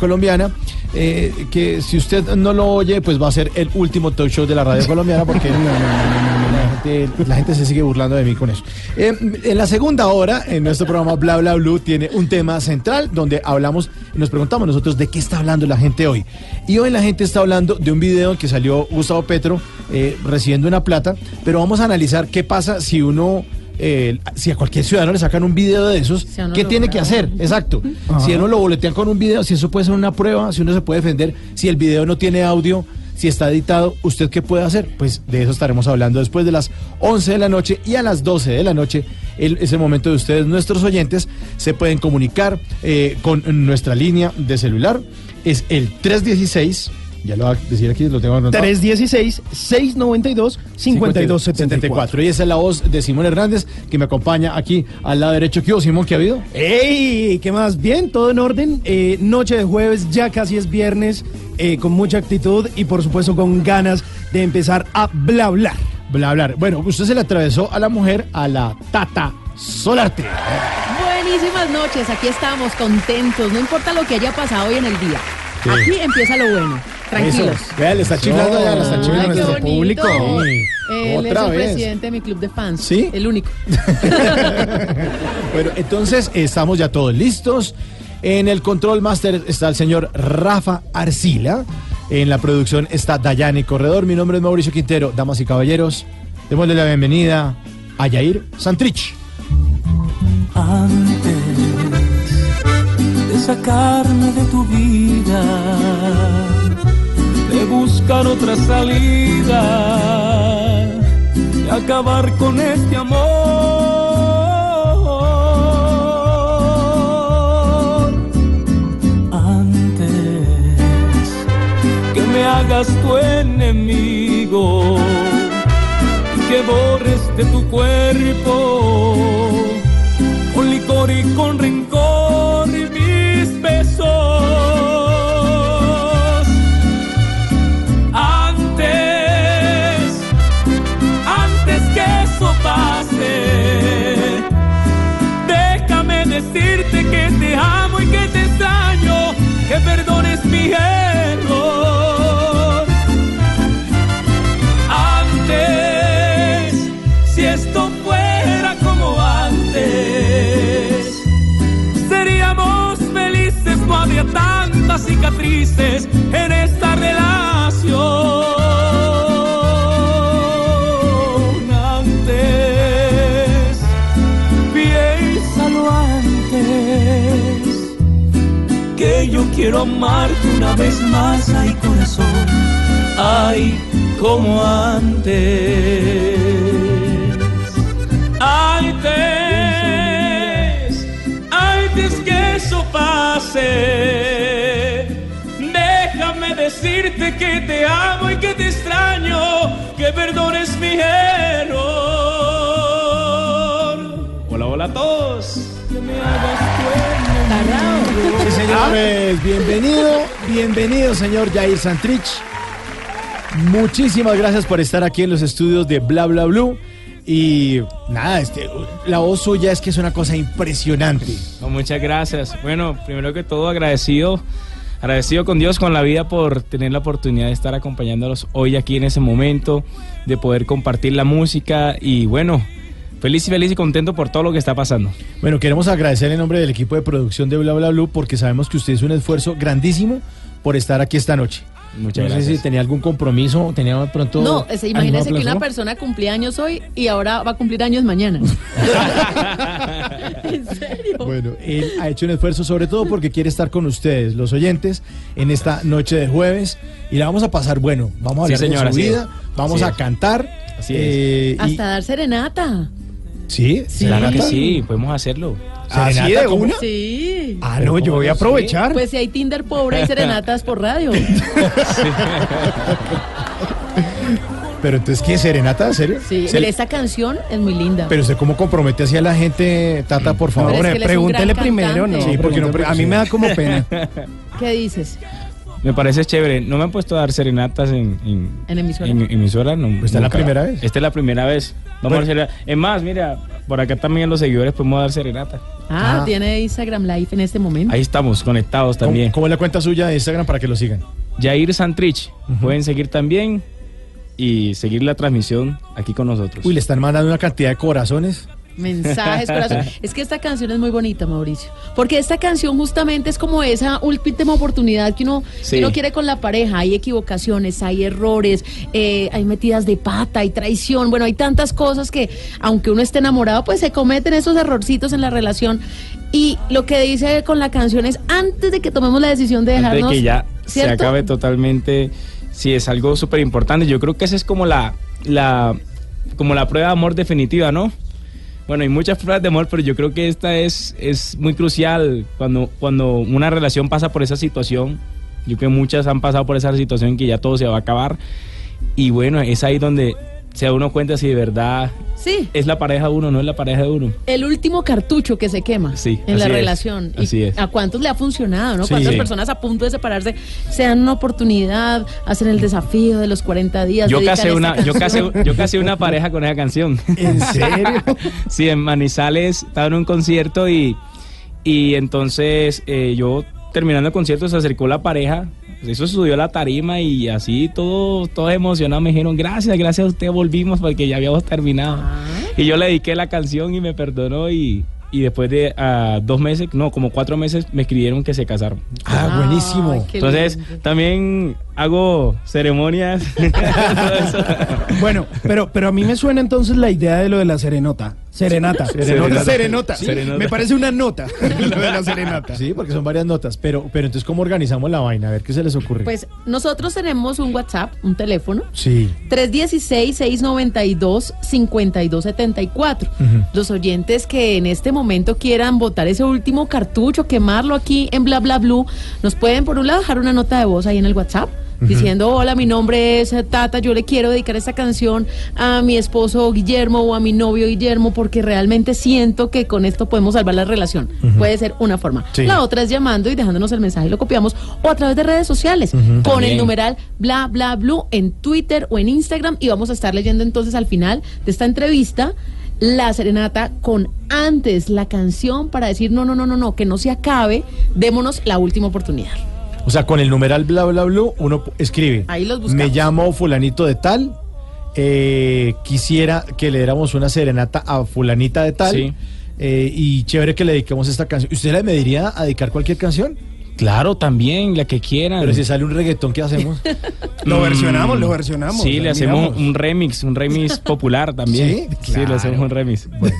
colombiana, eh, que si usted no lo oye, pues va a ser el último talk show de la radio colombiana, porque la, gente, se sigue burlando de mí con eso. Eh, en la segunda hora, en nuestro programa Bla Bla Blue, tiene un tema central donde hablamos y nos preguntamos nosotros de qué está hablando la gente hoy. Y hoy la gente está hablando de un video que salió Gustavo Petro eh, recibiendo una plata, pero vamos a analizar qué pasa si uno eh, si a cualquier ciudadano le sacan un video de esos, Si ¿qué tiene que hacer? Exacto. Si uno lo boletean con un video, si eso puede ser una prueba, si uno se puede defender, si el video no tiene audio, si está editado, ¿usted qué puede hacer? Pues de eso estaremos hablando después de las 11 de la noche y a las 12 de la noche. El, es el momento de ustedes, nuestros oyentes, se pueden comunicar eh, con nuestra línea de celular. Es el 316. Ya lo voy a decir aquí, lo tengo anotado. 316-692-5274. Y esa es la voz de Simón Hernández que me acompaña aquí al lado derecho. ¿Qué hubo, Simón? ¿Qué ha habido? ¡Ey! ¿Qué más? Bien, todo en orden. Eh, noche de jueves, ya casi es viernes, eh, con mucha actitud y por supuesto con ganas de empezar a bla bla. Bla, bla. Bueno, usted se le atravesó a la mujer, a la Tata Solarte. Buenísimas noches, aquí estamos contentos, no importa lo que haya pasado hoy en el día. Sí. Aquí empieza lo bueno, tranquilos. Eso. Vea, le está chiflando ya, le está chiflando nuestro público. Sí. Él Otra es el vez. presidente de mi club de fans. ¿Sí? El único. Bueno, entonces estamos ya todos listos. En el control master está el señor Rafa Arcila. En la producción está Dayane Corredor. Mi nombre es Mauricio Quintero. Damas y caballeros, démosle la bienvenida a Yair Santrich. antes de sacarme de tu vida, de buscar otra salida, de acabar con este amor. Antes que me hagas tu enemigo y que borres de tu cuerpo con licor y con rencor cicatrices en esta relación. Antes, piénsalo antes, que yo quiero amarte una vez más, ay corazón, ay como antes. Antes, que eso pase, decirte que te amo y que te extraño, que perdones mi error. Hola, hola a todos. Que me hagas tu Sí, señores, bienvenido, bienvenido, señor Jair Santrich. Muchísimas gracias por estar aquí en los estudios de Bla Bla Blue. Y nada, este, la voz suya es que es una cosa impresionante. No, muchas gracias. Bueno, primero que todo agradecido, agradecido con Dios, con la vida por tener la oportunidad de estar acompañándolos hoy aquí en ese momento, de poder compartir la música y bueno, feliz y feliz y contento por todo lo que está pasando. Bueno, queremos agradecer en nombre del equipo de producción de Bla Bla Blue porque sabemos que usted hizo un esfuerzo grandísimo por estar aquí esta noche. Muchas no sé gracias. si tenía algún compromiso, tenía de pronto. No, es- imagínese que una persona cumplía años hoy y ahora va a cumplir años mañana. ¿En serio? Bueno, él ha hecho un esfuerzo sobre todo porque quiere estar con ustedes, los oyentes, en esta noche de jueves y la vamos a pasar bueno. Vamos a Sí, hablar de su vida, vamos Así a es. cantar. Así es. eh, y- Hasta dar serenata. Sí, Claro que sí, podemos hacerlo. ¿Así Serenata, de ¿cómo? una? Sí. Ah, no, yo ¿cómo voy a así? aprovechar. Pues si hay Tinder pobre, hay serenatas por radio. Pero entonces, ¿qué? ¿Serenata? ¿En serio? Sí, Se- esa canción es muy linda. Pero usted cómo compromete así a la gente, Tata, por No, favor. Es que pregúntele primero, no. Sí, porque no- a mí me da como pena. ¿Qué dices? Me parece chévere. No me han puesto a dar serenatas en, en, ¿En emisora? en- emisora, no. ¿Esta es la primera vez? Esta es la primera vez. Vamos a hacer. Es más, mira, por acá también los seguidores podemos dar serenata. Ah, Ah. tiene Instagram Live en este momento. Ahí estamos, conectados ¿Cómo, también. cómo es la cuenta suya de Instagram para que lo sigan? Jair Santrich, pueden seguir también y seguir la transmisión aquí con nosotros. Uy, le están mandando una cantidad de corazones. Mensajes, corazón. Es que esta canción es muy bonita, Mauricio. Porque esta canción justamente es como esa última oportunidad que uno, que uno quiere con la pareja. Hay equivocaciones, hay errores, eh, hay metidas de pata, hay traición. Bueno, hay tantas cosas que, aunque uno esté enamorado, pues se cometen esos errorcitos en la relación. Y lo que dice con la canción es, antes de que tomemos la decisión de Antes dejarnos... de que ya se acabe totalmente, sí, es algo súper importante. Yo creo que esa es como la, la, como la prueba de amor definitiva, ¿no? Bueno, hay muchas pruebas de amor, pero yo creo que esta es, es muy crucial cuando, cuando una relación pasa por esa situación. Yo creo que muchas han pasado por esa situación que ya todo se va a acabar. Y bueno, es ahí donde se da uno cuenta si de verdad Sí. es la pareja de uno, no es la pareja de uno. El último cartucho que se quema Sí, en la es, relación. ¿Y así es. ¿A cuántos le ha funcionado? ¿no? Sí. ¿Cuántas Sí. personas a punto de separarse se dan una oportunidad, hacen el desafío de los 40 días? Yo casé, una, yo, casé, yo casé una pareja con esa canción. ¿En serio? Sí, en Manizales estaba en un concierto y, y entonces eh, yo terminando el concierto se acercó la pareja, eso subió a la tarima y así todo, todos emocionados me dijeron gracias, gracias a usted volvimos porque ya habíamos terminado. Ah. Y yo le dediqué la canción y me perdonó y, y después de ah, dos meses, no, como cuatro meses me escribieron que se casaron. Ah, buenísimo. Entonces lindo. también hago ceremonias. Bueno, pero, pero a mí me suena entonces la idea de lo de la serenota. Serenata. Serenota. Sí. Serenata. Me parece una nota lo de la serenata. Sí, porque son varias notas. Pero, pero entonces, ¿cómo organizamos la vaina? A ver qué se les ocurre. Pues nosotros tenemos un WhatsApp, un teléfono. sí. 316-692-5274. Ujú. Los oyentes que en este momento quieran votar ese último cartucho, quemarlo aquí en Bla Bla Blue, nos pueden por un lado dejar una nota de voz ahí en el WhatsApp. Diciendo, hola, mi nombre es Tata, yo le quiero dedicar esta canción a mi esposo Guillermo o a mi novio Guillermo porque realmente siento que con esto podemos salvar la relación. Puede ser una forma. Sí. La otra es llamando y dejándonos el mensaje y lo copiamos o a través de redes sociales con el numeral bla bla blue en Twitter o en Instagram y vamos a estar leyendo entonces al final de esta entrevista la serenata con antes la canción para decir no no no no no que no se acabe démonos la última oportunidad O sea, con el numeral bla bla bla, uno escribe. Ahí los buscamos. Me llamo fulanito de tal. eh, quisiera que le diéramos una serenata a fulanita de tal. Sí. eh, y chévere que le dediquemos esta canción. ¿Usted le me diría a dedicar cualquier canción? Claro, también, la que quieran. Pero si sale un reggaetón, ¿qué hacemos? Lo Mm, versionamos, lo versionamos. Sí, le hacemos miramos. un remix, un remix popular también. Sí, Sí, le hacemos un remix. Bueno,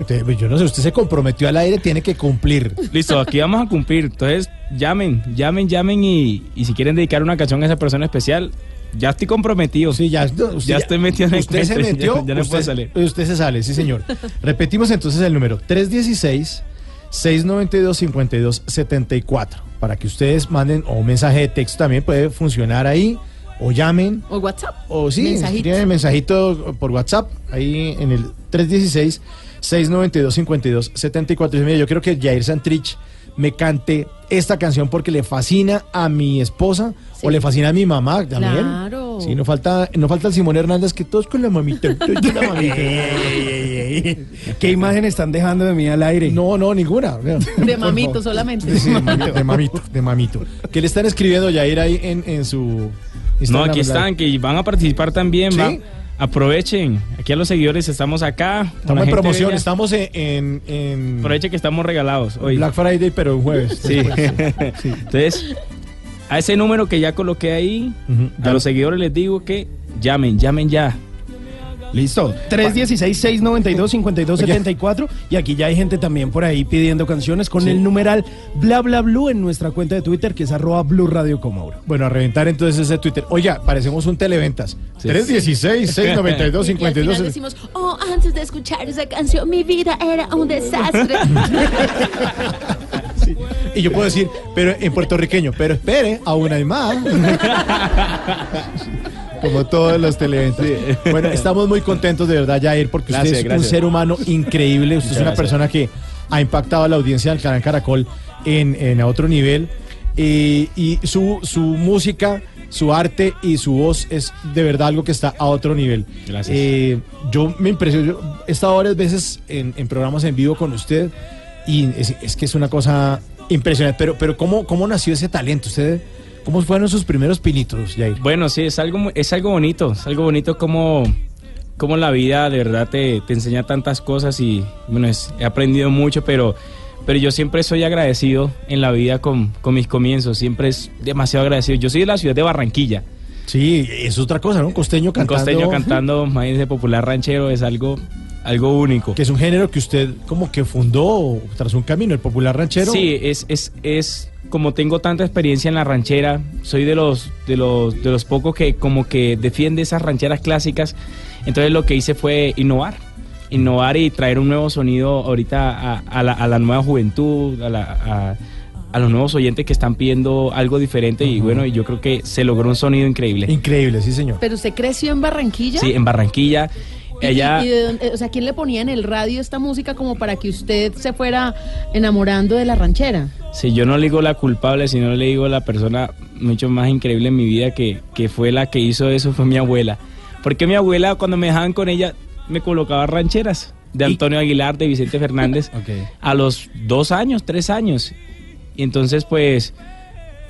usted- pues yo no sé, usted se comprometió al aire, tiene que cumplir. Listo, aquí vamos a cumplir. Entonces, llamen, llamen, llamen y, y si quieren dedicar una canción a esa persona especial, ya estoy comprometido. Sí, ya, usted Ya estoy metido en el Usted se metió, ya- ya no usted, puedo salir. usted se sale, sí, señor. Repetimos entonces el número 316 692 5274 para que ustedes manden o un mensaje de texto también puede funcionar ahí o llamen o WhatsApp o sí, Mensajito. tienen mensajito por WhatsApp ahí en el 316 692 5274 Mira, yo quiero que Jair Santrich me cante esta canción porque le fascina a mi esposa Sí. o le fascina a mi mamá también. Claro. Sí, no falta, no falta el Simón Hernández que todos con la mamita. todos con la mamita. ¿Qué imagen están dejando de mí al aire? No, no, ninguna. de mamito solamente Sí, de mamito, de mamito. ¿Qué le están escribiendo Jair ahí en, en su No, Instagram aquí Live? están, que van a participar también. ¿Sí? va. Aprovechen, aquí a los seguidores estamos acá. Estamos en promoción, bella. estamos en, en, en Aprovechen que estamos regalados hoy. Black Friday, pero un jueves. Sí. Entonces, a ese número que ya coloqué ahí, a los seguidores les digo que llamen, llamen ya. Listo. 316-692-5274. Y aquí ya hay gente también por ahí pidiendo canciones con Sí. el numeral bla bla blue en nuestra cuenta de Twitter que es arroba blue radio como ahora. Bueno, a reventar entonces ese Twitter. Oiga, parecemos un televentas. Sí. 316 692 y al final 52 decimos oh antes de escuchar esa canción mi vida era un desastre Y yo puedo decir, pero en puertorriqueño, pero espere, aún hay más. Como todos los televentas. Bueno, estamos muy contentos de verdad, Jair, porque usted Gracias, es un ser humano increíble. Usted es una gracias. persona que ha impactado a la audiencia del canal Caracol en, en a otro nivel. y, y su, su música, su arte y su voz es de verdad algo que está a otro nivel. Gracias. Eh, yo me impresiono, yo he estado varias veces en, en programas en vivo con usted y es, es que es una cosa impresionante. Pero, pero ¿cómo, ¿cómo nació ese talento? ¿Usted, ¿Cómo fueron sus primeros pinitos, Jair? Bueno, sí, es algo, es algo bonito, es algo bonito como, como la vida de verdad te, te enseña tantas cosas y bueno, es- he aprendido mucho, pero, pero yo siempre soy agradecido en la vida con, con mis comienzos, siempre es demasiado agradecido. Yo soy de la ciudad de Barranquilla, Sí, es otra cosa, ¿no? Un costeño un cantando. costeño cantando, imagínense, popular ranchero, es algo, algo único. Que es un género que usted como que fundó tras un camino, el popular ranchero. Sí, es, es, es como tengo tanta experiencia en la ranchera, soy de los, de los, de los pocos que como que defiende esas rancheras clásicas. Entonces lo que hice fue innovar. Innovar y traer un nuevo sonido ahorita a, a la, a la nueva juventud, a, la- a- a los nuevos oyentes que están pidiendo algo diferente. Y bueno, yo creo que se logró un sonido increíble. Increíble, sí, señor. Pero usted creció en Barranquilla. Sí, en Barranquilla. ¿Y- Allá, y de dónde- o sea, ¿quién le ponía en el radio esta música como para que usted se fuera enamorando de la ranchera? Si yo no le digo la culpable, sino le digo la persona mucho más increíble en mi vida que, que fue la que hizo eso, fue mi abuela. Porque mi abuela, cuando me dejaban con ella, me colocaba rancheras de Antonio Aguilar, de Vicente Fernández, a los dos años, tres años. Y entonces, pues,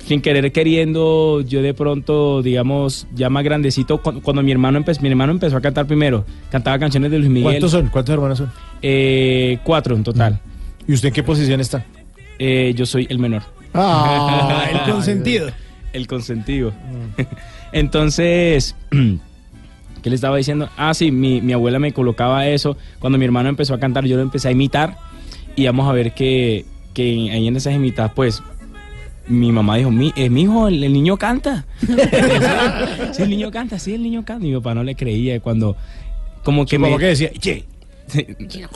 sin querer queriendo, yo de pronto, digamos, ya más grandecito, cu- cuando, mi hermano empezó, mi hermano empezó a cantar primero, cantaba canciones de Luis Miguel. ¿Cuántos son? ¿Cuántos hermanos son? Eh, cuatro en total. ¿Y usted en qué posición está? Eh, yo soy el menor. Ah, el consentido. El consentido. Entonces, ¿qué le estaba diciendo? Ah, sí, mi, mi abuela me colocaba eso. Cuando mi hermano empezó a cantar, yo lo empecé a imitar. Y vamos a ver que, que ahí en esas imitadas, pues, mi mamá dijo, mi, eh, mi hijo, el, el niño canta. sí, el niño canta, sí, el niño canta. Y mi papá no le creía. Cuando, como que ¿Qué me... que decía? Che,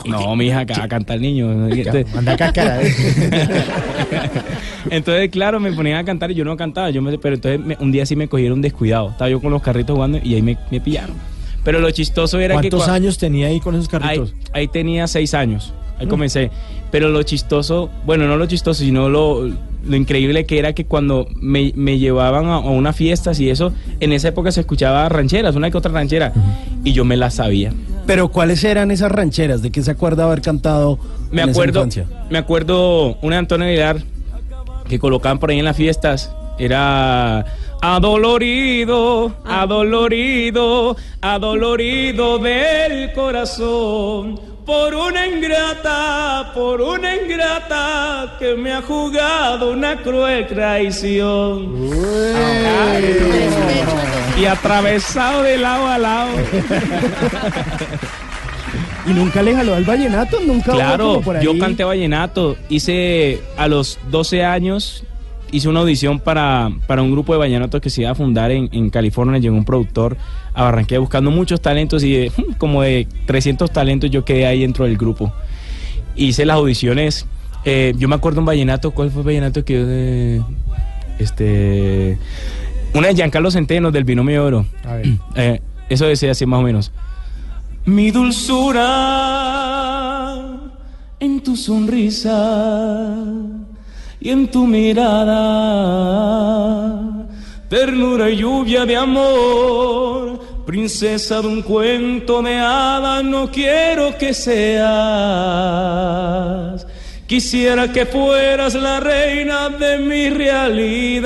No, mi hija, acá canta el niño. Entonces- anda cacara. ¿eh? Entonces, claro, me ponían a cantar y yo no cantaba. Yo me, pero entonces me- un día sí me cogieron descuidado. Estaba yo con los carritos jugando y ahí me, me pillaron. Pero lo chistoso era que... ¿Cuántos años tenía ahí con esos carritos? ahí tenía seis años. Ahí comencé. Pero lo chistoso, bueno, no lo chistoso, sino lo, lo increíble que era que cuando me, me llevaban a, a unas fiestas y eso, en esa época se escuchaba rancheras, una que otra ranchera. Y yo me las sabía. Pero ¿cuáles eran esas rancheras? ¿De qué se acuerda haber cantado Me en esa acuerdo, infancia? me acuerdo una de Antonio Aguilar que colocaban por ahí en las fiestas. Era adolorido, adolorido, adolorido del corazón por una ingrata, por una ingrata que me ha jugado una cruel traición. Y atravesado de lado a lado. ¿Y nunca le jaló al vallenato? ¿Nunca Claro, por ahí? yo canté vallenato. Hice a los 12 años, hice una audición para, para un grupo de vallenatos que se iba a fundar en, en California. Llegó un productor a Barranquilla buscando muchos talentos y de, como de 300 talentos yo quedé ahí dentro del grupo. Hice las audiciones. eh, yo me acuerdo un vallenato, ¿cuál fue el vallenato que yo de, Este. Una de Giancarlo Centeno del Binomio de Oro. A ver. Eh, eso decía así más o menos. Mi dulzura en tu sonrisa y en tu mirada, ternura y lluvia de amor, princesa de un cuento de hadas, no quiero que seas. Quisiera que fueras la reina de mi realidad.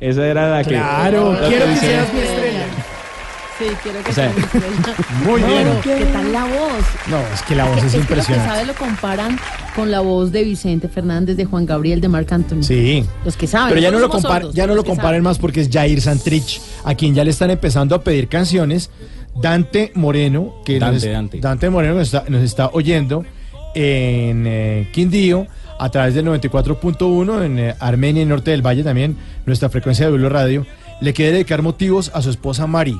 Esa era la que. Claro, la quiero que seas mi estrella. Sí, quiero que O sea. Muy bien. ¿Qué tal la voz? No, es que la voz Es es que los que impresionante. saben lo comparan con la voz de Vicente Fernández, de Juan Gabriel, de Marc Anthony. Sí. Los que saben. Pero ya no lo, compar- sordos, ya no lo comparen saben. más porque es Jair Santrich, a quien ya le están empezando a pedir canciones. Dante Moreno, que Dante, nos, es- Dante. Moreno nos está, nos está oyendo en eh, Quindío a través del 94.1 en eh, Armenia y Norte del Valle también, nuestra frecuencia de Blue Radio. Le quiere dedicar motivos a su esposa Mari.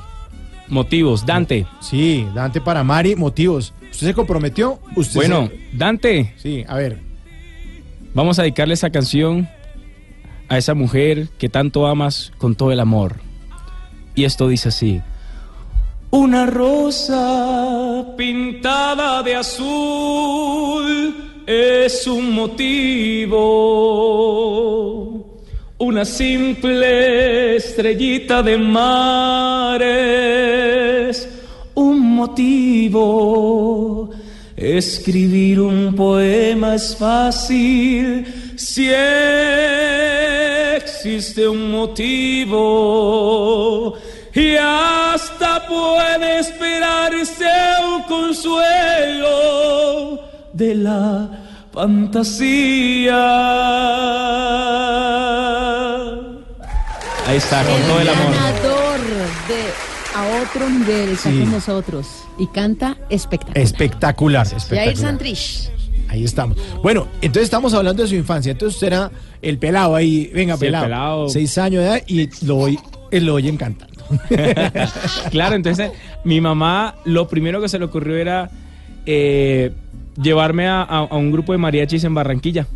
Motivos, Dante. Sí, Dante para Mari, motivos. ¿Usted se comprometió? ¿Usted Bueno, se- Dante, Sí, a ver. vamos a dedicarle esa canción a esa mujer que tanto amas con todo el amor. Y esto dice así. Una rosa pintada de azul es un motivo. Una simple estrellita de mares, un motivo. Escribir un poema es fácil si existe un motivo y hasta puede esperarse un consuelo de la fantasía. Ahí está, con todo el amor. ganador de A Otro Nivel está Sí. con nosotros y canta espectacular. Espectacular, Jair espectacular. Santrich. Ahí estamos. Bueno, entonces estamos hablando de su infancia. Entonces usted era el pelado ahí, venga, Sí, el pelado, pelado. Seis años de edad y lo oy, él lo oyen cantando. claro, entonces mi mamá lo primero que se le ocurrió era eh, llevarme a, a- a un grupo de mariachis en Barranquilla.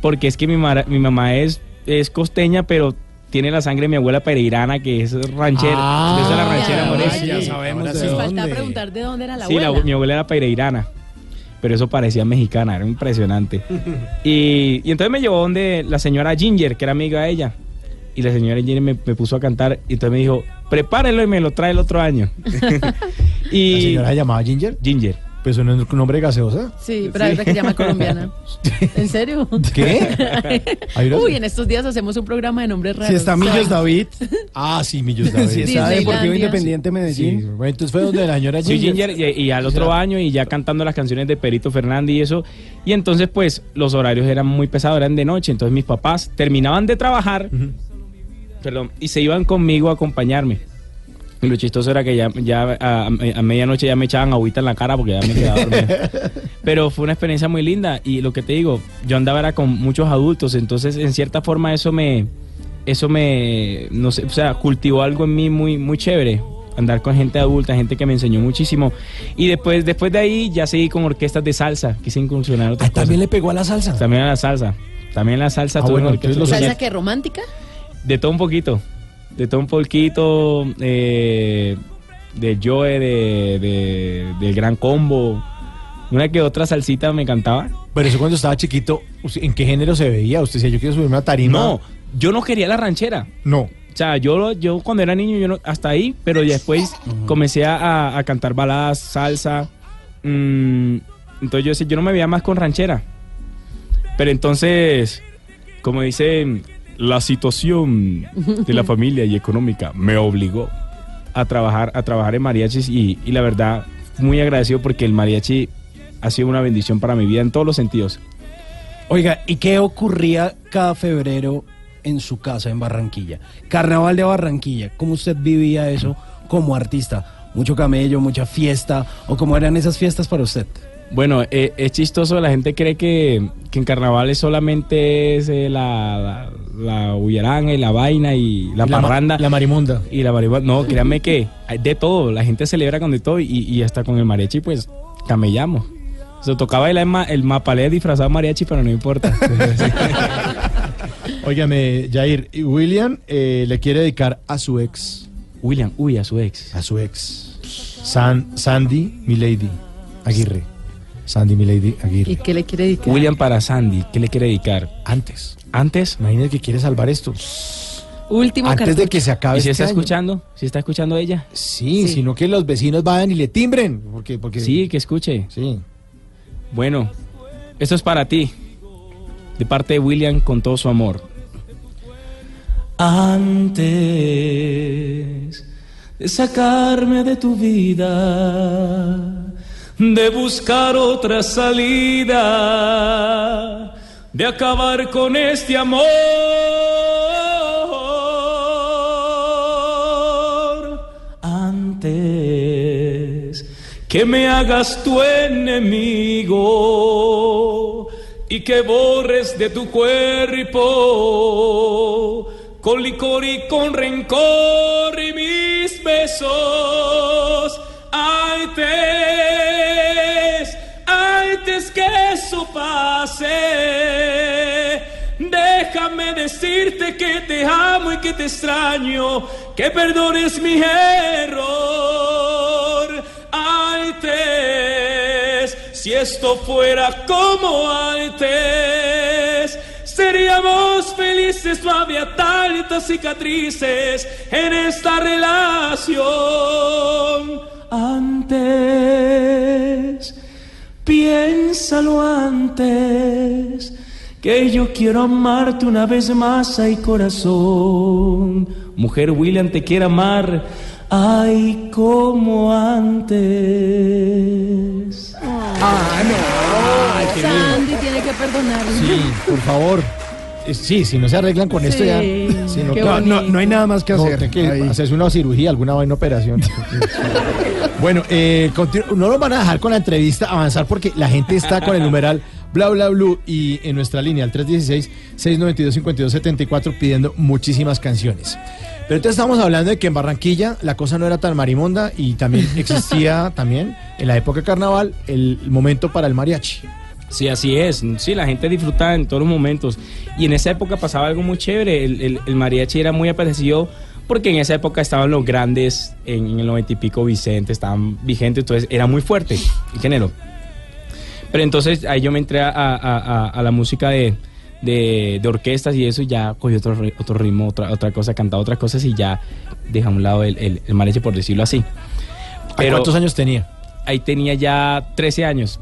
Porque es que mi, mara- mi mamá es, es costeña, pero tiene la sangre de mi abuela pereirana, que es ranchera. Ah, Yo soy la ranchera ya, moreña. ya sabemos Ahora de sí. Nos dónde. falta preguntar de dónde era la Sí, la- abuela. mi abuela era pereirana. Pero eso parecía mexicana, era impresionante. Y, y entonces me llevó donde la señora Ginger, que era amiga de ella. Y la señora Ginger me, me puso a cantar y entonces me dijo, prepárenlo y me lo trae el otro año. La y señora se llamaba Ginger, Ginger. Pues un un nombre gaseosa. Sí, pero hay que se llama colombiana. ¿En serio? ¿Qué? Uy, en estos días hacemos un programa de nombres raros. Si está Millos David, Ah, sí, Millos David. si está. Deportivo Independiente Sí, Medellín. bueno, entonces fue donde la señora Sí, Ginger. Ginger, y, y al otro año y ya cantando las canciones de Perito Fernández y eso. Y entonces pues los horarios eran muy pesados, eran de noche. Entonces mis papás terminaban de trabajar, perdón, y se iban conmigo a acompañarme. Y lo chistoso era que ya, ya a, a medianoche ya me echaban agüita en la cara porque ya me quedaba dormido. Pero fue una experiencia muy linda y lo que te digo, yo andaba era con muchos adultos, entonces en cierta forma eso me, eso me, no sé, o sea, cultivó algo en mí muy, muy chévere. Andar con gente adulta, gente que me enseñó muchísimo. Y después, después de ahí ya seguí con orquestas de salsa, quise incursionar otras Ah, también cosas. le pegó a la salsa. También a la salsa. También la salsa. Ah, tuve bueno, ¿Salsa que romántica? de todo un poquito. De todo un poquito. eh, de Joe, de, de- del Gran Combo. Una que otra salsita me encantaba. Pero eso cuando estaba chiquito, ¿usted- ¿en qué género se veía? Usted decía, yo quiero subirme a tarima. No, yo no quería la ranchera. No. O sea, yo, yo cuando era niño, yo no, hasta ahí, pero después comencé a, a cantar baladas, salsa. mm, entonces yo yo no me veía más con ranchera. Pero entonces, como dicen, la situación de la familia y económica me obligó a trabajar, a trabajar en mariachis y, y la verdad, muy agradecido porque el mariachi ha sido una bendición para mi vida en todos los sentidos. Oiga, ¿y qué ocurría cada febrero en su casa en Barranquilla? Carnaval de Barranquilla, ¿cómo usted vivía eso como artista? ¿Mucho camello, mucha fiesta? ¿O cómo eran esas fiestas para usted? Bueno, eh, es chistoso, la gente cree que, que en carnavales solamente es eh, la, la, la huyaranga y la vaina y la, ma- parranda La marimonda. y la marihuana. No, créanme que hay de todo, la gente celebra con de todo y, y hasta con el mariachi pues camellamos. Se tocaba el, ma- el mapalé disfrazado de mariachi, pero no importa. Óigame, Jair, y William eh, le quiere dedicar a su ex, William, uy, a su ex. a su ex, San, Sandy Milady Aguirre. Sandy Milady ¿Y Aguirre. qué le quiere dedicar? William para Sandy, ¿qué le quiere dedicar? Antes. Antes, Imagínate que quiere salvar esto. Último Antes de que se acabe ¿y si este está año. escuchando? ¿Si está escuchando ella? Sí, Sí. sino que los vecinos vayan y le timbren. Porque, porque... Sí, que escuche. Sí. Bueno, esto es para ti, de parte de William con todo su amor. Antes de sacarme de tu vida, de buscar otra salida, de acabar con este amor. Antes que me hagas tu enemigo y que borres de tu cuerpo con licor y con rencor y mis besos. Antes, pase. Déjame decirte que te amo y que te extraño, que perdones mi error. Antes, Si esto fuera como antes, seríamos felices, no había tantas cicatrices en esta relación. Antes, piénsalo antes, que yo quiero amarte una vez más, ay corazón. Mujer William te quiere amar, ay como antes. Sandy tiene que perdonarle. Sí, por favor. Eh, Sí, si no se arreglan con esto ya. si no, No, no, bonito. no hay nada más que no, hacer. que Ahí. hacerse una cirugía, alguna vaina operación. bueno, eh, continu- no nos van a dejar con la entrevista avanzar porque la gente está con el numeral bla bla blue y en nuestra línea al 316-692-5274 pidiendo muchísimas canciones. Pero entonces estamos hablando de que en Barranquilla la cosa no era tan marimonda y también existía también en la época de carnaval el momento para el mariachi. Sí, así es. Sí, la gente disfrutaba en todos los momentos. Y en esa época pasaba algo muy chévere. El, el- el mariachi era muy apetecido porque en esa época estaban los grandes, en, en el noventa y pico Vicente, estaban vigentes, entonces era muy fuerte el género. Pero entonces ahí yo me entré a, a- a- a la música de, de- de orquestas y eso y ya cogí otro, ri- otro ritmo, otra, otra cosa, cantaba otras cosas y ya dejé a un lado el, el, el mariachi, por decirlo así. Pero, ¿Cuántos años tenía? Ahí tenía ya 13 años.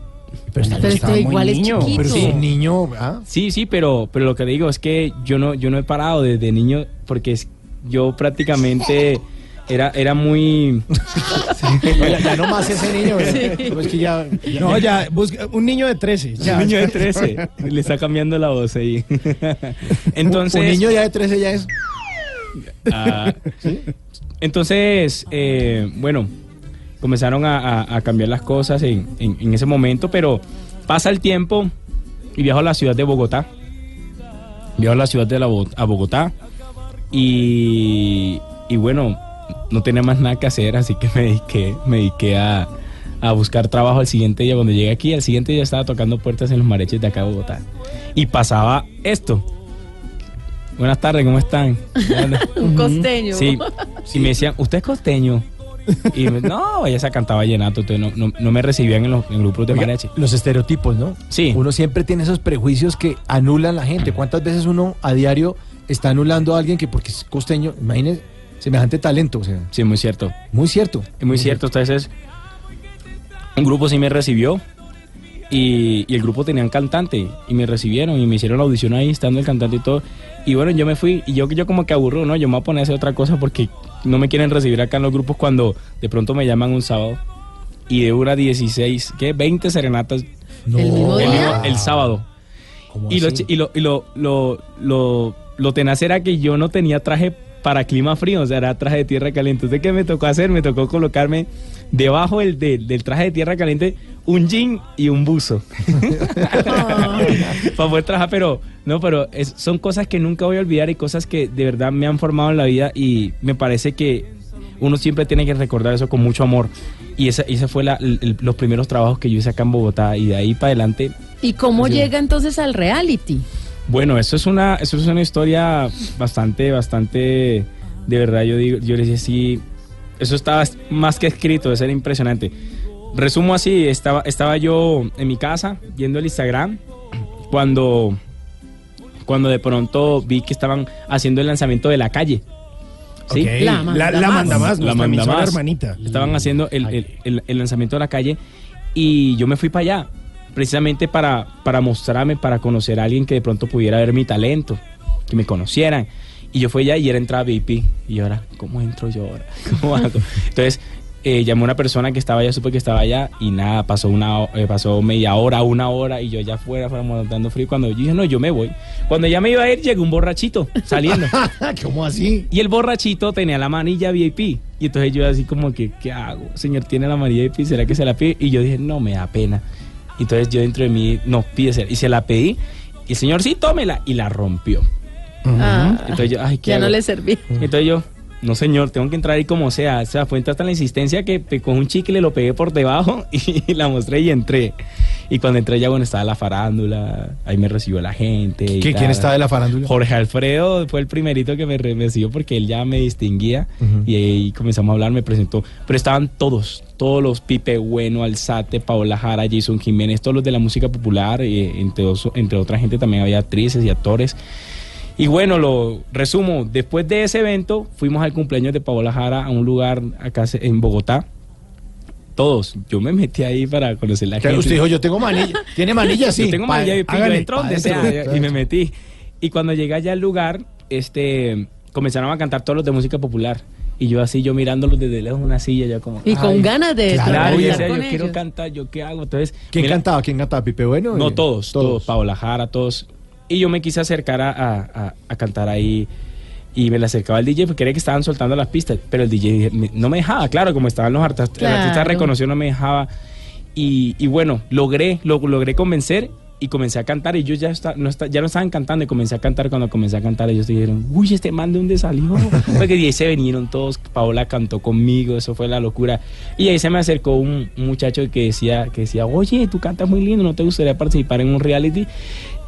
Pero está- Pero Estaba este muy igual es niño, chiquito. pero sí, niño, ¿ah? Sí, sí, pero, pero lo que digo es que yo no, yo no he parado desde niño porque es- yo prácticamente era, era muy... ya, ya no más ese niño. No, es que ya, ya- No, ya, busca un niño de 13. Ya, un niño de 13. Le está cambiando la voz ahí. Entonces... un niño ya de 13 ya es. Ah, Entonces, eh, bueno, comenzaron a, a- a cambiar las cosas en, en- en ese momento, pero pasa el tiempo y viajo a la ciudad de Bogotá. Viajo a la ciudad de la Bo- a Bogotá y, y bueno, no tenía más nada que hacer, así que me dediqué, me dediqué a, a buscar trabajo al siguiente día. Cuando llegué aquí, al siguiente día estaba tocando puertas en los mareches de acá de Bogotá. Y pasaba esto. Buenas tardes, ¿cómo están? Un costeño. Sí, y me decían, ¿usted es costeño? Y me- no, ella se cantaba vallenato, entonces no, no, no me recibían en los en grupos de Oiga, mariachi. los estereotipos, ¿no? Sí. Uno siempre tiene esos prejuicios que anulan la gente. ¿Cuántas veces uno a diario está anulando a alguien que porque es costeño, imagínese, semejante talento? O sea, Sí, muy cierto. muy cierto. Es muy cierto. Entonces, un grupo sí me recibió y, y el grupo tenía un cantante y me recibieron y me hicieron la audición ahí, estando el cantante y todo. Y bueno, yo me fui y yo, yo como que aburro, ¿no? Yo me voy a poner a hacer otra cosa porque no me quieren recibir acá en los grupos cuando de pronto me llaman un sábado y de una 16, ¿qué? 20 serenatas No. ¿El mismo el, día? el sábado. ¿Cómo Y, lo, y, lo, y lo, lo, lo, lo tenaz era que yo no tenía traje para clima frío, o sea, era traje de tierra caliente. Entonces, ¿qué me tocó hacer? Me tocó colocarme debajo del, del, del traje de tierra caliente un jean y un buzo. para poder trabajar, pero no, pero es- son cosas que nunca voy a olvidar y cosas que de verdad me han formado en la vida y me parece que uno siempre tiene que recordar eso con mucho amor. Y esa, esa fue la- el- los primeros trabajos que yo hice acá en Bogotá y de ahí para adelante ¿Y cómo llega entonces al reality? bueno, eso es una, eso es una historia bastante, bastante, de verdad, yo digo, yo les decía sí, eso estaba más que escrito, eso era impresionante. Resumo así, estaba, estaba yo en mi casa viendo el Instagram cuando, cuando de pronto vi que estaban haciendo el lanzamiento de la calle. ¿sí? Ok. La manda la, la manda más, La manda más. hermanita. Estaban haciendo el, el- el- el lanzamiento de la calle y yo me fui para allá, precisamente para, para mostrarme, para conocer a alguien que de pronto pudiera ver mi talento, que me conocieran. Y yo fui allá y era entrada VIP. Y yo ahora, ¿cómo entro yo ahora? ¿Cómo hago? Entonces, eh, llamé a una persona que estaba allá, supe que estaba allá y nada, pasó una eh, pasó media hora, una hora y yo ya fuera, fuera dando frío. Cuando yo dije, no, yo me voy. Cuando ya me iba a ir, llegó un borrachito saliendo. ¿Cómo así? Y el borrachito tenía la manilla VIP. Y entonces yo así como que, ¿qué hago? Señor, tiene la manilla VIP, ¿será que se la pide? Y yo dije, no, me da pena. Y entonces yo dentro de mí, no, pídese. Y se la pedí. Y el señor, sí, tómela. Y la rompió. Ah, Entonces yo, ay, ¿qué ya no le serví. Entonces yo, no señor, tengo que entrar ahí como sea. O sea, fue tanta la insistencia que con un chicle lo pegué por debajo y la mostré y entré. Y cuando entré ya, bueno, estaba la farándula, ahí me recibió la gente. y ¿Qué- tal. ¿Quién estaba de la farándula? Jorge Alfredo fue el primerito que me re- me recibió porque él ya me distinguía y ahí comenzamos a hablar, me presentó. Pero estaban todos, todos los Pipe Bueno, Alzate, Paola Jara, Jason Jiménez, todos los de la música popular, eh, entre, entre otra gente también había actrices y actores. Y bueno, lo resumo, después de ese evento fuimos al cumpleaños de Paola Jara a un lugar acá en Bogotá. Todos, yo me metí ahí para conocer la gente. Usted dijo, yo tengo manilla. ¿Tiene manilla? Sí. Yo tengo Pa- manilla y pa' sea dentro. y me metí. Y cuando llegué allá al lugar, este, comenzaron a cantar todos los de música popular. Y yo así, yo mirándolos desde lejos en una silla, yo como... Y con ay, ganas de claro, y Oye, decía, yo quiero cantar, yo qué hago. Entonces, ¿Quién mira, cantaba? ¿Quién cantaba? ¿Pipe Bueno? No, Eh, todos, todos, Paola Jara, todos. Y yo me quise acercar a, a- a- cantar ahí y me le acercaba al DJ porque quería que estaban soltando las pistas, pero el DJ no me dejaba, claro, como estaban los artistas, el artista Claro. reconoció, no me dejaba. Y, y bueno, logré, lo, logré convencer y comencé a cantar y ellos ya, está, no está, ya no estaban cantando y comencé a cantar. Cuando comencé a cantar ellos dijeron, uy, este man de dónde salió. Porque de ahí se vinieron todos, Paola cantó conmigo, eso fue la locura. Y ahí se me acercó un, un muchacho que decía, que decía, oye, tú cantas muy lindo, ¿no te gustaría participar en un reality?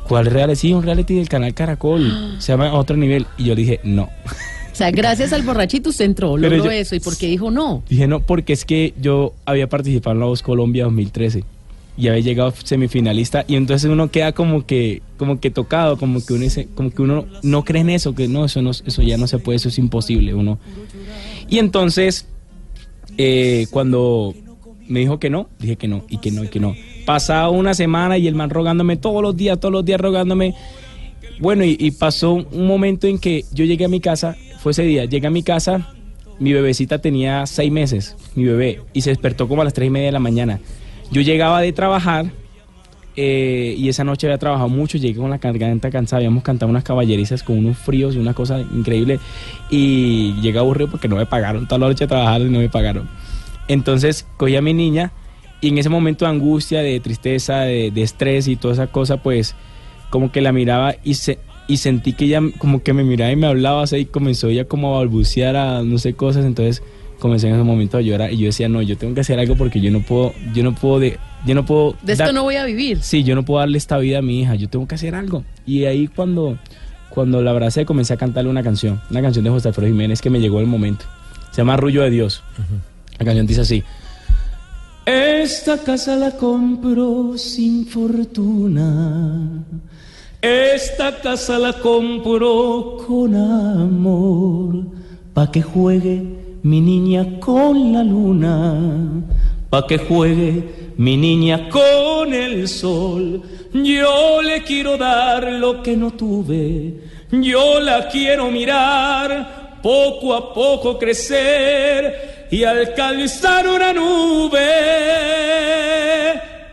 ¿Cuál reality? Sí, un reality del canal Caracol, se llama Otro Nivel. Y yo dije, no. O sea, gracias al borrachito usted entró, logró yo- eso. ¿Y por qué dijo no? Dije no, porque es que yo había participado en La Voz Colombia 2013 y había llegado semifinalista y entonces uno queda como que como que tocado, como que uno dice- como que uno no cree en eso, que no eso no eso ya no se puede, eso es imposible, uno. Y entonces eh, cuando me dijo que no, dije que no y que no y que no. Pasaba una semana y el man rogándome todos los días, todos los días rogándome. Bueno, y, pasó un momento en que yo llegué a mi casa, fue ese día, llegué a mi casa, mi bebecita tenía seis meses, mi bebé, y se despertó como a las tres y media de la mañana. Yo llegaba de trabajar eh, y esa noche había trabajado mucho, llegué con la garganta cansada, habíamos cantado unas caballerizas con unos fríos y una cosa increíble y llegué aburrido porque no me pagaron, toda la noche trabajaron y no me pagaron. Entonces cogí a mi niña y en ese momento de angustia, de tristeza, de, de estrés y toda esa cosa, pues como que la miraba y se y sentí que ella como que me miraba y me hablaba así y comenzó ella como a balbucear a no sé cosas, entonces comencé en ese momento a llorar y yo decía, "No, yo tengo que hacer algo porque yo no puedo yo no puedo de yo no puedo De esto dar- no voy a vivir. Sí, yo no puedo darle esta vida a mi hija, yo tengo que hacer algo. Y ahí cuando, cuando la abracé comencé a cantarle una canción, una canción de José Alfredo Jiménez que me llegó el momento. Se llama Arrullo de Dios. La canción dice así. Esta casa la compro sin fortuna. Esta casa la compro con amor. Pa' que juegue mi niña con la luna. Pa' que juegue mi niña con el sol. Yo le quiero dar lo que no tuve. Yo la quiero mirar poco a poco crecer y alcanzar una nube.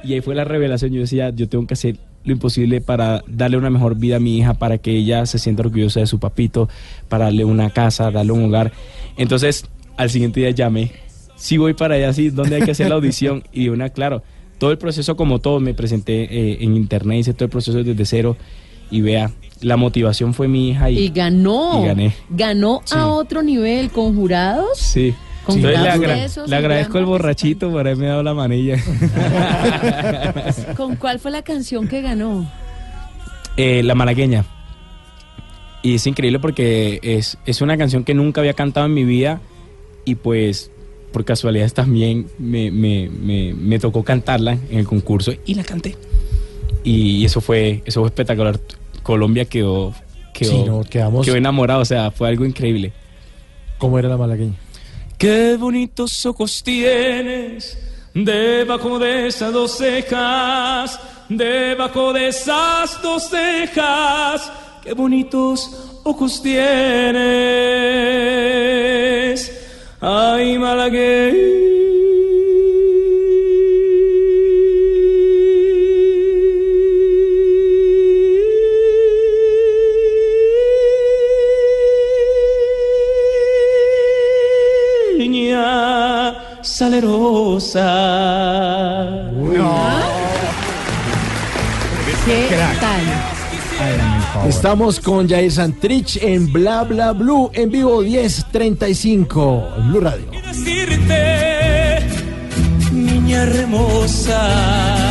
Y ahí fue la revelación. Yo decía, yo tengo que hacer lo imposible para darle una mejor vida a mi hija, para que ella se sienta orgullosa de su papito, para darle una casa, darle un hogar. Entonces, al siguiente día llamé. Sí voy para allá, sí, ¿dónde hay que hacer la audición? Y una, claro, todo el proceso como todo, me presenté eh, en internet, hice todo el proceso desde cero. Y vea, la motivación fue mi hija y... Y ganó. Y gané. Ganó Sí. a otro nivel con jurados. Sí. Con Entonces le, agra- besos le agradezco al borrachito por haberme dado la manilla. ¿Con cuál fue la canción que ganó? Eh, la malagueña. Y es increíble porque es, es una canción que nunca había cantado en mi vida y pues por casualidad también me, me, me, me tocó cantarla en el concurso y la canté. Y eso fue, eso fue espectacular. Colombia quedó, quedó, Sí, no, quedamos- quedó enamorado, o sea, fue algo increíble. ¿Cómo era la malagueña? Qué bonitos ojos tienes debajo de esas dos cejas, debajo de esas dos cejas. Qué bonitos ojos tienes. Ay, malagueña salerosa. ¿Qué tal? Estamos con Jair Santrich en Bla Bla Blue en vivo 1035 en Blue Radio. decirte, niña hermosa,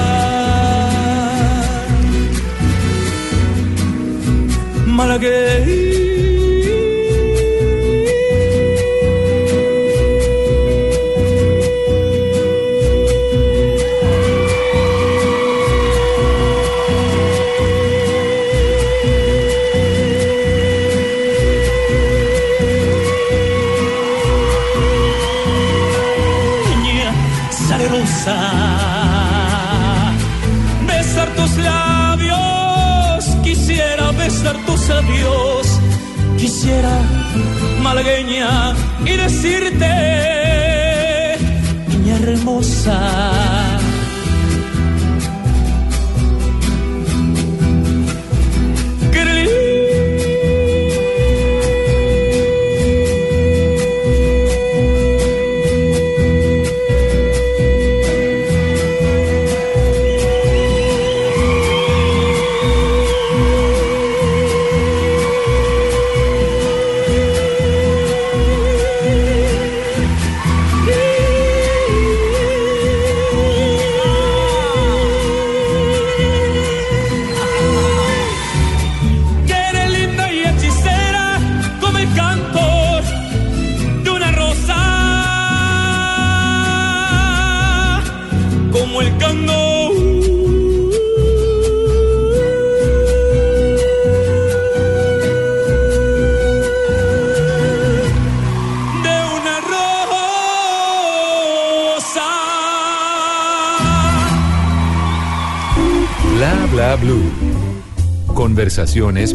Niña besar tus labios, quisiera malagueña y decirte, niña hermosa.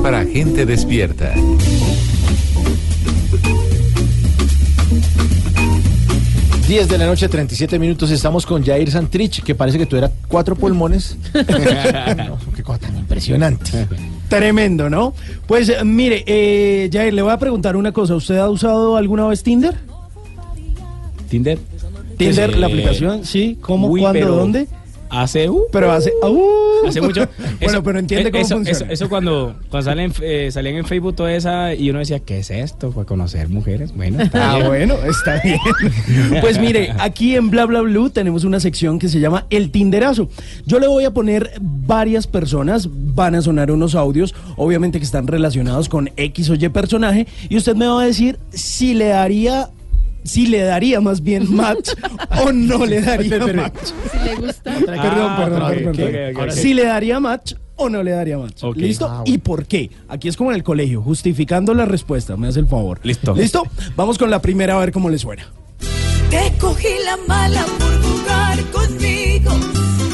Para gente despierta. Diez de la noche, 37 minutos. Estamos con Jair Santrich, que parece que tuviera cuatro pulmones. No, qué cosa tan impresionante. Tremendo, ¿no? Pues mire, eh, Jair, le voy a preguntar una cosa. ¿Usted ha usado alguna vez Tinder? Tinder. Tinder, Sí. la aplicación, sí. ¿Cómo, Uy, cuándo, dónde? Hace. uh, Pero hace... ¡uh! Hace mucho. bueno, pero entiende eh, cómo eso, funciona. Eso, eso cuando, cuando salen, eh, salían en Facebook toda esa y uno decía, ¿qué es esto? Pues conocer mujeres. Bueno, está Ah, bien. bueno, está bien. Pues mire, aquí en Bla Bla Blue tenemos una sección que se llama El Tinderazo. Yo le voy a poner varias personas, van a sonar unos audios, obviamente que están relacionados con X o Y personaje, y usted me va a decir si le daría, si le daría más bien match o no le daría match. Si le gusta. perdón, Ah, perdón, perdón, perdón. Si le daría match o no le daría match. ¿Listo? Ah, bueno. ¿Y por qué? Aquí es como en el colegio, justificando la respuesta, me hace el favor. Listo. ¿Listo? Vamos con la primera a ver cómo le suena. Te cogí la mala por jugar conmigo.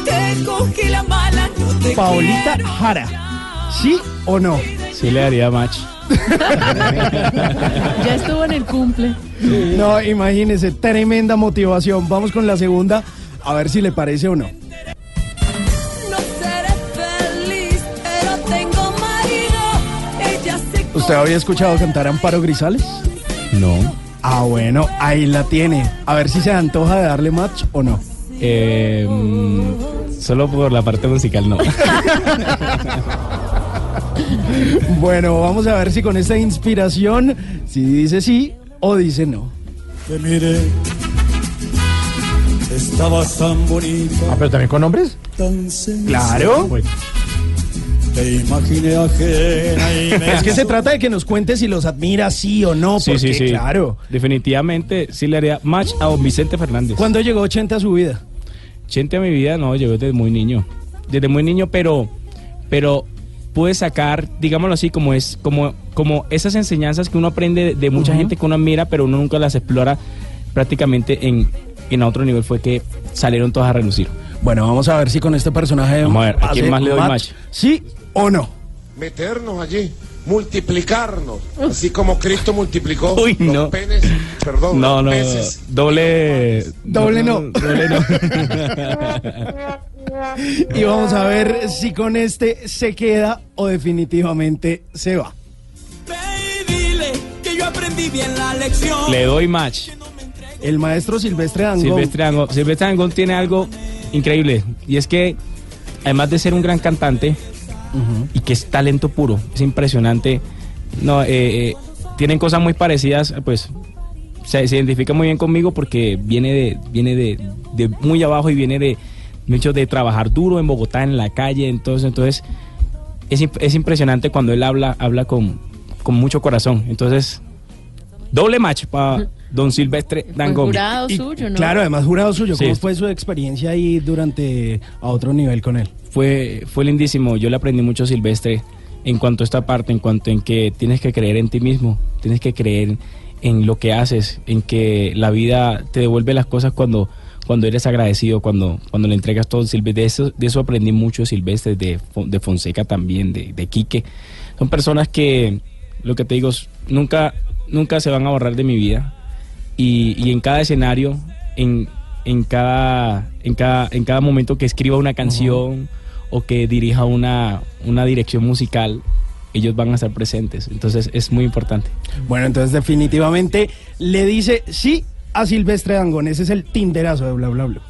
Te cogí la mala, no te Paolita quiero Jara. ¿Sí o no? Sí le daría match. Ya estuvo en el cumple. No, imagínese, tremenda motivación. Vamos con la segunda, a ver si le parece o no. No seré feliz, pero tengo marido. Ella se ¿Usted había escuchado cantar a Amparo Grisales? No. Ah, bueno, ahí la tiene. A ver si se antoja de darle match o no. Eh, mm, solo por la parte musical, no. Bueno, vamos a ver si con esta inspiración, si dice sí o dice no. Te miré, estabas tan bonita, Ah, pero también con hombres. tan. Claro. Bueno, Te imaginé ajena y me Es que se trata de que nos cuente si los admira sí o no, Sí, porque sí, sí. claro. Definitivamente sí le haría match a don Vicente Fernández. ¿Cuándo llegó 80 a su vida? Chente a mi vida, no, llegó desde muy niño. Desde muy niño, pero, pero pude sacar, digámoslo así, como es, como, como esas enseñanzas que uno aprende de, mucha gente que uno admira, pero uno nunca las explora prácticamente en, en otro nivel, fue que salieron todas a relucir. Bueno, vamos a ver si con este personaje. Vamos a ver, ¿a quién más le doy match? ¿Sí o no? meternos allí, multiplicarnos, así como Cristo multiplicó Uy, los no. penes, perdón, No, los no, peces. doble... Doble no. Doble no. Y vamos a ver si con este se queda o definitivamente se va. Le doy match. El maestro Silvestre Dangond. Silvestre Dangond. Silvestre Dangond tiene algo increíble. Y es que, además de ser un gran cantante, y que es talento puro, es impresionante. No, eh, eh, tienen cosas muy parecidas, pues se, identifica muy bien conmigo porque viene de, viene de, muy abajo y viene de mucho de trabajar duro en Bogotá, en la calle, entonces, entonces es, es impresionante cuando él habla, habla con, con mucho corazón. Entonces, doble match para Don Silvestre Fue Dangond. jurado Y, suyo, ¿no? Claro, además jurado suyo. Sí. ¿Cómo fue su experiencia ahí durante a otro nivel con él? fue, fue lindísimo. Yo le aprendí mucho a Silvestre en cuanto a esta parte, en cuanto en que tienes que creer en ti mismo, tienes que creer en lo que haces, en que la vida te devuelve las cosas cuando, cuando eres agradecido, cuando, cuando le entregas todo. Silvestre, de eso, de eso aprendí mucho, Silvestre, de, Fon- de Fonseca también, de, de Quique. Son personas que, lo que te digo, nunca, nunca se van a borrar de mi vida. Y, y en cada escenario, en, en, cada, en, cada, en cada momento que escriba una canción o que dirija una, una dirección musical, ellos van a estar presentes. Entonces es muy importante. Bueno, entonces definitivamente le dice sí a Silvestre Dangond. Ese es el tinderazo de bla bla bla.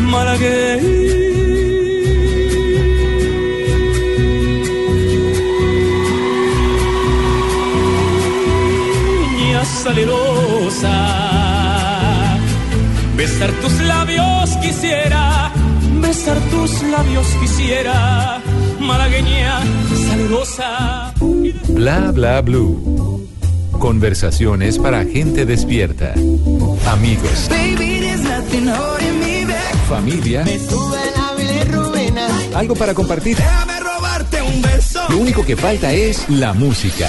Malagueña salerosa, besar tus labios quisiera, besar tus labios quisiera, malagueña salerosa. Bla bla blue. Conversaciones para gente despierta. Amigos, Baby, holding me familia, Sube la algo para compartir. Déjame robarte un beso. Lo único que falta es la música.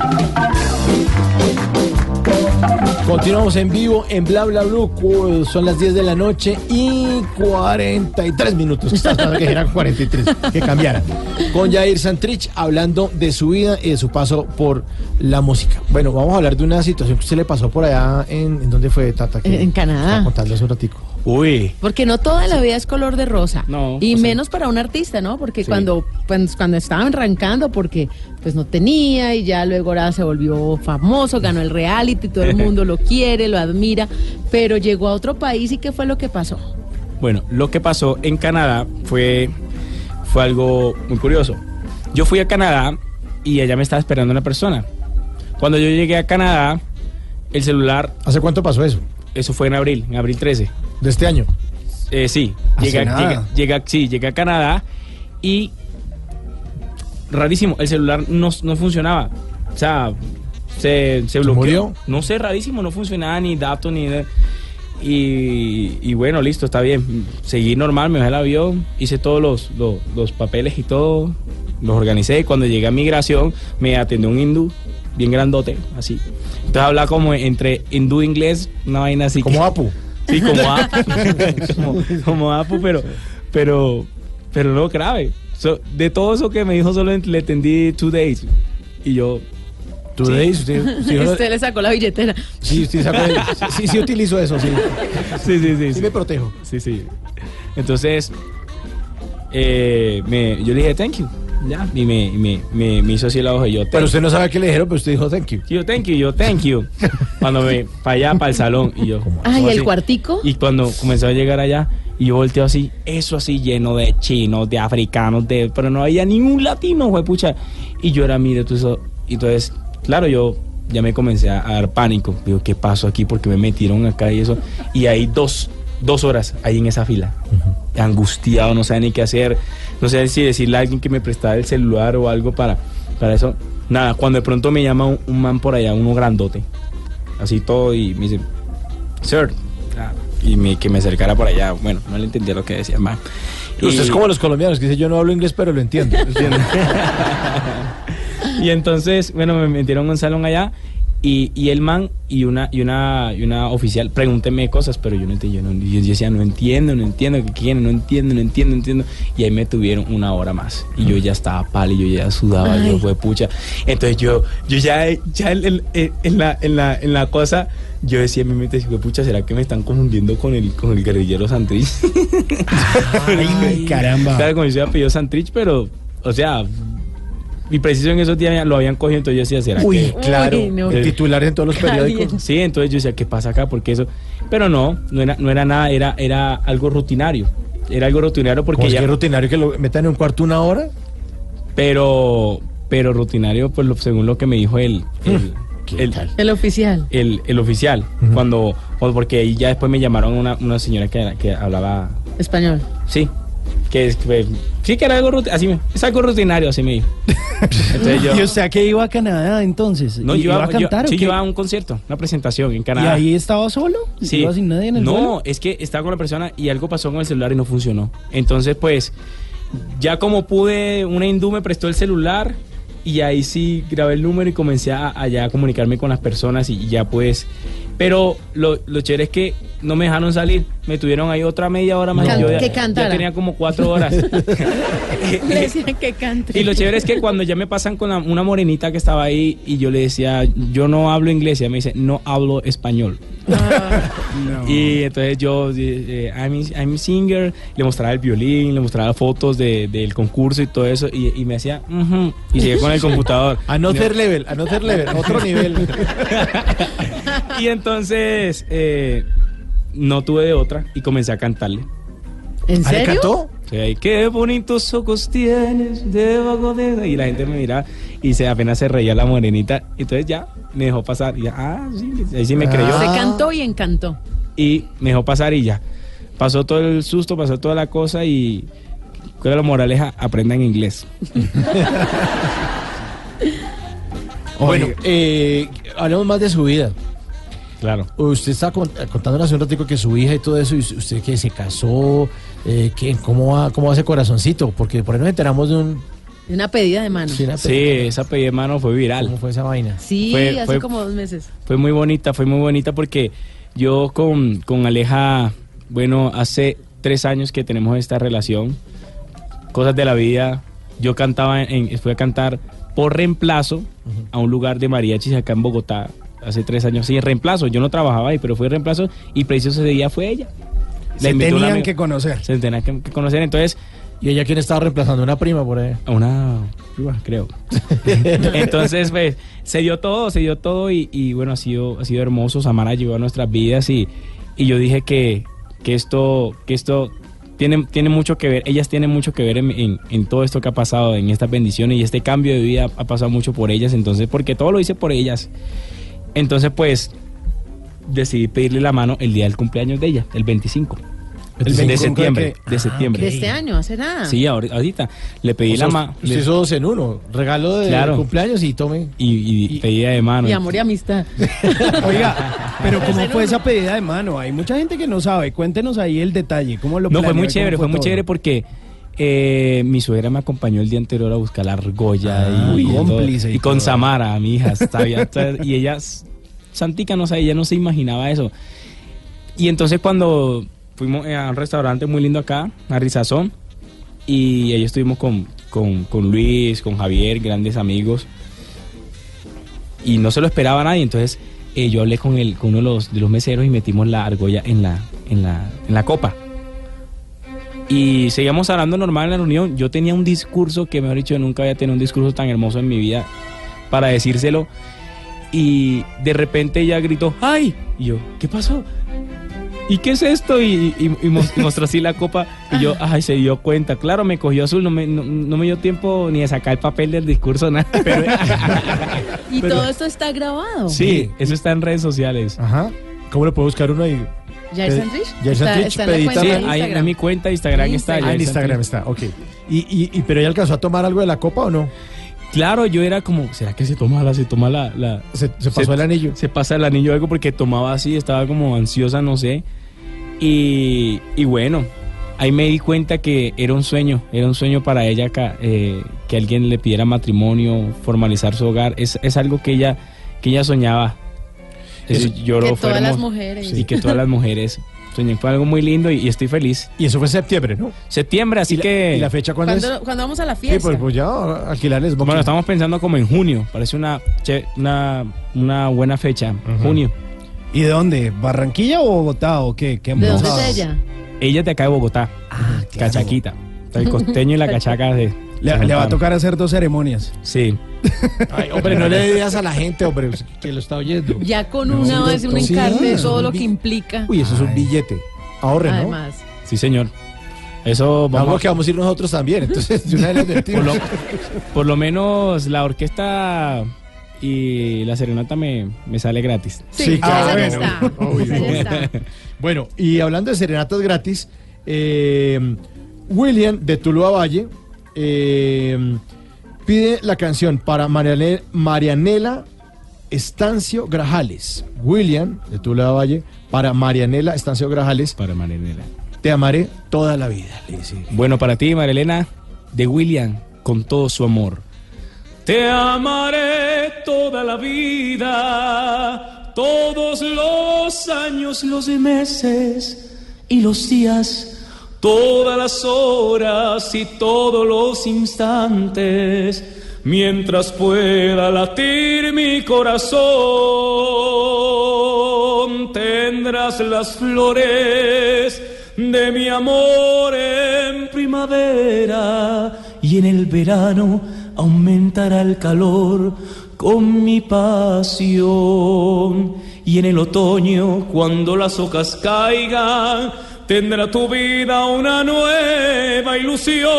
Continuamos en vivo en Bla Bla Blue. Son las 10 de la noche y 43 minutos. Que eran 43, que cambiara. Con Jair Santrich hablando de su vida y de su paso por la música. Bueno, vamos a hablar de una situación que usted le pasó por allá en, ¿en dónde fue Tata? Que En- Canadá. contando hace un ratico. Uy. Porque no toda la vida es color de rosa. No, Y o sea- menos para un artista, ¿no? Porque Sí. cuando, pues, cuando estaban arrancando, porque pues no tenía y ya luego ahora se volvió famoso, ganó el reality, todo el mundo lo quiere, lo admira, pero llegó a otro país y ¿qué fue lo que pasó? Bueno, lo que pasó en Canadá fue, fue algo muy curioso. Yo fui a Canadá y allá me estaba esperando una persona. Cuando yo llegué a Canadá, el celular, ¿Hace cuánto pasó eso? eso fue en abril, en abril 13. De este año. Eh, sí, Hace llegué, a- nada. llegué- llegué a- sí, llegué a Canadá y rarísimo, el celular no, no funcionaba. O sea, se, se bloqueó. murió? No sé, rarísimo, no funcionaba ni datos ni... de- Y, y bueno, listo, está bien. Seguí normal, me bajé el avión, hice todos los, los, los papeles y todo, los organicé. Cuando llegué a migración, me atendió un hindú, bien grandote, así. Entonces hablaba como entre hindú e inglés, una vaina así. Como que- Apu. Sí, como Apu. como, como Apu, pero, pero, pero no grave. So, de todo eso que me dijo, solo le entendí two days. Y yo, Two Sí. days, usted, Usted le sacó la billetera. sí, sí, sacó- sí, sí utilizo eso, sí. sí, sí, sí. Sí sí. me protejo. Sí, sí. Entonces, eh, me, yo le dije thank you. Ya. Y me, y me, me, me hizo así la hoja y yo, Pero thank usted no sabe qué le dijeron, pero usted dijo thank you. you, thank you, yo, thank you. Cuando me, para allá, para el salón, y yo, Ay, ¿cómo el así? cuartico. Y cuando comenzó a llegar allá, y yo volteo así, eso así lleno de chinos, de africanos, de, pero no había ningún latino, güey, pucha. Y yo era, mire, tú eso. Y entonces, claro, yo ya me comencé a, a dar pánico. Digo, ¿qué pasó aquí? Porque me metieron acá y eso. Y ahí dos, dos horas ahí en esa fila. Angustiado, no sabía ni qué hacer. No sé si decirle a alguien que me prestara el celular o algo para, para eso. Nada, cuando de pronto me llama un, un man por allá, uno grandote así todo, y me dice, Sir, y me, que me acercara por allá. Bueno, no le entendía lo que decía, man. Usted es como los colombianos que dicen yo no hablo inglés, pero lo entiendo. Y entonces, bueno, me metieron en un salón allá y, y el man y una, y una, y una oficial, pregúnteme cosas, pero yo no entiendo, yo, no- yo decía, no entiendo, no entiendo, ¿qué quieren? No entiendo, no entiendo, no entiendo. Y ahí me tuvieron una hora más. Y yo ya estaba pálido, yo ya sudaba, yo fue pucha. Entonces yo, yo ya, ya en, en- en la, en, la, en la cosa, yo decía en mi mente, fue pucha, ¿será que me están confundiendo con el, con el guerrillero Santrich? Ay, caramba. Claro, como yo soy apellido Santrich, pero, o sea, y preciso en esos días lo habían cogido, entonces yo decía, ¿será Uy, que...? claro. Uy, no. El titular en todos los periódicos. Sí, entonces yo decía, ¿qué pasa acá? Porque eso... Pero no, no era, no era nada, era, era algo rutinario. Era algo rutinario porque ya... que es rutinario que lo metan en un cuarto una hora. Pero, pero rutinario, pues lo- según lo que me dijo el... el, el, El oficial. el- el oficial, cuando, cuando- porque ahí ya después me llamaron una, una señora que, que hablaba, Español. sí, que es, que- sí que era algo rutinario, así me, es algo rutinario, así me dijo. Entonces yo, ¿Y usted qué iba a Canadá entonces? no, ¿Y yo iba, a cantar yo, sí, yo iba a un concierto, una presentación en ¿Y Canadá. ahí estaba solo? Sí. ¿Iba sin nadie en el no, vuelo? es que estaba con la persona y algo pasó con el celular y no funcionó. Entonces, pues, ya como pude, una hindú me prestó el celular y ahí sí grabé el número y comencé a, a ya comunicarme con las personas y, y ya pues... Pero lo, lo chévere es que no me dejaron salir. Me tuvieron ahí otra media hora más. Y yo ya, que ya tenía como cuatro horas. Le decían que cante. Y lo chévere es que cuando ya me pasan con la- una morenita que estaba ahí y yo le decía, yo no hablo inglés, y ella me dice, no hablo español. Y entonces yo, eh, I'm, I'm a singer, le mostraba el violín, le mostraba fotos de- del concurso y todo eso, y, y me hacía, "Ujú", y seguía con el computador. Another level, another level, otro nivel. Y entonces eh, no tuve de otra y comencé a cantarle. ¿En ¿Ah, le serio? cantó? Sí, ahí, qué bonitos ojos tienes debajo de... Y la gente me mira y se apenas se reía la morenita. Entonces ya me dejó pasar. Y ya, ah, sí, ahí sí me creyó. Se cantó y encantó. Y me dejó pasar y ya. Pasó todo el susto, pasó toda la cosa y... ¿Cuál es la moraleja? Aprendan inglés. Bueno, eh, hablemos más de su vida. Claro. Usted está con- contándonos hace un ratico que su hija y todo eso, y usted que se casó, eh, que, ¿cómo, va, ¿cómo va ese corazoncito? Porque por ahí nos enteramos de un... Una pedida de mano. de una Sí, esa pedida de mano fue viral. ¿Cómo fue esa vaina? Sí, Fue- hace fue- como dos meses. Fue muy bonita, fue muy bonita porque yo con, con Aleja, bueno, hace tres años que tenemos esta relación, cosas de la vida, yo cantaba, en, fui a cantar por reemplazo a un lugar de mariachis acá en Bogotá, hace tres años, sí, reemplazo, yo no trabajaba ahí, pero fue reemplazo y preciso ese día fue ella. La Se tenían que conocer. Se tenían que, que conocer, entonces ¿Y ella quién estaba reemplazando? ¿Una prima por ahí? a una prima, creo. Entonces, pues, se dio todo, se dio todo y, y, bueno, ha sido, ha sido hermoso. Samara llegó a nuestras vidas y, y yo dije que, que esto, que esto tiene, tiene mucho que ver, ellas tienen mucho que ver en, en- en todo esto que ha pasado, en estas bendiciones y este cambio de vida ha pasado mucho por ellas, entonces, porque todo lo hice por ellas. Entonces, pues, decidí pedirle la mano el día del cumpleaños de ella, el 25. ¿El de 25 de septiembre, de Ah, septiembre. De este año, hace nada. Sí, ahori- ahorita. Le pedí la mano. Usted hizo dos en uno. Regalo de Claro. cumpleaños y tome. Y, y pedida de mano. Y amor y amistad. Oiga, pero ¿cómo fue esa pedida de mano? Hay mucha gente que no sabe. Cuéntenos ahí el detalle. ¿Cómo lo No, fue muy chévere, fue muy chévere porque eh, mi suegra me acompañó el día anterior a buscar la argolla Ah, y, cómplice con todo. Samara, mi hija, sabía, y ella, Santica, no sé, ella no se imaginaba eso. Y entonces cuando fuimos eh, a un restaurante muy lindo acá, a Rizazón, y ahí estuvimos con, con, con Luis, con Javier, grandes amigos, y no se lo esperaba nadie, entonces eh, yo hablé con, el, con uno de los, de los meseros y metimos la argolla en la, en la, en la copa. Y seguíamos hablando normal en la reunión. Yo tenía un discurso que, mejor dicho, nunca había tenido un discurso tan hermoso en mi vida para decírselo. Y de repente ella gritó, ¡ay! Y yo, ¿qué pasó? ¿Y qué es esto? Y, y- y mos- y mostró así la copa. Y yo, ¡ay! Se dio cuenta. Claro, me cogió azul. No me, no, no me dio tiempo ni de sacar el papel del discurso, nada. Pero, Y Pero- todo esto está grabado. sí, eso está en redes sociales. Ajá. ¿Cómo le puedo buscar uno ahí? Jair Santrich. Jair Está- Santrich, está en la pedita Sí, ahí en mi cuenta de Instagram En está. Ah, en Instagram está, ok. ¿Y, y, y pero ella alcanzó a tomar algo de la copa o no? claro, yo era como, ¿será que se toma la, se toma la, la- Se, se pasó el anillo. se pasa el anillo o algo porque tomaba así, estaba como ansiosa, no sé. Y, y bueno, ahí me di cuenta que era un sueño, era un sueño para ella ca- eh, que alguien le pidiera matrimonio, formalizar su hogar. Es, es algo que ella, que ella soñaba. Eso lloró, Que todas las mujeres. Y que todas las mujeres. Soñé, fue algo muy lindo y, y estoy feliz. Y eso fue en septiembre, ¿no? Septiembre, así ¿Y la, que... ¿Y la fecha cuándo es? Cuando, cuando vamos a la Sí, fiesta. pues, pues ya alquilarles Bueno, estamos pensando como en junio. Parece una, che- una, una buena fecha. Junio. ¿Y de dónde? ¿Barranquilla o Bogotá o qué? ¿Qué ¿De dónde es ella? Ella es de acá de Bogotá. Cachaquita. El costeño y la cachaca de... Le, va a tocar hacer dos ceremonias. Sí. Ay, hombre, no le digas a la gente, hombre, que lo está oyendo. Ya con una vez un Sí, encarte de todo lo que implica. Uy, eso es un billete. Ahorre, ¿no? Además. Sí, señor. Eso Vamos vamos que vamos a ir nosotros también. Entonces, de una vez por lo, por lo menos la orquesta y la serenata me, me sale gratis. Sí, Sí, claro. está. Esa ya está. Bueno, y hablando de serenatas gratis, eh, William de Tuluá Valle eh, pide la canción para Mariane- Marianela Estancio Grajales. William de Tuluá Valle para Marianela Estancio Grajales. Para Marinela. Te amaré toda la vida. le dice. Bueno, para ti, Marilena, de William, con todo su amor. Te amaré toda la vida, todos los años, los meses y los días, todas las horas y todos los instantes, mientras pueda latir mi corazón, tendrás las flores de mi amor en primavera y en el verano aumentará el calor con mi pasión. Y en el otoño cuando las hojas caigan tendrá tu vida una nueva ilusión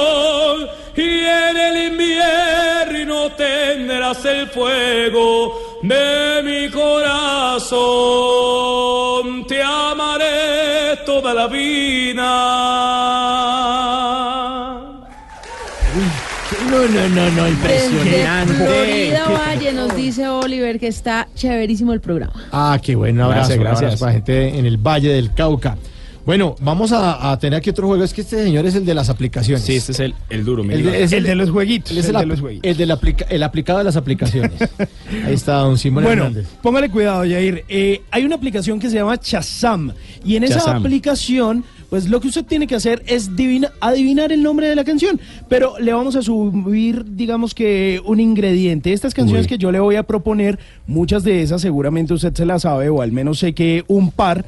y en el invierno tendrás el fuego de mi corazón te amaré toda la vida No, no, no, no, Desde Florida Valle nos dice Oliver que está chéverísimo el programa. Ah, qué bueno, abrazo, Gracias, gracias. para la gente en el Valle del Cauca. Bueno, vamos a, a tener aquí otro juego. Es que este señor es el de las aplicaciones. Sí, este es el, el duro, El de, es El de los jueguitos, el el, de los jueguitos. el del aplica- el aplicado de las aplicaciones. Ahí está don Simón Bueno, Hernández. póngale cuidado, Jair. Eh, hay una aplicación que se llama Chazam. Y en esa aplicación, pues lo que usted tiene que hacer es divina- adivinar el nombre de la canción. Pero le vamos a subir, digamos que, un ingrediente. Estas canciones Uy. que yo le voy a proponer, muchas de esas seguramente usted se las sabe, o al menos sé que un par.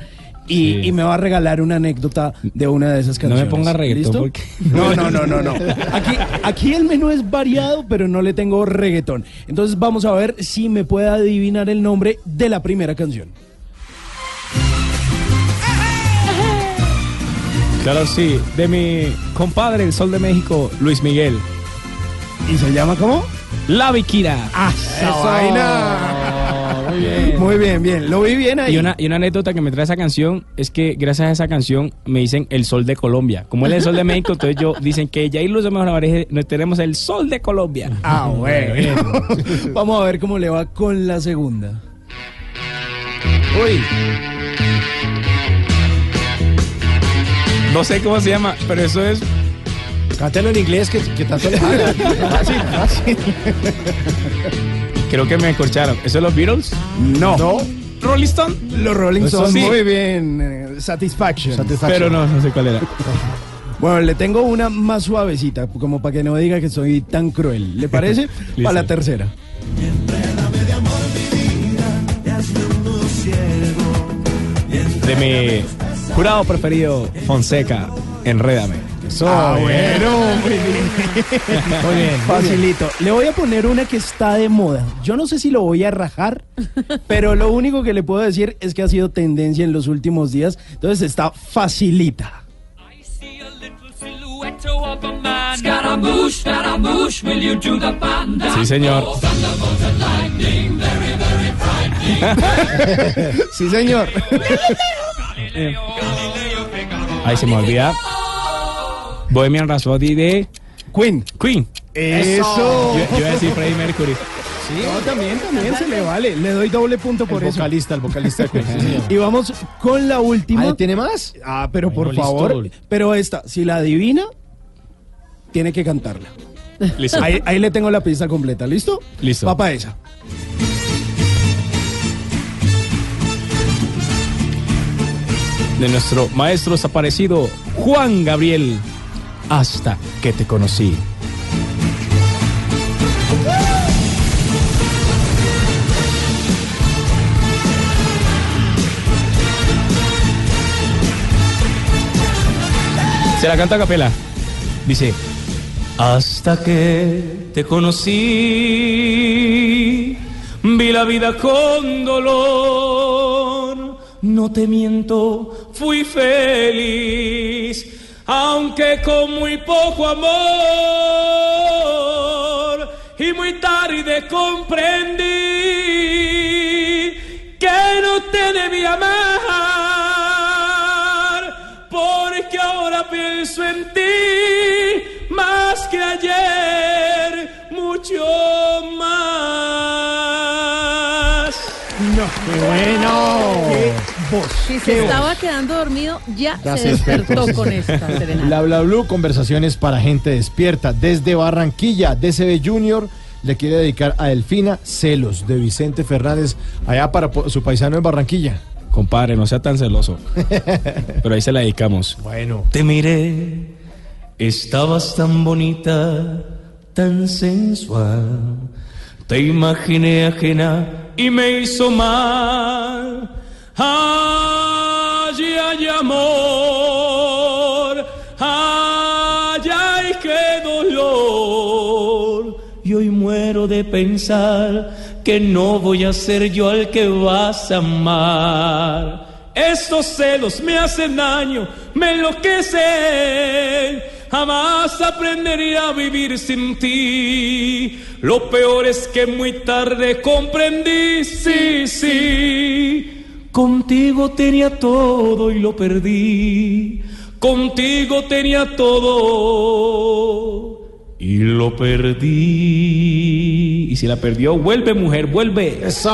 Y, Sí. y me va a regalar una anécdota de una de esas No me canciones. ponga reggaetón, ¿Listo? porque- No, no, no, no, no. Aquí, aquí el menú es variado, pero no le tengo reggaetón. Entonces vamos a ver si me puede adivinar el nombre de la primera canción. Claro, sí. De mi compadre, el Sol de México, Luis Miguel. ¿Y se llama cómo? La Viquira. ¡Ah, esa vaina! Muy bien. Muy bien, bien. Lo vi bien ahí. Y una, y una anécdota que me trae esa canción es que gracias a esa canción me dicen el sol de Colombia. Como él es el sol de México, entonces yo dicen que ya Luz de Mejor nos tenemos el sol de Colombia. Ah, bueno. Vamos a ver cómo le va con la segunda. Uy, No sé cómo se llama, pero eso es. cántelo en inglés que, que tanto le. Fácil, fácil. Creo que me escorcharon. ¿Eso es los Beatles? No. No, ¿Rolling Stone? Los Rolling Stones, Sí. muy bien. eh, Satisfaction. Satisfaction. Pero no, no sé cuál era. Bueno, le tengo una más suavecita, como para que no diga que soy tan cruel. ¿Le parece? Listo. para la tercera. De mi jurado preferido, Fonseca, Enrédame. Ah, bueno, muy bien. Muy bien. Facilito. Le voy a poner una que está de moda. Yo no sé si lo voy a rajar, pero lo único que le puedo decir es que ha sido tendencia en los últimos días. Entonces está facilita. Sí, señor. Sí, señor. Ahí se me olvida. Bohemian Rhapsody de Queen. Queen. Eso. Yo, yo iba a decir Freddie Mercury. Sí, no, también, también se le vale. Le doy doble punto por el eso. vocalista, el vocalista de Queen. sí, señor. Y vamos con la última. Ah, ¿Tiene más? Ah, pero por listo. favor. Pero esta, si la adivina, tiene que cantarla. Listo. Ahí, ahí le tengo la pista completa. ¿Listo? Listo. Va pa' esa. de nuestro maestro desaparecido Juan Gabriel hasta que te conocí. Se la canta a capela. Dice, hasta que te conocí, vi la vida con dolor. No te miento, fui feliz, aunque con muy poco amor. Y muy tarde comprendí que no te debía amar, porque ahora pienso en ti más que ayer, mucho más. No, qué bueno. Qué. Si se estaba quedando dormido, ya, Ya se se despertó despertó. con esta serenata. Bla bla blue, conversaciones para gente despierta. Desde Barranquilla, DCB Junior le quiere dedicar a Delfina Celos de Vicente Fernández, allá para su paisano en Barranquilla. Compadre, no sea tan celoso. Pero ahí se la dedicamos. Bueno. Te miré, estabas tan bonita, tan sensual. Te imaginé ajena y me hizo mal. Ay, ay, amor. Ay, ay, qué dolor. Y hoy muero de pensar que no voy a ser yo el que vas a amar. Estos celos me hacen daño, me enloquecen. Jamás aprendería a vivir sin ti. Lo peor es que muy tarde comprendí, sí, sí. Contigo tenía todo y lo perdí. Contigo tenía todo y lo perdí. Y si la perdió, vuelve mujer, vuelve. Eso.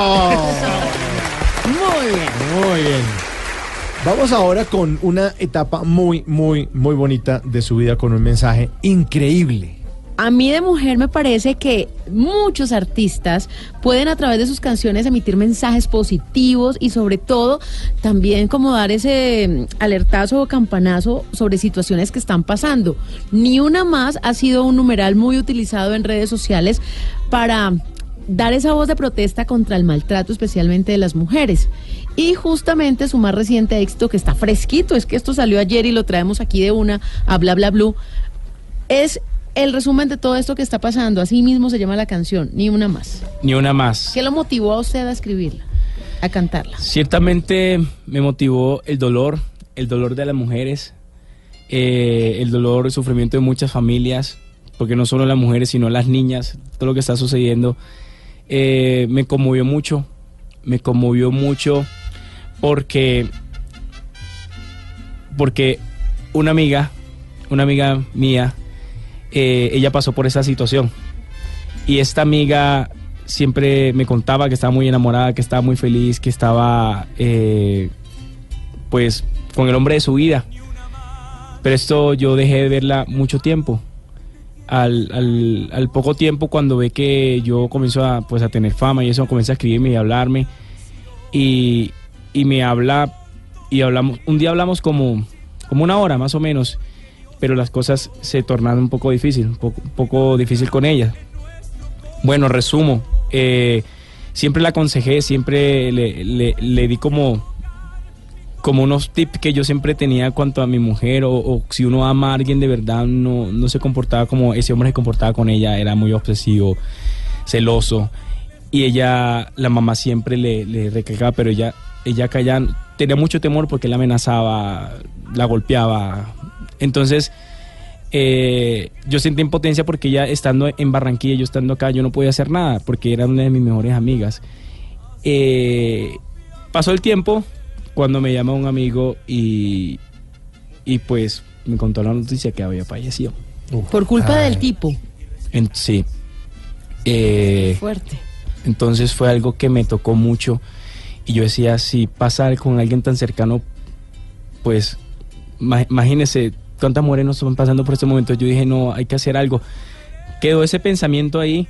Muy bien. Muy bien. Vamos ahora con una etapa muy, muy, muy bonita de su vida con un mensaje increíble. A mí de mujer me parece que muchos artistas pueden a través de sus canciones emitir mensajes positivos y sobre todo también como dar ese mm, alertazo o campanazo sobre situaciones que están pasando. Ni una más ha sido un numeral muy utilizado en redes sociales para dar esa voz de protesta contra el maltrato, especialmente de las mujeres. Y justamente su más reciente éxito, que está fresquito, es que esto salió ayer y lo traemos aquí de una a bla bla blue, es el resumen de todo esto que está pasando. Así mismo se llama la canción, ni una más. Ni una más. ¿Qué lo motivó a usted a escribirla, a cantarla? Ciertamente me motivó el dolor, el dolor de las mujeres, eh, el dolor, el sufrimiento de muchas familias, porque no solo las mujeres, sino las niñas, todo lo que está sucediendo. Eh, me conmovió mucho, me conmovió mucho porque, porque una amiga, una amiga mía, eh, ella pasó por esa situación. Y esta amiga siempre me contaba que estaba muy enamorada, que estaba muy feliz, que estaba eh, pues con el hombre de su vida. Pero esto yo dejé de verla mucho tiempo. Al, poco tiempo cuando ve que yo comienzo a, pues, a tener fama y eso, comienza a escribirme y hablarme. Y, y me habla, y hablamos, un día hablamos como, como una hora más o menos, pero las cosas se tornaron un poco difícil, un poco, difícil con ella. Bueno, resumo. eh, siempre la aconsejé, siempre le, di como, como unos tips que yo siempre tenía cuanto a mi mujer o, o si uno ama a alguien de verdad no, no se comportaba como ese hombre se comportaba con ella, era muy obsesivo, celoso y ella, la mamá siempre le, le recalcaba, pero ella, ella callaba, tenía mucho temor porque la amenazaba, la golpeaba. Entonces, eh, yo sentí impotencia porque ella estando en Barranquilla, yo estando acá, yo no podía hacer nada porque era una de mis mejores amigas. Eh, pasó el tiempo cuando me llama un amigo y, y pues me contó la noticia que había fallecido. Por culpa del tipo. En- sí. Eh, Fuerte. entonces fue algo que me tocó mucho y yo decía, si pasa algo con alguien tan cercano, pues ma- imagínese cuántas mujeres nos están pasando por este momento. Yo dije, no, hay que hacer algo. Quedó ese pensamiento ahí,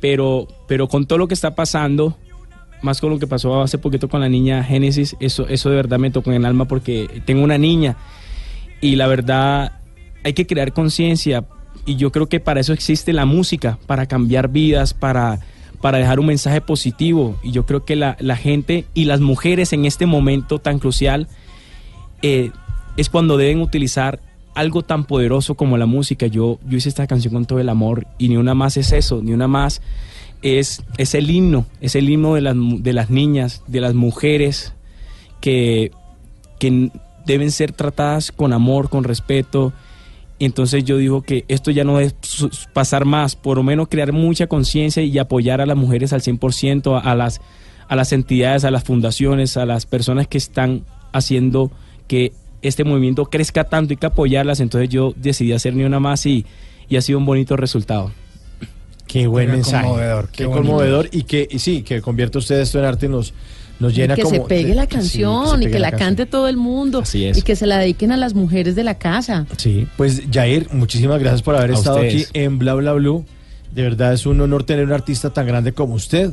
pero, pero con todo lo que está pasando, más con lo que pasó hace poquito con la niña Génesis, eso, eso de verdad me tocó en el alma porque tengo una niña y la verdad hay que crear conciencia y yo creo que para eso existe la música, para cambiar vidas, para, para dejar un mensaje positivo y yo creo que la, la gente y las mujeres en este momento tan crucial eh, es cuando deben utilizar algo tan poderoso como la música. Yo, yo hice esta canción con todo el amor y ni una más es eso, ni una más es, es el himno, es el himno de las, de las niñas, de las mujeres que, que deben ser tratadas con amor, con respeto. Entonces yo digo que esto ya no su- pasar más, por lo menos crear mucha conciencia y apoyar a las mujeres al 100%, a, a las, a las entidades, a las fundaciones, a las personas que están haciendo que este movimiento crezca tanto y que apoyarlas. Entonces yo decidí hacer ni una más y, y ha sido un bonito resultado. Qué buen Qué mensaje. conmovedor, Qué, conmovedor y que y sí, que convierte usted esto en arte y nos, nos llena que como... se pegue la canción Sí, se y que la, cante todo el mundo. Así es. Y que se la dediquen a las mujeres de la casa. Sí, pues Jair, muchísimas gracias por haber A estado ustedes. aquí en Bla Bla Blue. De verdad es un honor tener un artista tan grande como usted.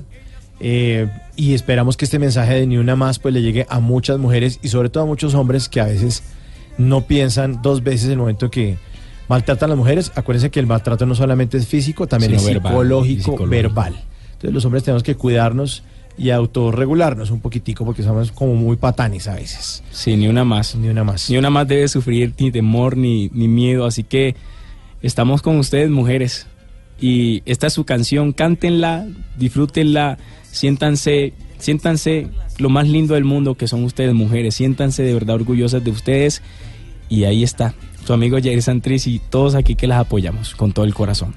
Eh, y esperamos que este mensaje de Ni Una Más pues le llegue a muchas mujeres y sobre todo a muchos hombres que a veces no piensan dos veces en el momento que maltratan a las mujeres. Acuérdense que el maltrato no solamente es físico, también Sino es verbal, psicológico, psicológico. verbal. Entonces los hombres tenemos que cuidarnos y autorregularnos un poquitico porque somos como muy patanes a veces. Sí, ni una más. Ni una más. Ni una más debe sufrir ni temor ni, ni miedo. Así que estamos con ustedes, mujeres. Y esta es su canción. Cántenla, disfrútenla, siéntanse, siéntanse lo más lindo del mundo que son ustedes, mujeres. Siéntanse de verdad orgullosas de ustedes. Y ahí está, su amigo Jair Santriz y todos aquí que las apoyamos con todo el corazón.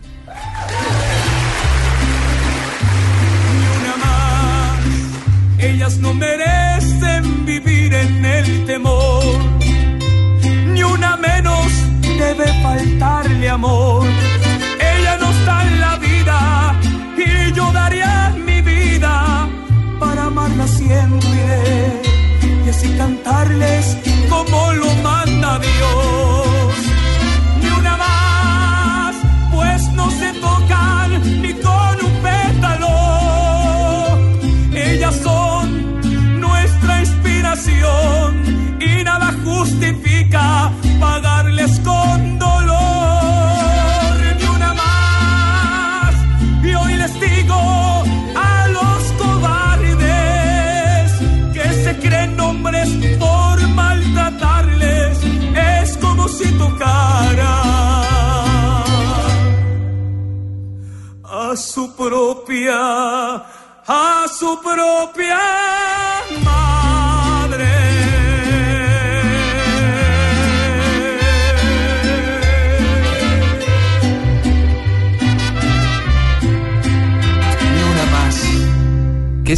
Ellas no merecen vivir en el temor. Ni una menos debe faltarle amor. Cantarles como lo manda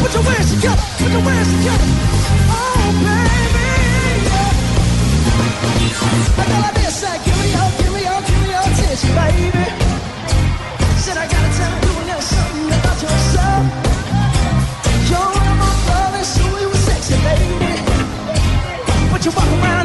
Put your hands together. Put your hands together. Oh, baby. I got like this. Say, give me your, give me your, give me your attention, baby. Said I gotta tell you a little something about yourself. You're one of my brothers, so you were sexy, baby. But you walk around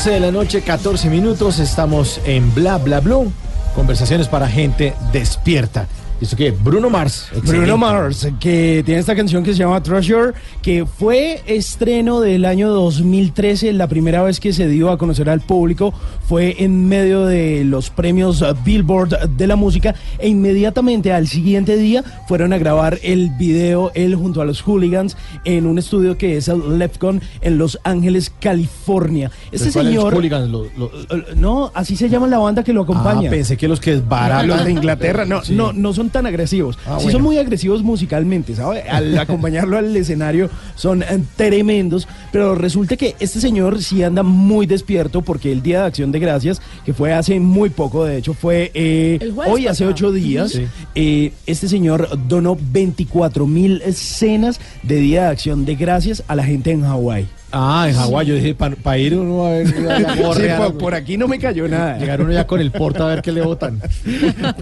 11 de la noche, 14 minutos. Estamos en Bla Bla Blue. Conversaciones para gente despierta. ¿Y ¿Esto qué? Bruno Mars. Excelente. Bruno Mars, que tiene esta canción que se llama Treasure, que fue estreno del año 2013, la primera vez que se dio a conocer al público fue en medio de los premios Billboard de la música e inmediatamente al siguiente día fueron a grabar el video él junto a los hooligans en un estudio que es el Lefcon en Los Ángeles, California. Este ¿Cuáles señor... hooligans? Lo- lo- No, así se llama la banda que lo Ah, acompaña. pensé que los que desbaratan. Los de Inglaterra, no, Sí. no, no son tan agresivos. Ah, sí bueno. son muy agresivos musicalmente, ¿sabe? Al acompañarlo al escenario son eh, tremendos, pero resulta que este señor sí anda muy despierto porque el Día de Acción de Gracias, que fue hace muy poco, de hecho fue eh, hoy hace ocho días, Sí. eh, este señor donó 24 mil cenas de Día de Acción de Gracias a la gente en Hawái. Ah, en Hawái. Yo dije, para ir uno a ver. a Sí, gorrear, por, por aquí no me cayó nada. Llegar uno ya con el porta a ver qué le votan.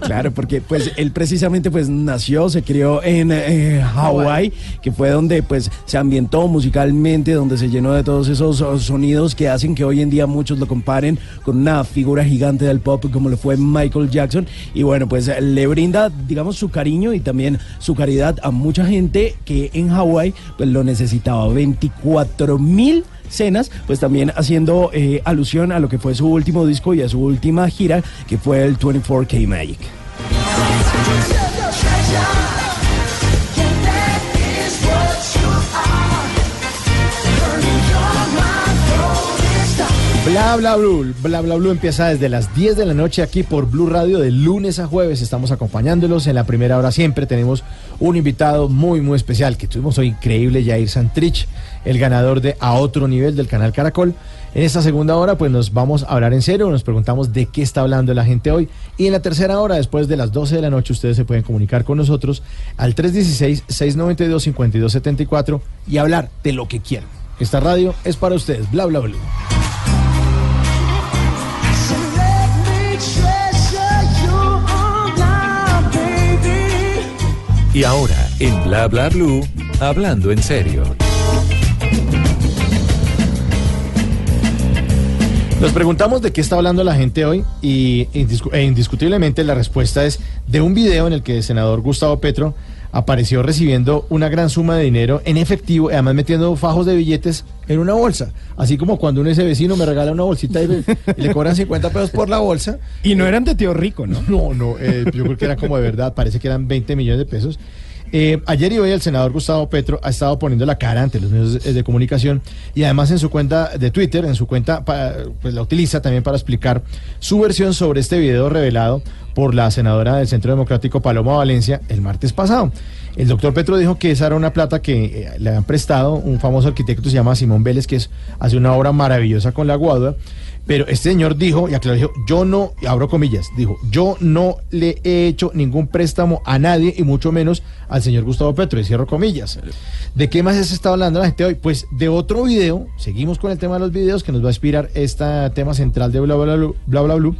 Claro, porque pues él precisamente pues nació, se crió en eh, Hawái, que fue donde pues se ambientó musicalmente, donde se llenó de todos esos oh, sonidos que hacen que hoy en día muchos lo comparen con una figura gigante del pop como lo fue Michael Jackson y bueno pues le brinda digamos su cariño y también su caridad a mucha gente que en Hawái pues lo necesitaba, 24 mil cenas, pues también haciendo eh, alusión a lo que fue su último disco y a su última gira, que fue el 24K Magic. Bla bla blue, bla bla blue empieza desde las 10 de la noche aquí por Blue Radio de lunes a jueves. Estamos acompañándolos en la primera hora siempre. Tenemos un invitado muy muy especial que tuvimos hoy increíble, Jair Santrich, el ganador de A Otro Nivel del canal Caracol. En esta segunda hora pues nos vamos a hablar en serio, nos preguntamos de qué está hablando la gente hoy. Y en la tercera hora, después de las 12 de la noche, ustedes se pueden comunicar con nosotros al 316-692-5274 y hablar de lo que quieran. Esta radio es para ustedes, bla bla. Y ahora, en Bla Bla Blue, hablando en serio. Nos preguntamos de qué está hablando la gente hoy y indiscu- e indiscutiblemente la respuesta es de un video en el que el senador Gustavo Petro apareció recibiendo una gran suma de dinero en efectivo y además metiendo fajos de billetes en una bolsa. Así como cuando uno ese vecino me regala una bolsita y, le- y le cobran 50 pesos por la bolsa. Y no eran de tío rico, ¿no? No, no, eh, yo creo que era como de verdad, parece que eran 20 millones de pesos. Eh, ayer y hoy el senador Gustavo Petro ha estado poniendo la cara ante los medios de, comunicación y además en su cuenta de Twitter, en su cuenta, pues la utiliza también para explicar su versión sobre este video revelado por la senadora del Centro Democrático Paloma Valencia el martes pasado. El doctor Petro dijo que esa era una plata que eh, le han prestado un famoso arquitecto se llama Simón Vélez, que es, hace una obra maravillosa con la guadua. Pero este señor dijo, y aclaró, dijo, yo no, y abro comillas, dijo, yo no le he hecho ningún préstamo a nadie y mucho menos al señor Gustavo Petro, y cierro comillas. ¿De qué más se está hablando la gente hoy? Pues de otro video, seguimos con el tema de los videos que nos va a inspirar este tema central de bla bla bla, bla, bla, bla.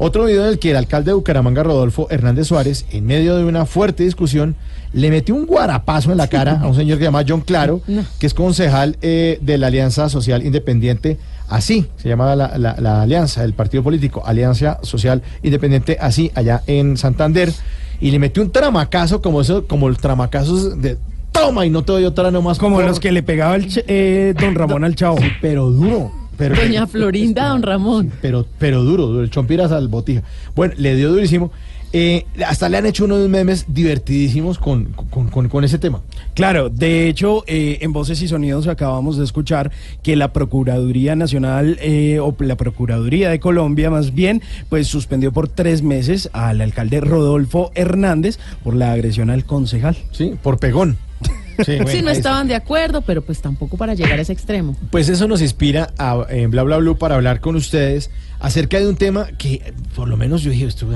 Otro video en el que el alcalde de Bucaramanga, Rodolfo Hernández Suárez, en medio de una fuerte discusión, le metió un guarapazo en la cara a un señor que se llama John Claro, que es concejal eh, de la Alianza Social Independiente, así se llama la, la- la alianza, el partido político, Alianza Social Independiente, así, allá en Santander, y le metió un tramacazo como eso, como los tramacazos de toma y no te doy otra nomás. Como por-". los que le pegaba el eh, don Ramón al chavo. Pero duro. Pero, Doña Florinda, don Ramón. pero, pero duro, duro, el chompiras al botija. Bueno, le dio durísimo. Eh, hasta le han hecho unos memes divertidísimos con, con, con- con ese tema. Claro, de hecho, eh, en Voces y Sonidos acabamos de escuchar que la Procuraduría Nacional, eh, o la Procuraduría de Colombia más bien, pues suspendió por tres meses al alcalde Rodolfo Hernández por la agresión al concejal. Sí, por pegón. Sí, bueno, Sí, no estaban de acuerdo, pero pues tampoco para llegar a ese extremo. Pues eso nos inspira a, en Bla Bla Blue para hablar con ustedes acerca de un tema que por lo menos yo dije, esto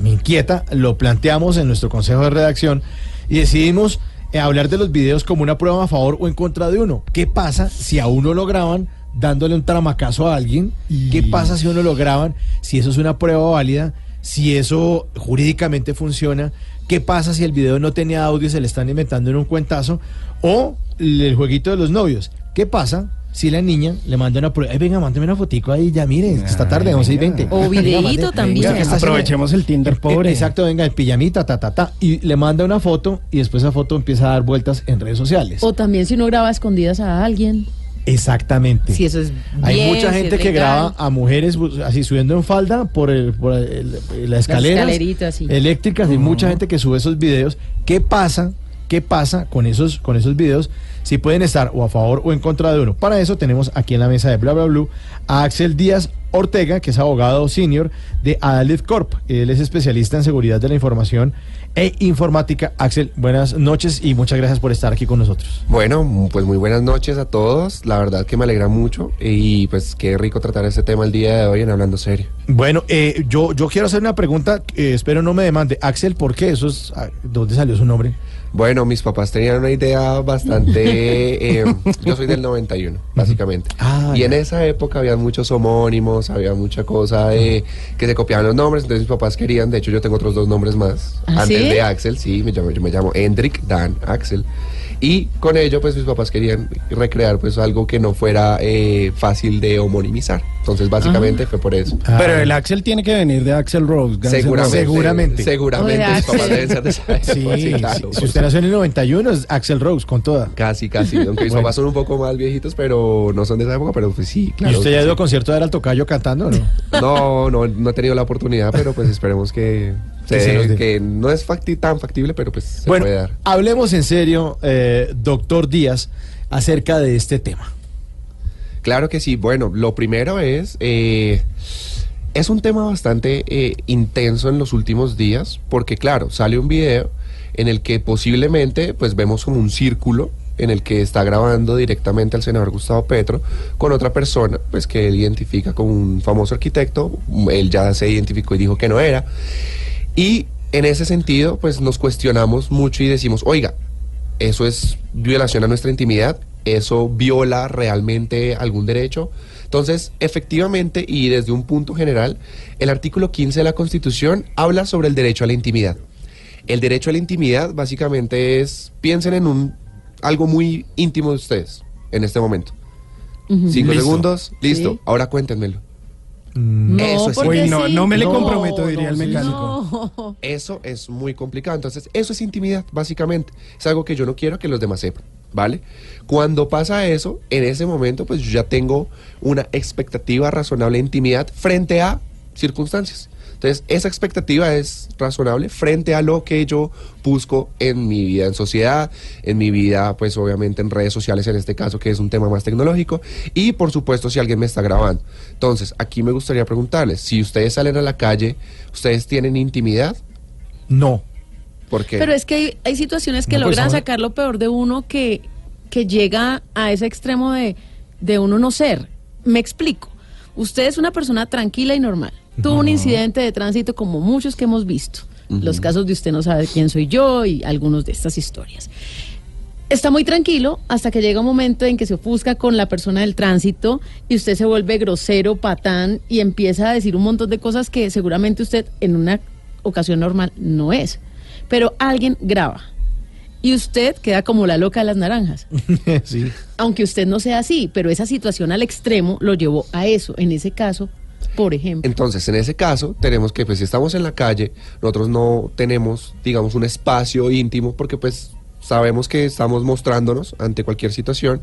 me inquieta, lo planteamos en nuestro consejo de redacción y decidimos eh, hablar de los videos como una prueba a favor o en contra de uno. ¿Qué pasa si a uno lo graban dándole un tramacazo a alguien? ¿Qué pasa si uno lo graban? Si eso es una prueba válida, si eso jurídicamente funciona. ¿Qué pasa si el video no tenía audio y se le están inventando en un cuentazo? O el jueguito de los novios. ¿Qué pasa si la niña le manda una prueba, "Ay, venga, mándeme una fotico ahí, ya mire, esta tarde, 11 y 20. O videíto también. Aprovechemos el Tinder pobre. Eh, Exacto, venga, el pijamita, ta, ta, ta. Y le manda una foto y después esa foto empieza a dar vueltas en redes sociales. O también si uno graba a escondidas a alguien. Exactamente. Si eso es Hay bien, mucha gente es que graba a mujeres así subiendo en falda por, el, por el- la escalera escalerita, sí. eléctricas. Hay mucha gente que sube esos videos. ¿Qué pasa? ¿Qué pasa con esos, con esos videos? Si pueden estar o a favor o en contra de uno. Para eso tenemos aquí en la mesa de Bla Bla Blue a Axel Díaz Ortega, que es abogado senior de Adalid Corp. Él es especialista en seguridad de la información e informática. Axel, buenas noches y muchas gracias por estar aquí con nosotros. Bueno, pues muy buenas noches a todos. La verdad que me alegra mucho y pues qué rico tratar este tema el día de hoy en Hablando Serio. Bueno, eh, yo, yo quiero hacer una pregunta, eh, espero no me demande. Axel, ¿por qué? Eso es, ah, ¿Dónde salió su nombre? Bueno, mis papás tenían una idea bastante... eh, yo soy del 91, básicamente. Ah, y en esa época había muchos homónimos, había mucha cosa de que se copiaban los nombres, entonces mis papás querían, de hecho yo tengo otros dos nombres más. ¿Ah, antes sí? de Axel, sí, me llamo, yo me llamo Hendrik Dan Axel. Y con ello, pues mis papás querían recrear pues algo que no fuera eh, fácil de homonimizar. Entonces, básicamente fue por eso. Pero el Axel tiene que venir de Axel Rose. Guns Seguramente. Seguramente. Seguramente. Mis papás Axel. deben ser de esa Sí, época, sí, sí, claro, si usted nació en el 91 es Axel Rose con toda. Casi, casi. Aunque mis Bueno. papás son un poco más viejitos, pero no son de esa época, pero pues sí, claro. ¿Y usted ya ha ido a concierto de Alto Cayo cantando o no? No, no, no he tenido la oportunidad, pero pues esperemos que, Dé. que no es facti- tan factible, pero pues se bueno, puede dar. hablemos en serio, eh, doctor Díaz, acerca de este tema. Claro que sí. Bueno, lo primero es, eh, es un tema bastante eh, intenso en los últimos días, porque claro, sale un video en el que posiblemente pues vemos como un círculo en el que está grabando directamente al senador Gustavo Petro con otra persona, pues que él identifica como un famoso arquitecto, él ya se identificó y dijo que no era. Y en ese sentido, pues nos cuestionamos mucho y decimos, oiga, eso es violación a nuestra intimidad, eso viola realmente algún derecho. Entonces, efectivamente, y desde un punto general, el artículo 15 de la Constitución habla sobre el derecho a la intimidad. El derecho a la intimidad básicamente es, piensen en un algo muy íntimo de ustedes en este momento. Cinco Listo. segundos, listo. Sí. Ahora cuéntenmelo. No, Eso es- Uy, no, sí. no me le No, comprometo, diría no, el mecánico. No. Eso es muy complicado. Entonces, eso es intimidad, básicamente. Es algo que yo no quiero que los demás sepan, ¿vale? Cuando pasa eso, en ese momento, pues yo ya tengo una expectativa razonable de intimidad frente a circunstancias. Entonces, esa expectativa es razonable frente a lo que yo busco en mi vida en sociedad, en mi vida, pues obviamente en redes sociales en este caso, que es un tema más tecnológico, y por supuesto si alguien me está grabando. Entonces, aquí me gustaría preguntarles, si ustedes salen a la calle, ¿ustedes tienen intimidad? No. Porque Pero es que hay, hay situaciones que No, logran sacar lo peor de uno que, que llega a ese extremo de, de uno no ser. Me explico. Usted es una persona tranquila y normal. Tuvo un incidente de tránsito como muchos que hemos visto. Los casos de usted no sabe quién soy yo y algunos de estas historias. Está muy tranquilo hasta que llega un momento en que se ofusca con la persona del tránsito y usted se vuelve grosero, patán y empieza a decir un montón de cosas que seguramente usted en una ocasión normal no es. Pero alguien graba y usted queda como la loca de las naranjas. sí. Aunque usted no sea así, pero esa situación al extremo lo llevó a eso. En ese caso, por ejemplo. Entonces, en ese caso, tenemos que, pues, si estamos en la calle, nosotros no tenemos, digamos, un espacio íntimo, porque, pues, sabemos que estamos mostrándonos ante cualquier situación,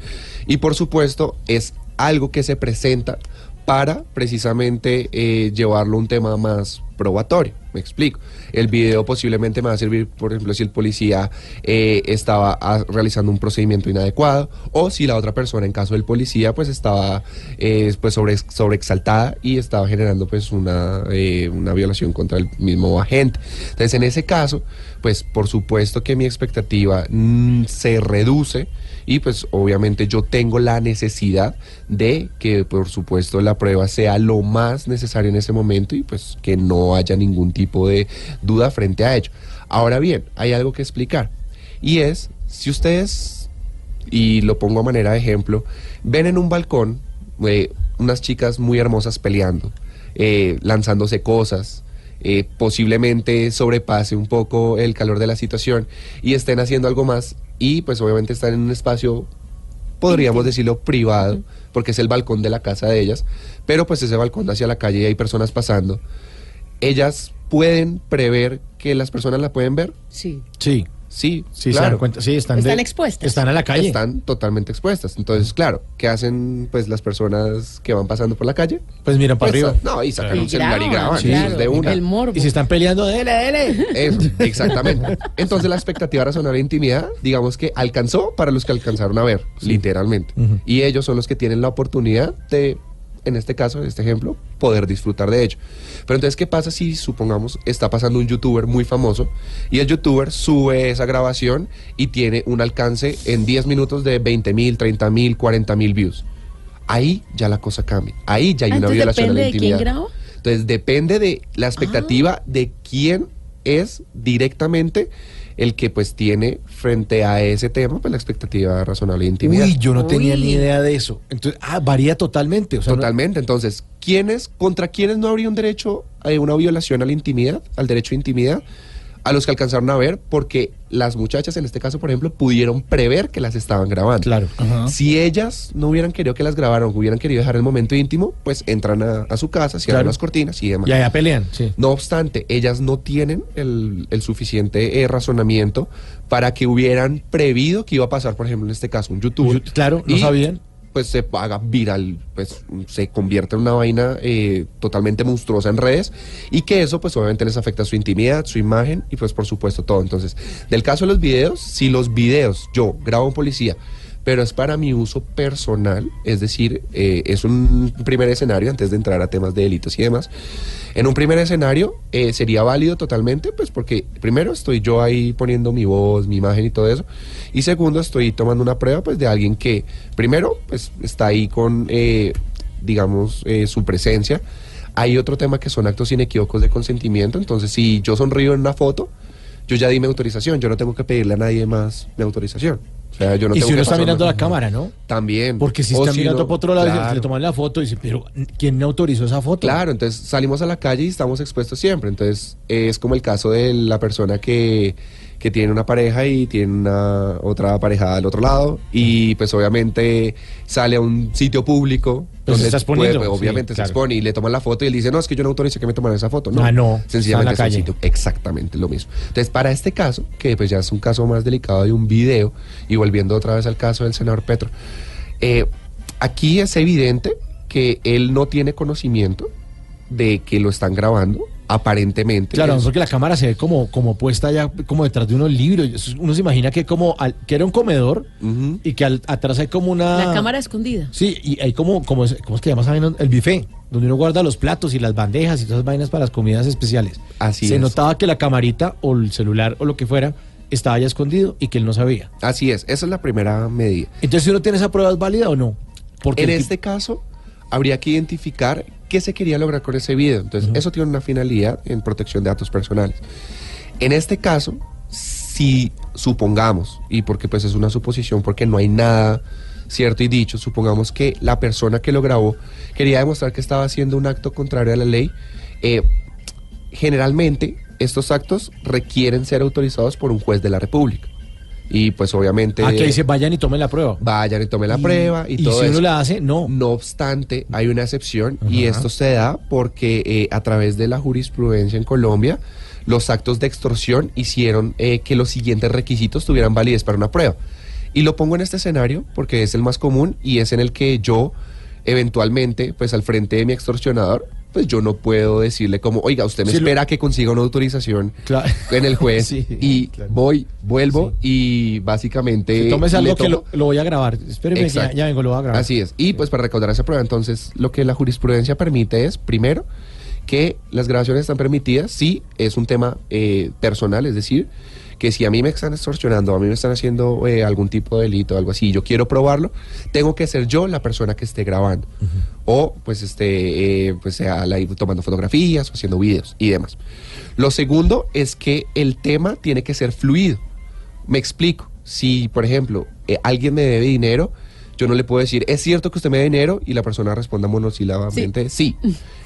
y por supuesto, es algo que se presenta para precisamente eh, llevarlo a un tema más probatorio. Me explico. El video posiblemente me va a servir, por ejemplo, si el policía eh, estaba ah, realizando un procedimiento inadecuado o si la otra persona, en caso del policía, pues estaba eh, pues sobre, sobreexaltada y estaba generando pues una, eh, una violación contra el mismo agente. Entonces, en ese caso, pues por supuesto que mi expectativa mm, se reduce y pues obviamente yo tengo la necesidad de que por supuesto la prueba sea lo más necesario en ese momento y pues que no haya ningún tipo de duda frente a ello. Ahora bien, hay algo que explicar y es si ustedes, y lo pongo a manera de ejemplo, ven en un balcón eh, unas chicas muy hermosas peleando, eh, lanzándose cosas, eh, posiblemente sobrepase un poco el calor de la situación y estén haciendo algo más y pues obviamente están en un espacio podríamos decirlo privado, porque es el balcón de la casa de ellas, pero pues ese balcón hacia la calle y hay personas pasando. Ellas pueden prever que las personas la pueden ver. Sí. Sí. Sí, Sí, se claro. dan cuenta. Sí, están, Están de- expuestas. Están a la calle. Están totalmente expuestas. Entonces, claro, ¿qué hacen pues las personas que van pasando por la calle? Pues miran para Pues, arriba. No, y sacan Y un celular y graban. Sí, claro, de una. El morbo. Y si están peleando, dele, dele. Eso, exactamente. Entonces la expectativa razonable de intimidad, digamos que alcanzó para los que alcanzaron a ver, literalmente. Y ellos son los que tienen la oportunidad de, en este caso, en este ejemplo, poder disfrutar de ello. Pero entonces, ¿qué pasa si, supongamos, está pasando un youtuber muy famoso y el youtuber sube esa grabación y tiene un alcance en 10 minutos de 20 mil, 30 mil, 40 mil views? Ahí ya la cosa cambia. Ahí ya hay Ah, una violación a la de quién intimidad. graba. Entonces depende de la expectativa Ah. de quién es directamente el que pues tiene frente a ese tema pues la expectativa razonable de intimidad. Uy, yo no tenía ni idea de eso. Entonces, ah, varía totalmente. O sea, no- Totalmente. Entonces, ¿quiénes, contra quiénes no habría un derecho a una violación a la intimidad, al derecho de intimidad? A los que alcanzaron a ver, porque las muchachas, en este caso, por ejemplo, pudieron prever que las estaban grabando. Claro. Si ellas no hubieran querido que las grabaran, hubieran querido dejar el momento íntimo, pues entran a, a su casa, cierran Claro. las cortinas y demás. Y allá pelean, sí. No obstante, ellas no tienen el, el suficiente eh, razonamiento para que hubieran prevido que iba a pasar, por ejemplo, en este caso, un youtuber. Claro, no sabían. Pues se haga viral, pues se convierte en una vaina eh, totalmente monstruosa en redes y que eso pues obviamente les afecta su intimidad, su imagen y pues por supuesto todo. Entonces, del caso de los videos, si los videos yo grabo un policía, pero es para mi uso personal, es decir, eh, es un primer escenario antes de entrar a temas de delitos y demás. En un primer escenario eh, sería válido totalmente, pues porque primero estoy yo ahí poniendo mi voz, mi imagen y todo eso, y segundo estoy tomando una prueba pues de alguien que primero pues está ahí con, eh, digamos, eh, su presencia. Hay otro tema que son actos inequívocos de consentimiento, entonces si yo sonrío en una foto, yo ya di mi autorización, yo no tengo que pedirle a nadie más mi autorización. O sea, yo no y tengo si uno está mirando la cámara, ¿no? También. Porque si está mirando no- para otro lado claro. le toman la foto y dice, pero ¿quién me autorizó esa foto? Claro, entonces salimos a la calle y estamos expuestos siempre. Entonces es como el caso de la persona que, que tiene una pareja y tiene una otra pareja al otro lado y pues obviamente sale a un sitio público Pues se está exponiendo, puede- sí, obviamente se expone y le toman la foto y él dice, no, es que yo no autorizo que me tomaran esa foto. No, Ah, no, está en sencillamente la es un calle. sitio exactamente lo mismo. Entonces para este caso, que pues ya es un caso más delicado de un video y volviendo otra vez al caso del senador Petro, eh, aquí es evidente que él no tiene conocimiento de que lo están grabando, aparentemente. Claro, Es- porque la cámara se ve como, como puesta ya como detrás de unos libros. Uno se imagina que como al- que era un comedor y que al- atrás hay como una La cámara escondida. Sí, y hay como, como es- ¿cómo es que llama esa vaina? El buffet, donde uno guarda los platos y las bandejas y todas esas vainas para las comidas especiales. Así se es. notaba que la camarita o el celular o lo que fuera estaba ya escondido y que él no sabía. Así es, esa es la primera medida. Entonces, si uno tiene esa prueba, ¿es válida o no? Porque en este caso, habría que identificar qué se quería lograr con ese video. Entonces, eso tiene una finalidad en protección de datos personales. En este caso, si supongamos, y porque pues es una suposición, porque no hay nada cierto y dicho, supongamos que la persona que lo grabó quería demostrar que estaba haciendo un acto contrario a la ley, eh, generalmente estos actos requieren ser autorizados por un juez de la República. Y pues obviamente... Aquí dice, vayan y tomen la prueba. Vayan y tomen la prueba y, y todo si uno la hace, no. No obstante, hay una excepción y esto se da porque eh, a través de la jurisprudencia en Colombia, los actos de extorsión hicieron eh, que los siguientes requisitos tuvieran validez para una prueba. Y lo pongo en este escenario porque es el más común y es en el que yo, eventualmente, pues al frente de mi extorsionador, pues yo no puedo decirle como, oiga, usted me Sí, lo- espera que consiga una autorización Claro. en el juez Sí, y claro. voy, vuelvo y básicamente... Si tomes algo que lo, lo voy a grabar. Espéreme, que ya, ya vengo, lo voy a grabar. Así es. Y pues para recaudar esa prueba, entonces lo que la jurisprudencia permite es, primero, que las grabaciones están permitidas si es un tema eh, personal, es decir, que si a mí me están extorsionando, a mí me están haciendo eh, algún tipo de delito, algo así, y yo quiero probarlo, tengo que ser yo la persona que esté grabando. O pues esté, eh, pues sea la- tomando fotografías o haciendo videos y demás. Lo segundo es que el tema tiene que ser fluido. Me explico. Si, por ejemplo, eh, alguien me debe dinero, Yo no le puedo decir, ¿es cierto que usted me da dinero? Y la persona responda monosílabamente, sí.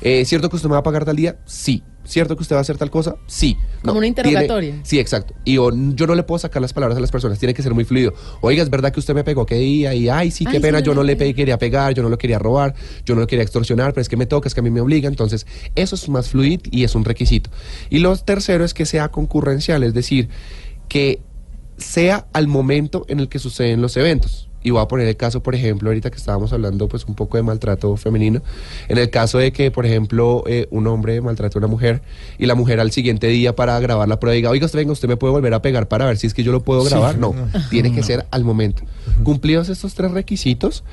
¿Es cierto que usted me va a pagar tal día? Sí. ¿Cierto que usted va a hacer tal cosa? Sí. Como una tiene- interrogatoria. sí, exacto. Y o- yo no le puedo sacar las palabras a las personas, tiene que ser muy fluido. Oiga, es verdad que usted me pegó qué día y ay, sí, qué Ay, pena, sí, yo no le pe- quería pegar, yo no lo quería robar, yo no lo quería extorsionar, pero es que me toca, es que a mí me obliga, entonces eso es más fluid y es un requisito. Y lo tercero es que sea concurrencial, es decir, que sea al momento en el que suceden los eventos. Y voy a poner el caso, por ejemplo, ahorita que estábamos hablando pues un poco de maltrato femenino, en el caso de que, por ejemplo, eh, un hombre maltrate a una mujer y la mujer al siguiente día para grabar la prueba diga, oiga, usted venga, usted me puede volver a pegar para ver si es que yo lo puedo Sí, grabar. no, no. tiene que ser al momento. Cumplidos estos tres requisitos,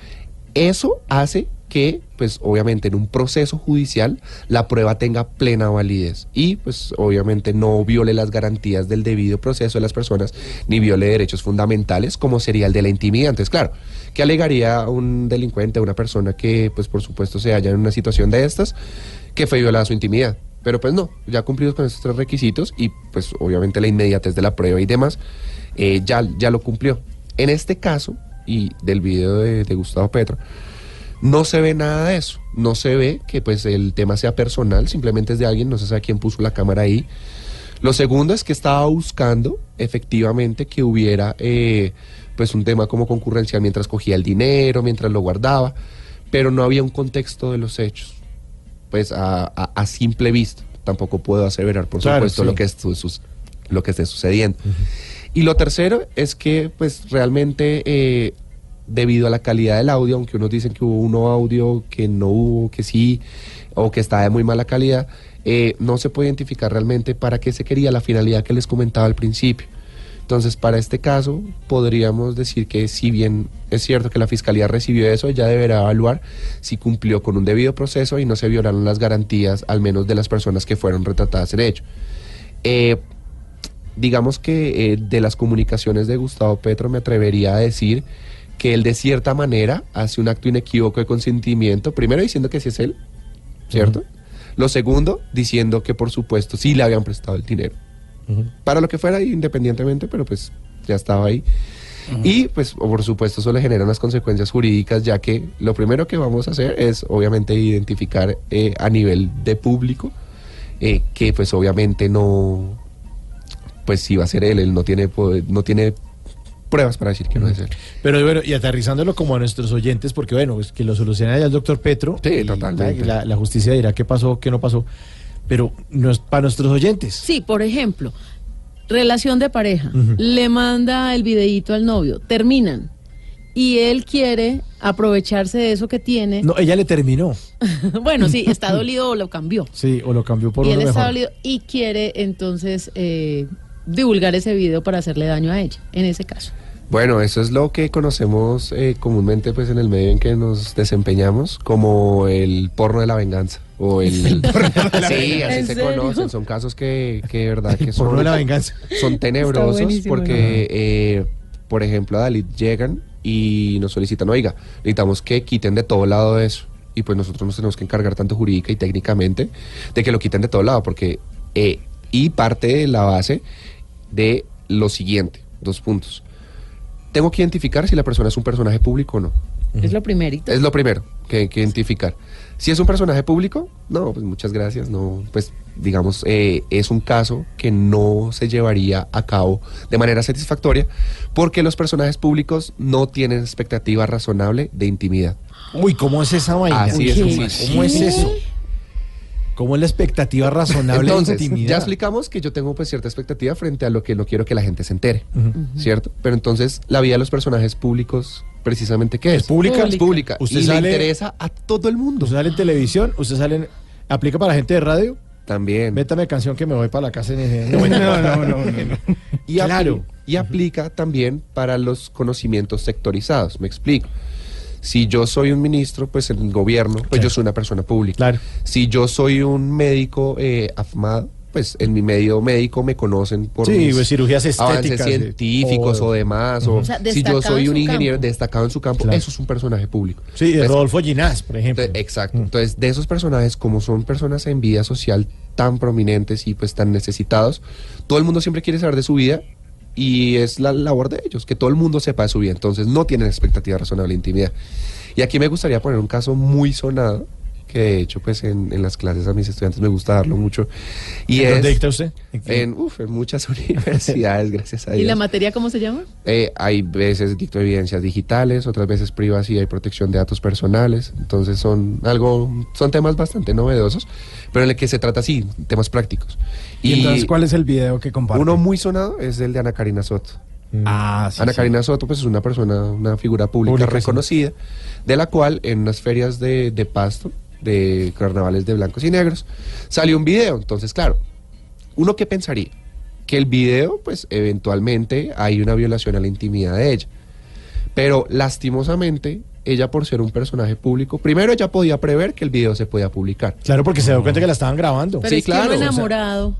eso hace que, pues obviamente en un proceso judicial, la prueba tenga plena validez y, pues obviamente no viole las garantías del debido proceso de las personas ni viole derechos fundamentales como sería el de la intimidad. Entonces, claro, ¿qué alegaría un delincuente, una persona que, pues por supuesto, se halla en una situación de estas, que fue violada su intimidad? Pero pues no, ya cumplidos con estos tres requisitos y pues obviamente la inmediatez de la prueba y demás, eh, ya, ya lo cumplió. En este caso, y del video de, de Gustavo Petro, no se ve nada de eso. No se ve que pues el tema sea personal, simplemente es de alguien, no se sabe quién puso la cámara ahí. Lo segundo es que estaba buscando efectivamente que hubiera eh, pues un tema como concurrencial mientras cogía el dinero, mientras lo guardaba, pero no había un contexto de los hechos. Pues a, a- a simple vista, tampoco puedo aseverar por Claro, supuesto sí. lo que es- lo que esté sucediendo. Y lo tercero es que, pues, realmente, eh, debido a la calidad del audio, aunque unos dicen que hubo uno audio que no hubo, que sí, o que está de muy mala calidad, eh, no se puede identificar realmente para qué se quería la finalidad que les comentaba al principio. Entonces, para este caso, podríamos decir que si bien es cierto que la Fiscalía recibió eso, ya deberá evaluar si cumplió con un debido proceso y no se violaron las garantías, al menos de las personas que fueron retratadas en ello. Eh, digamos que eh, de las comunicaciones de Gustavo Petro me atrevería a decir que él de cierta manera hace un acto inequívoco de consentimiento, primero diciendo que sí es él, ¿cierto? Lo segundo, diciendo que por supuesto sí le habían prestado el dinero. Para lo que fuera, independientemente, pero pues ya estaba ahí. Y pues por supuesto eso le genera unas consecuencias jurídicas, ya que lo primero que vamos a hacer es obviamente identificar eh, a nivel de público eh, que pues obviamente no, pues sí va a ser él, él no tiene, poder- no tiene pruebas para decir que no es él. Pero bueno, y aterrizándolo como a nuestros oyentes, porque bueno, pues que lo solucione ya el doctor Petro. Sí, y totalmente. La, la justicia dirá qué pasó, qué no pasó. Pero no es para nuestros oyentes. Sí, por ejemplo, relación de pareja, le manda el videíto al novio, terminan y él quiere aprovecharse de eso que tiene. No, ella le terminó. bueno, sí, está dolido o lo cambió. Sí, o lo cambió por y uno él está mejor. dolido y quiere entonces eh, divulgar ese video para hacerle daño a ella, en ese caso. Bueno, eso es lo que conocemos eh, comúnmente pues en el medio en que nos desempeñamos como el porno de la venganza o el sí, así ¿En se serio? conocen, son casos que, que de verdad que son porno de la venganza. son tenebrosos porque eh, por ejemplo a Dalit llegan y nos solicitan, oiga, necesitamos que quiten de todo lado eso y pues nosotros nos tenemos que encargar tanto jurídica y técnicamente de que lo quiten de todo lado porque eh, y parte de la base de lo siguiente, dos puntos. Tengo que identificar si la persona es un personaje público o no. Es lo primerito. Es lo primero que hay que identificar. Si es un personaje público, no, pues muchas gracias. No, pues digamos, eh, es un caso que no se llevaría a cabo de manera satisfactoria porque los personajes públicos no tienen expectativa razonable de intimidad. Uy, ¿cómo es esa vaina? Así es, ¿Cómo es eso? ¿Cómo es la expectativa razonable Entonces, de intimidad? ya explicamos que yo tengo pues cierta expectativa frente a lo que no quiero que la gente se entere, ¿cierto? Pero entonces la vida de los personajes públicos, precisamente, ¿qué es? ¿Es pública? Es pública. Usted y sale- le interesa a todo el mundo. Usted sale en televisión, usted sale en... ¿Aplica para la gente de radio? También. Métame canción que me voy para la casa en ese... No, no, no, no. Y, Claro. y aplica también para los conocimientos sectorizados. Me explico. Si yo soy un ministro, pues en el gobierno, pues Claro. yo soy una persona pública. Claro. Si yo soy un médico eh, afamado, pues en mi medio médico me conocen por Sí, mis pues, cirugías estéticas, eh, científicos o- o, demás. O, O sea, si yo soy un ingeniero campo. destacado en su campo, Claro. eso es un personaje público. Sí, de Pues, Rodolfo Ginás, por ejemplo. entonces, exacto. Entonces, de esos personajes, como son personas en vida social tan prominentes y pues tan necesitados, todo el mundo siempre quiere saber de su vida y es la labor de ellos, que todo el mundo sepa de su vida, entonces no tienen expectativa razonable de intimidad. Y aquí me gustaría poner un caso muy sonado, que de hecho pues en, en las clases a mis estudiantes me gusta darlo mucho. Y ¿En es, dónde dicta usted? ¿En qué? En, uf, en muchas universidades, gracias a ¿Y Dios. la materia cómo se llama? Eh, hay veces dicto evidencias digitales, otras veces privacidad y protección de datos personales. Entonces son algo, son temas bastante novedosos, pero en el que se trata sí, temas prácticos. Y, entonces, ¿cuál es el video que comparte? uno muy sonado es el de Ana Karina Soto. Ah, sí, Ana sí. Karina Soto pues es una persona, una figura pública, Pública, sí. reconocida, de la cual en unas ferias de, de pasto, de carnavales de blancos y negros, salió un video. Entonces, claro, uno que pensaría que el video, pues eventualmente hay una violación a la intimidad de ella. Pero lastimosamente, ella por ser un personaje público, primero ella podía prever que el video se podía publicar. Claro, porque se dio cuenta que la estaban grabando. Pero Sí, es que claro, o sea, enamorado.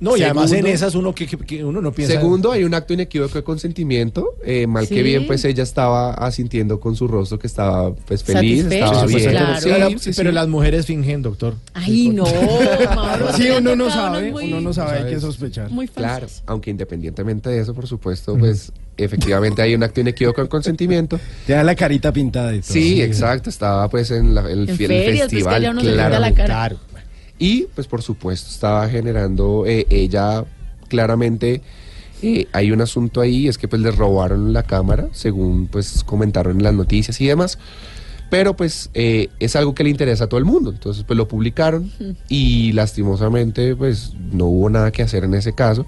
No, y además en esas uno que, uno no piensa. Segundo, hay un acto inequívoco de consentimiento. eh, mal Sí. que bien, pues ella estaba asintiendo con su rostro que estaba pues feliz, estaba sí, bien. claro. Sí, pero, sí, pero sí. las mujeres fingen, doctor. Ay, no, Mauro. Sí, uno no sabe, muy- uno no sabe, hay que sospechar. Muy Claro, falsas. aunque independientemente de eso, por supuesto, pues efectivamente hay un acto inequívoco de consentimiento. Te da la carita pintada y todo. Sí, exacto, estaba pues en, la- en el, En fi- el ferias, pues, que festival, ya uno se pinta claro. la cara. Claro. Y pues por supuesto estaba generando eh, ella claramente eh, hay un asunto ahí es que pues le robaron la cámara según pues comentaron en las noticias y demás. Pero pues eh, es algo que le interesa a todo el mundo. Entonces pues lo publicaron y lastimosamente pues no hubo nada que hacer en ese caso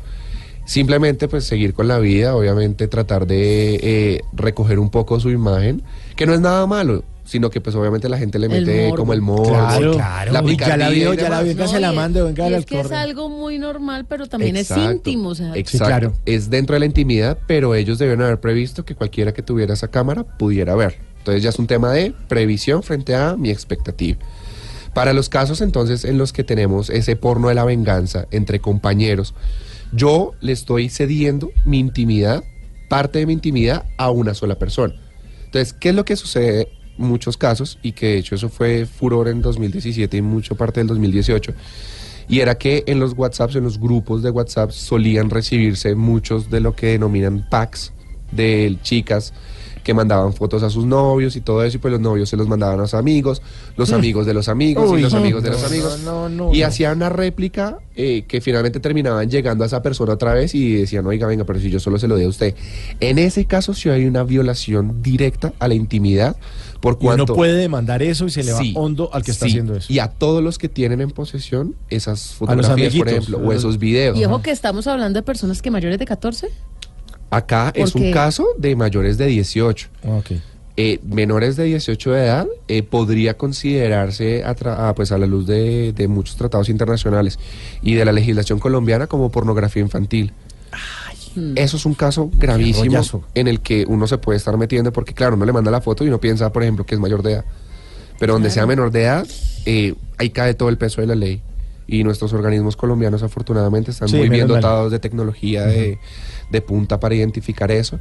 simplemente pues seguir con la vida obviamente tratar de eh, recoger un poco su imagen que no es nada malo sino que pues obviamente la gente le mete como el morbo Claro, claro. la ya la vio, ya la vio, No, se la mando, venga, es que es algo muy normal, pero también Exacto, es íntimo. O sea, Exacto. claro. Es dentro de la intimidad, pero ellos deben haber previsto que cualquiera que tuviera esa cámara pudiera ver. Entonces ya es un tema de previsión frente a mi expectativa. Para los casos entonces en los que tenemos ese porno de la venganza entre compañeros, yo le estoy cediendo mi intimidad, parte de mi intimidad, a una sola persona. Entonces, ¿qué es lo que sucede en muchos casos? Y que de hecho eso fue furor en 2017 y mucho parte del 2018. Y era que en los WhatsApps, en los grupos de WhatsApp, solían recibirse muchos de lo que denominan packs de chicas que mandaban fotos a sus novios y todo eso, y pues los novios se los mandaban a sus amigos, los amigos de los amigos Uy, y los no, amigos de no, los amigos. no, no, y no. hacían una réplica eh, que finalmente terminaban llegando a esa persona otra vez y decían, oiga, venga, pero si yo solo se lo di a usted. En ese caso sí hay una violación directa a la intimidad, por Y uno cuanto... puede demandar eso y se le va Sí, hondo al que está sí, haciendo eso. Y a todos los que tienen en posesión esas los fotografías, por ejemplo, o esos videos. y ojo que estamos hablando de personas que mayores de 14. Acá es un caso de mayores de 18. Ah. Eh, menores de 18 de edad eh, podría considerarse a, tra- a, pues a la luz de, de muchos tratados internacionales y de la legislación colombiana como pornografía infantil. Eso es un caso gravísimo en el que uno se puede estar metiendo porque claro, uno le manda la foto y uno piensa, por ejemplo, que es mayor de edad. Pero donde sea menor de edad, eh, ahí cae todo el peso de la ley. Y nuestros organismos colombianos afortunadamente están Sí, muy bien mal. dotados de tecnología de, de punta para identificar eso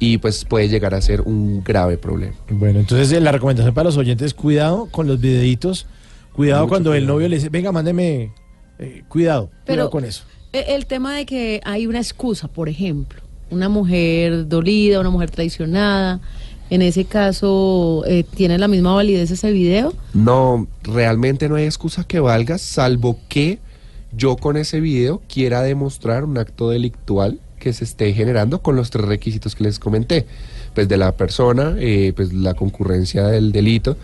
y pues puede llegar a ser un grave problema. Bueno, entonces eh, la recomendación para los oyentes, cuidado con los videitos, cuidado Mucho cuando el novio le dice, venga, mándeme, eh, cuidado, Pero cuidado con eso. e- el tema de que hay una excusa, por ejemplo, una mujer dolida, una mujer traicionada, en ese caso, eh, ¿tiene la misma validez ese video? No, realmente no hay excusa que valga, salvo que yo con ese video quiera demostrar un acto delictual que se esté generando con los tres requisitos que les comenté. Pues de la persona, eh, pues la concurrencia del delito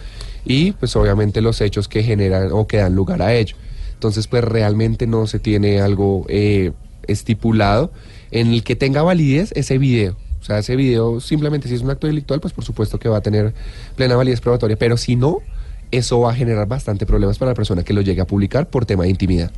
y pues obviamente los hechos que generan o que dan lugar a ello. Entonces pues realmente no se tiene algo eh, estipulado en el que tenga validez ese video. O sea, ese video simplemente si es un acto delictual, pues por supuesto que va a tener plena validez probatoria, pero si no, eso va a generar bastante problemas para la persona que lo llegue a publicar por tema de intimidad.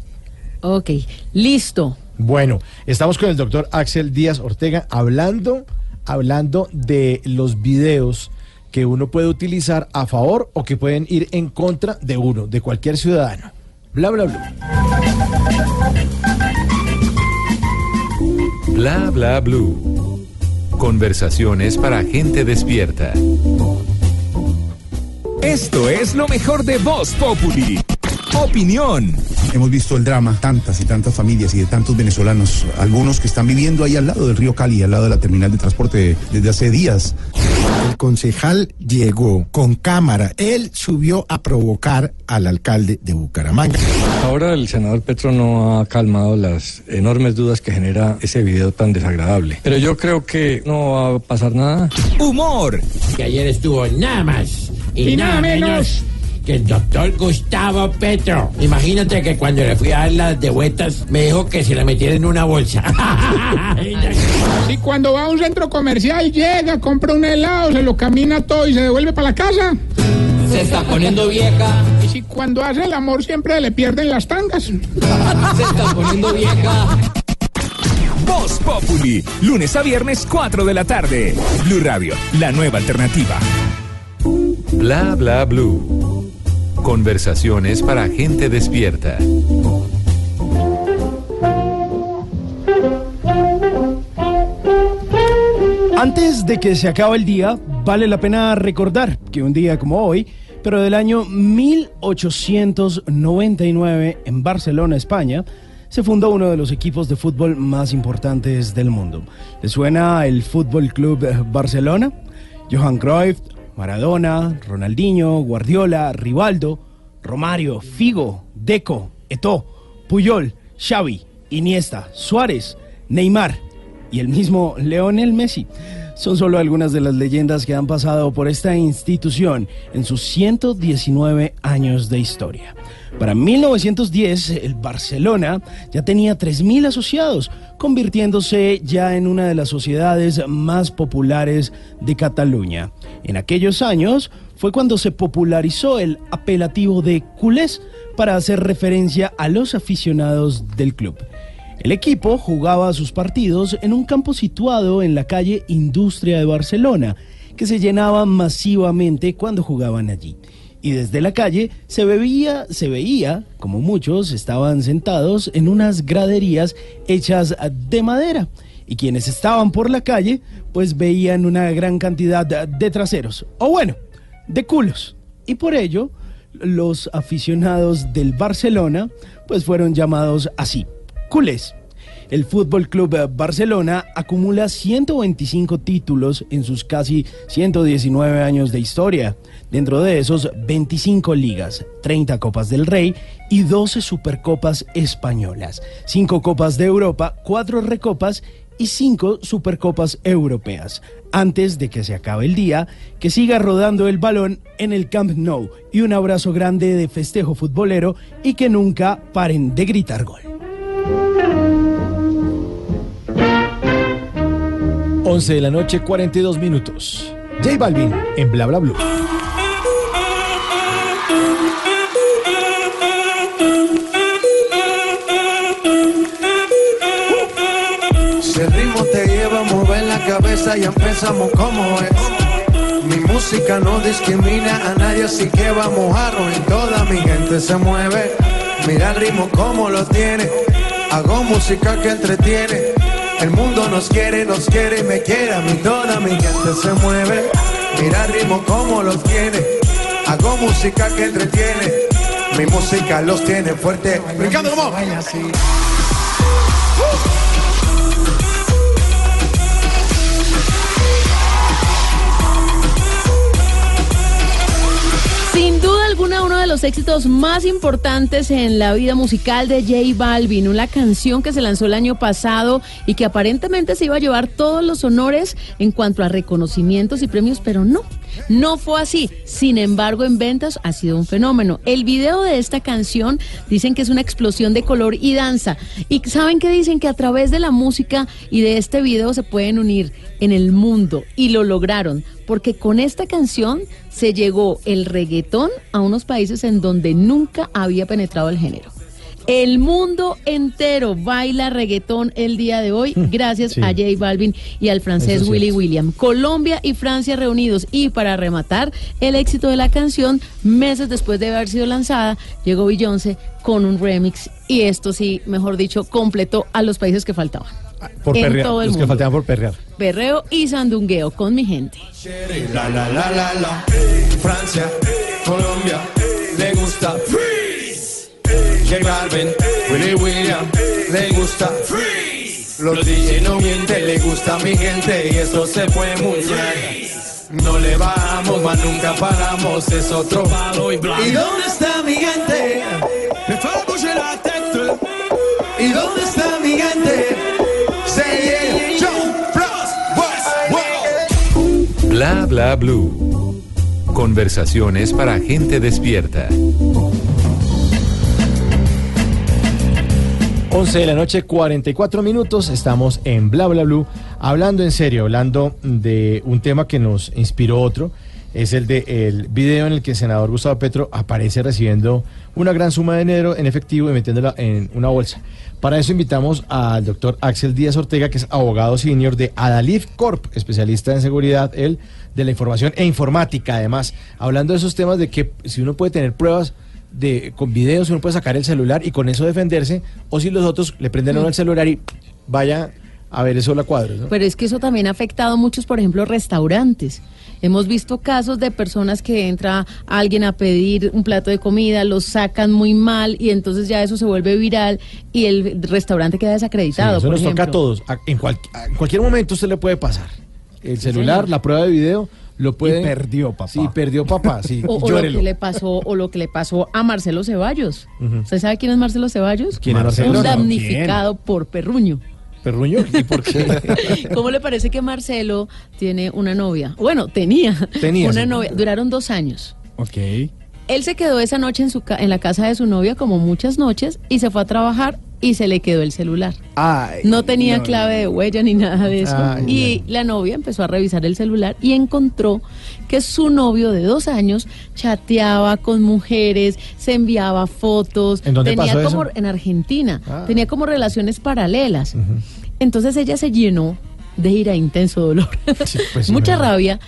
Ok, listo. Bueno, estamos con el doctor Axel Díaz Ortega hablando, hablando de los videos que uno puede utilizar a favor o que pueden ir en contra de uno, de cualquier ciudadano. Bla, bla, bla. Bla bla blue. Conversaciones para gente despierta. Esto es lo mejor de Voz Populi. Opinión, Hemos visto el drama, tantas y tantas familias y de tantos venezolanos, algunos que están viviendo ahí al lado del río Cali, al lado de la terminal de transporte desde hace días. El concejal llegó con cámara. Él subió a provocar al alcalde de Bucaramanga. Ahora el senador Petro no ha calmado las enormes dudas que genera ese video tan desagradable. Pero yo creo que no va a pasar nada. Humor. Que ayer estuvo nada más y, Y nada, nada menos. Que el doctor Gustavo Petro. Imagínate que cuando le fui a dar las de vueltas me dijo que se la metiera en una bolsa. Si cuando va a un centro comercial llega, compra un helado, se lo camina todo y se devuelve para la casa. Se está poniendo vieja. Y si cuando hace el amor siempre le pierden las tangas. Se está poniendo vieja. Voz Populi, lunes a viernes 4 de la tarde. Blue Radio, la nueva alternativa. Bla bla blue. Conversaciones para gente despierta. Antes de que se acabe el día, vale la pena recordar que un día como hoy, pero del año 1899 en Barcelona, España, se fundó uno de los equipos de fútbol más importantes del mundo. ¿Le suena el Fútbol Club Barcelona? Johan Cruyff, Maradona, Ronaldinho, Guardiola, Rivaldo, Romario, Figo, Deco, Eto'o, Puyol, Xavi, Iniesta, Suárez, Neymar y el mismo Leonel Messi. Son solo algunas de las leyendas que han pasado por esta institución en sus 119 años de historia. Para 1910, el Barcelona ya tenía 3.000 asociados, convirtiéndose ya en una de las sociedades más populares de Cataluña. En aquellos años fue cuando se popularizó el apelativo de culés para hacer referencia a los aficionados del club. El equipo jugaba sus partidos en un campo situado en la calle Industria de Barcelona, que se llenaba masivamente cuando jugaban allí. Y desde la calle se veía, se veía como muchos estaban sentados en unas graderías hechas de madera. Y quienes estaban por la calle, pues veían una gran cantidad de traseros, o bueno, de culos. Y por ello, los aficionados del Barcelona, pues fueron llamados así, culés. El Fútbol Club Barcelona acumula 125 títulos en sus casi 119 años de historia. Dentro de esos, 25 ligas, 30 Copas del Rey y 12 Supercopas españolas, 5 Copas de Europa, 4 Recopas y 5 Supercopas europeas. Antes de que se acabe el día, que siga rodando el balón en el Camp Nou y un abrazo grande de festejo futbolero y que nunca paren de gritar gol. 11 de la noche, 42 minutos. J Balvin en Bla Bla. Si el ritmo te lleva a mover la cabeza, ya empezamos como es. Mi música no discrimina a nadie, así que vamos a y Toda mi gente se mueve. Mira el ritmo como lo tiene. Hago música que entretiene. El mundo nos quiere, nos quiere y me quiere. A mí toda mi gente se mueve. Mira el ritmo como lo tiene. Hago música que entretiene. Mi música los tiene fuerte. Brincando como. Alguna, uno de los éxitos más importantes en la vida musical de J Balvin, una canción que se lanzó el año pasado y que aparentemente se iba a llevar todos los honores en cuanto a reconocimientos y premios, pero no, no fue así. Sin embargo, en ventas ha sido un fenómeno. El video de esta canción dicen que es una explosión de color y danza. Y saben que dicen que a través de la música y de este video se pueden unir en el mundo y lo lograron porque con esta canción se llegó el reggaetón a unos países en donde nunca había penetrado el género. El mundo entero baila reggaetón el día de hoy gracias sí. a J Balvin y al francés Eso Willy. William. Colombia y Francia reunidos y para rematar el éxito de la canción, meses después de haber sido lanzada, llegó Beyoncé con un remix y esto sí, mejor dicho, completó a los países que faltaban. Por en perrear, todo el los que faltaban por perrear. Berreo y sandungueo con mi gente. La la la la la. Francia, Colombia, le gusta. J Balvin, Willy William, le gusta Freeze. Los DJ no mienten, le gusta a mi gente y eso se fue muy bien. No le bajamos, mas nunca paramos, es otro palo y blanco. ¿Y dónde está mi gente? Me fue a bouger la tête. ¿Y dónde está mi gente? Say. Bla bla blue. Conversaciones para gente despierta. 11 de la noche, 44 minutos. Estamos en Bla Bla Blue, hablando en serio, hablando de un tema que nos inspiró otro. Es el de el video en el que el senador Gustavo Petro aparece recibiendo una gran suma de dinero en efectivo y metiéndola en una bolsa. Para eso invitamos al doctor Axel Díaz Ortega, que es abogado senior de Adalif Corp, especialista en seguridad, él de la información e informática, además, hablando de esos temas de que si uno puede tener pruebas de con videos, uno puede sacar el celular y con eso defenderse, o si los otros le prenden uno el celular y vaya a ver eso la cuadros, ¿no? Pero es que eso también ha afectado a muchos, por ejemplo, restaurantes. Hemos visto casos de personas que entra alguien a pedir un plato de comida, lo sacan muy mal y entonces ya eso se vuelve viral y el restaurante queda Sí, desacreditado. eso por nos toca a todos. En, cual- en cualquier momento usted le puede pasar. El celular, la prueba de video, lo puede. perdió papá. Sí, perdió papá, sí. O, o lo que le pasó o lo que le pasó a Marcelo Ceballos. Ujú. ¿Usted sabe quién es Marcelo Ceballos? ¿Quién es Marcelo? Un damnificado por perruño. ¿Perruño? ¿Y por qué? ¿Cómo le parece que Marcelo tiene una novia? Bueno, tenía, Tenía, una sí. novia. Duraron dos años. Ok. Él se quedó esa noche en, su ca- en la casa de su novia, como muchas noches, y se fue a trabajar y se le quedó el celular. Ay, No tenía no, clave de huella ni nada de eso. Ay, y la novia empezó a revisar el celular y encontró que su novio de dos años chateaba con mujeres, se enviaba fotos. ¿En dónde tenía pasó como eso? en Argentina. Ah. Tenía como relaciones paralelas. Entonces ella se llenó de ira intenso dolor, pues sí, mucha rabia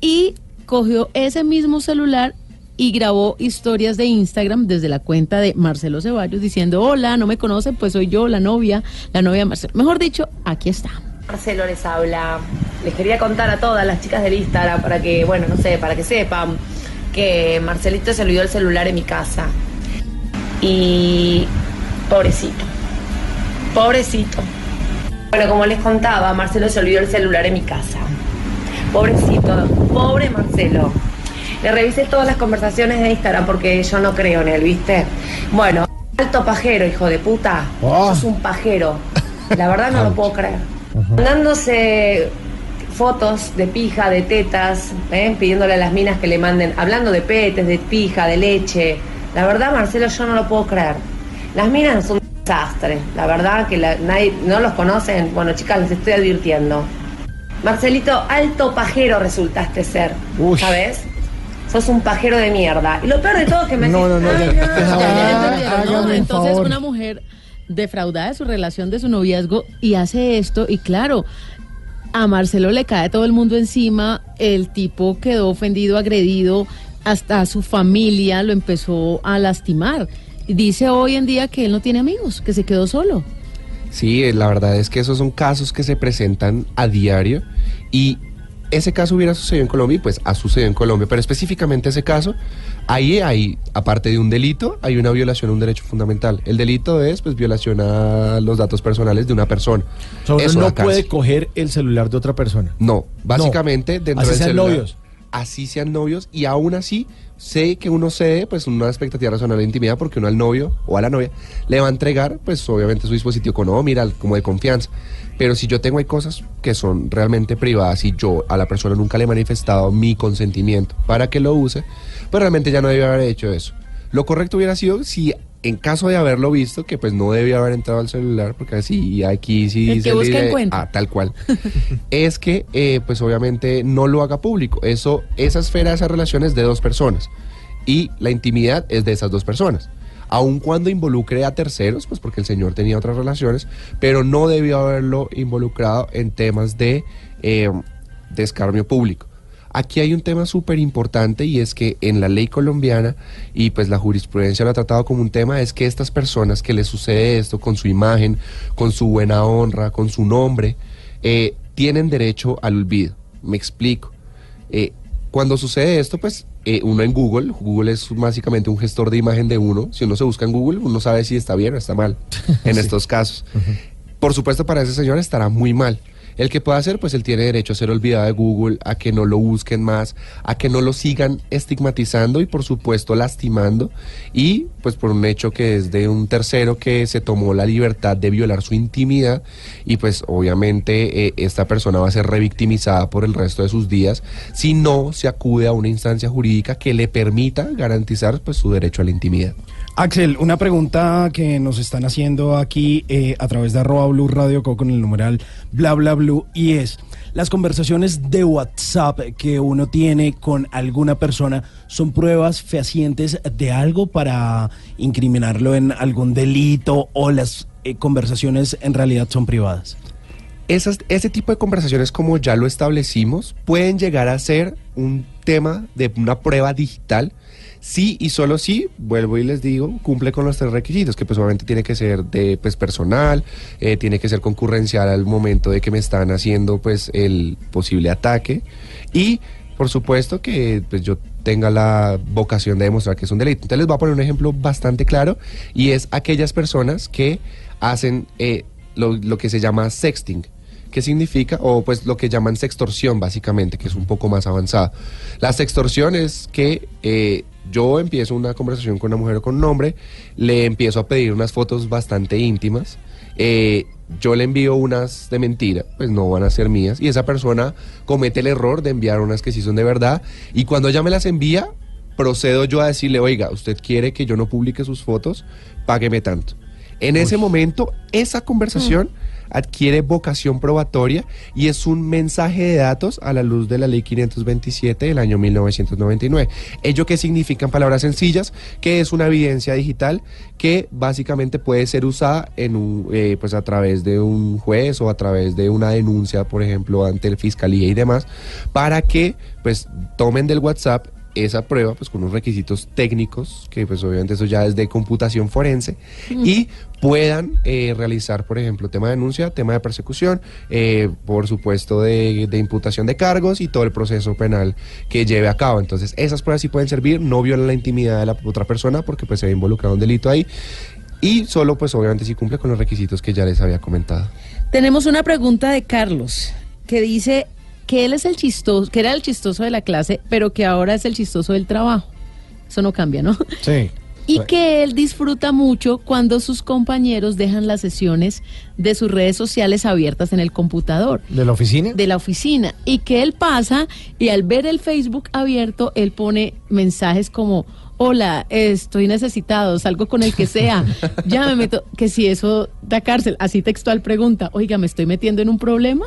y cogió ese mismo celular y grabó historias de Instagram desde la cuenta de Marcelo Ceballos diciendo, hola, no me conocen, pues soy yo, la novia, la novia de Marcelo. Mejor dicho, aquí está. Marcelo les habla. Les quería contar a todas las chicas del Instagram para que, bueno, no sé, para que sepan que Marcelito se olvidó el celular en mi casa. Y pobrecito. Pobrecito. Bueno, como les contaba, Marcelo se olvidó el celular en mi casa. Pobrecito, pobre Marcelo. Le revisé todas las conversaciones de Instagram porque yo no creo en él, ¿viste? Bueno, alto pajero, hijo de puta. Oh. Sos un pajero. La verdad no lo puedo creer. Mandándose fotos de pija, de tetas, ¿eh? pidiéndole a las minas que le manden, hablando de petes, de pija, de leche. La verdad, Marcelo, yo no lo puedo creer. Las minas son un desastre. La verdad que la- nadie, no los conocen. Bueno, chicas, les estoy advirtiendo. Marcelito, alto pajero resultaste ser. ¿Sabes? Sos un pajero de mierda. Y lo peor de todo es que me No, no, no, decís, ya- "Ay, ya- no, Ya Ah, Entonces favor. una mujer defraudada de su relación, de su noviazgo, y hace esto, y claro, a Marcelo le cae todo el mundo encima, el tipo quedó ofendido, agredido, hasta su familia lo empezó a lastimar. Dice hoy en día que él no tiene amigos, que se quedó solo. Sí, eh, la verdad es que esos son casos que se presentan a diario y ese caso hubiera sucedido en Colombia y pues ha sucedido en Colombia, pero específicamente ese caso, ahí hay, aparte de un delito, hay una violación a un derecho fundamental. El delito es pues violación a los datos personales de una persona. O sea, uno Eso no puede coger el celular de otra persona. No, básicamente dentro Así del sean celular, novios. Así sean novios y aún así sé que uno cede pues una expectativa razonable de intimidad porque uno al novio o a la novia le va a entregar pues obviamente su dispositivo con oh, mira, como de confianza. Pero si yo tengo hay cosas que son realmente privadas y yo a la persona nunca le he manifestado mi consentimiento para que lo use, pues realmente ya no debe haber hecho eso. Lo correcto hubiera sido si en caso de haberlo visto, que pues no debía haber entrado al celular, porque así aquí sí El que se busca dice- encuentra. Ah, tal cual. es que eh, pues obviamente no lo haga público. Eso, esa esfera, esa relación es de dos personas. Y la intimidad es de esas dos personas. Aun cuando involucre a terceros, pues porque el señor tenía otras relaciones, pero no debió haberlo involucrado en temas de, eh, de escarnio público. Aquí hay un tema súper importante y es que en la ley colombiana y pues la jurisprudencia lo ha tratado como un tema, es que estas personas que les sucede esto con su imagen, con su buena honra, con su nombre, eh, tienen derecho al olvido. Me explico. Eh, cuando sucede esto, pues eh, uno en Google, Google es básicamente un gestor de imagen de uno. Si uno se busca en Google, uno sabe si está bien o está mal en Sí. estos casos. Por supuesto, para ese señor estará muy mal. El que pueda hacer, pues él tiene derecho a ser olvidado de Google, a que no lo busquen más, a que no lo sigan estigmatizando y por supuesto lastimando. Y pues por un hecho que es de un tercero que se tomó la libertad de violar su intimidad y pues obviamente eh, esta persona va a ser revictimizada por el resto de sus días si no se acude a una instancia jurídica que le permita garantizar pues su derecho a la intimidad. Axel, una pregunta que nos están haciendo aquí eh, a través de arroba blue radio Co con el numeral bla bla blue y es las conversaciones de WhatsApp que uno tiene con alguna persona son pruebas fehacientes de algo para incriminarlo en algún delito o las eh, conversaciones en realidad son privadas. Esas, ese tipo de conversaciones, como ya lo establecimos, pueden llegar a ser un tema de una prueba digital. Sí y solo si, vuelvo y les digo, cumple con los tres requisitos, que pues obviamente tiene que ser de pues personal, eh, tiene que ser concurrencial al momento de que me están haciendo pues el posible ataque y por supuesto que pues yo tenga la vocación de demostrar que es un delito. Entonces les voy a poner un ejemplo bastante claro y es aquellas personas que hacen eh, lo, lo que se llama sexting. ¿Qué significa? O pues lo que llaman sextorsión, básicamente, que es un poco más avanzado. La sextorsión es que eh, yo empiezo una conversación con una mujer o con un hombre, le empiezo a pedir unas fotos bastante íntimas, eh, yo le envío unas de mentira, pues no van a ser mías, y esa persona comete el error de enviar unas que sí son de verdad, y cuando ella me las envía, procedo yo a decirle, oiga, usted quiere que yo no publique sus fotos, págueme tanto. En ese momento, esa conversación adquiere vocación probatoria y es un mensaje de datos a la luz de la ley 527 del año 1999. ¿Ello qué significa en palabras sencillas? Que es una evidencia digital que básicamente puede ser usada en un, eh, pues a través de un juez o a través de una denuncia, por ejemplo, ante la fiscalía y demás, para que pues tomen del WhatsApp esa prueba pues con unos requisitos técnicos que pues obviamente eso ya es de computación forense y puedan eh, realizar por ejemplo tema de denuncia, tema de persecución, eh, por supuesto de, de imputación de cargos y todo el proceso penal que lleve a cabo. Entonces esas pruebas sí pueden servir, no violan la intimidad de la otra persona porque pues se ve involucrado un delito ahí y solo pues obviamente sí cumple con los requisitos que ya les había comentado. Tenemos una pregunta de Carlos que dice que él es el chistoso, que era el chistoso de la clase, pero que ahora es el chistoso del trabajo. Eso no cambia, ¿no? Sí. Y que él disfruta mucho cuando sus compañeros dejan las sesiones de sus redes sociales abiertas en el computador ¿De la oficina? de la oficina y que él pasa y al ver el Facebook abierto, él pone mensajes como, hola, estoy necesitado, salgo con el que sea, ya me meto, que si eso da cárcel, así textual pregunta, oiga, ¿me estoy metiendo en un problema?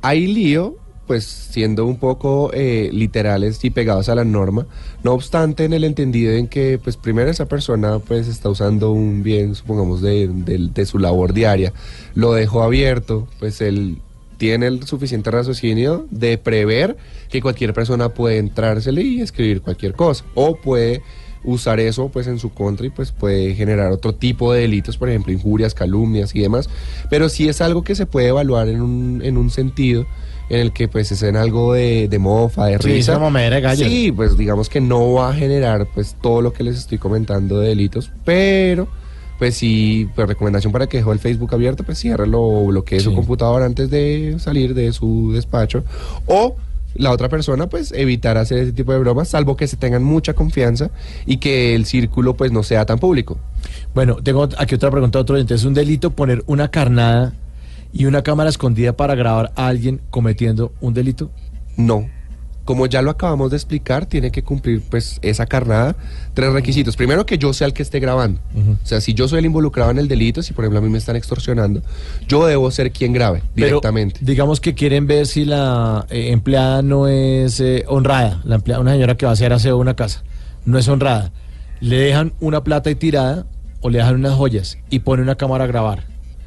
hay lío, pues siendo un poco eh, literales y pegados a la norma, no obstante en el entendido en que pues primero esa persona pues está usando un bien, supongamos, de, de- su labor diaria, lo dejó abierto, pues él tiene el suficiente raciocinio de prever que cualquier persona puede entrársele y escribir cualquier cosa, o puede usar eso pues en su contra y pues puede generar otro tipo de delitos, por ejemplo, injurias, calumnias y demás, pero sí es algo que se puede evaluar en un, en un sentido en el que pues es en algo de, de mofa, de Sí, risa. de. Sí, pues digamos que no va a generar pues todo lo que les estoy comentando de delitos, pero pues sí, pues recomendación para que dejó el Facebook abierto, pues ciérrelo o bloquee su computador antes de salir de su despacho o la otra persona pues evitar hacer ese tipo de bromas, salvo que se tengan mucha confianza y que el círculo pues no sea tan público. Bueno, tengo aquí otra pregunta, otro oyente. ¿Es un delito poner una carnada y una cámara escondida para grabar a alguien cometiendo un delito? No. Como ya lo acabamos de explicar, tiene que cumplir pues esa carnada tres requisitos. Primero que yo sea el que esté grabando. O sea, si yo soy el involucrado en el delito, si por ejemplo a mí me están extorsionando, yo debo ser quien grabe Pero, directamente. digamos que quieren ver si la eh, empleada no es eh, honrada, la empleada, una señora que va a hacer aseo de una casa, no es honrada. Le dejan una plata y tirada o le dejan unas joyas y pone una cámara a grabar.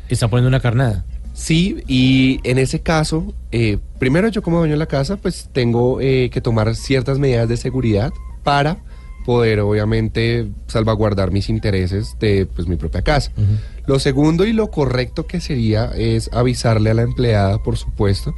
Están poniendo una carnada. Sí, y en ese caso, eh, primero yo como dueño de la casa, pues tengo eh, que tomar ciertas medidas de seguridad para poder obviamente salvaguardar mis intereses de pues mi propia casa. Lo segundo y lo correcto que sería es avisarle a la empleada, por supuesto,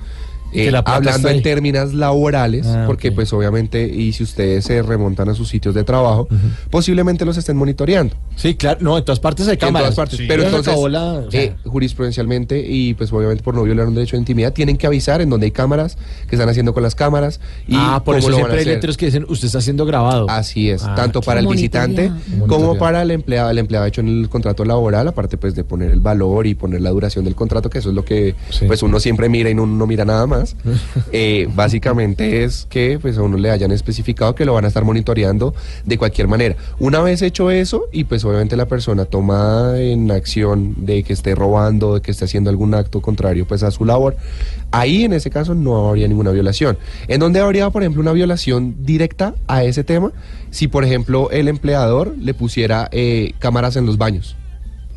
Eh, hablando en términos laborales, Ah, porque pues obviamente, y si ustedes se remontan a sus sitios de trabajo, posiblemente los estén monitoreando. Sí, claro, no, en todas partes hay En cámaras. todas partes. Sí. Pero entonces, acabó la- o sea, eh, jurisprudencialmente y pues obviamente por no violar un derecho de intimidad, tienen que avisar en donde hay cámaras, qué están haciendo con las cámaras y ah, por cómo eso lo van siempre a hay letreros que dicen, usted está siendo grabado. Así es, Ah, tanto para el visitante como para el empleado. El empleado ha hecho en el contrato laboral, aparte pues de poner el valor y poner la duración del contrato, que eso es lo que pues uno siempre mira y no, no mira nada más. Eh, básicamente es que pues a uno le hayan especificado que lo van a estar monitoreando de cualquier manera. Una vez hecho eso y pues obviamente la persona toma en acción de que esté robando, de que esté haciendo algún acto contrario pues a su labor, ahí en ese caso no habría ninguna violación. En donde habría por ejemplo una violación directa a ese tema, si por ejemplo el empleador le pusiera eh, cámaras en los baños.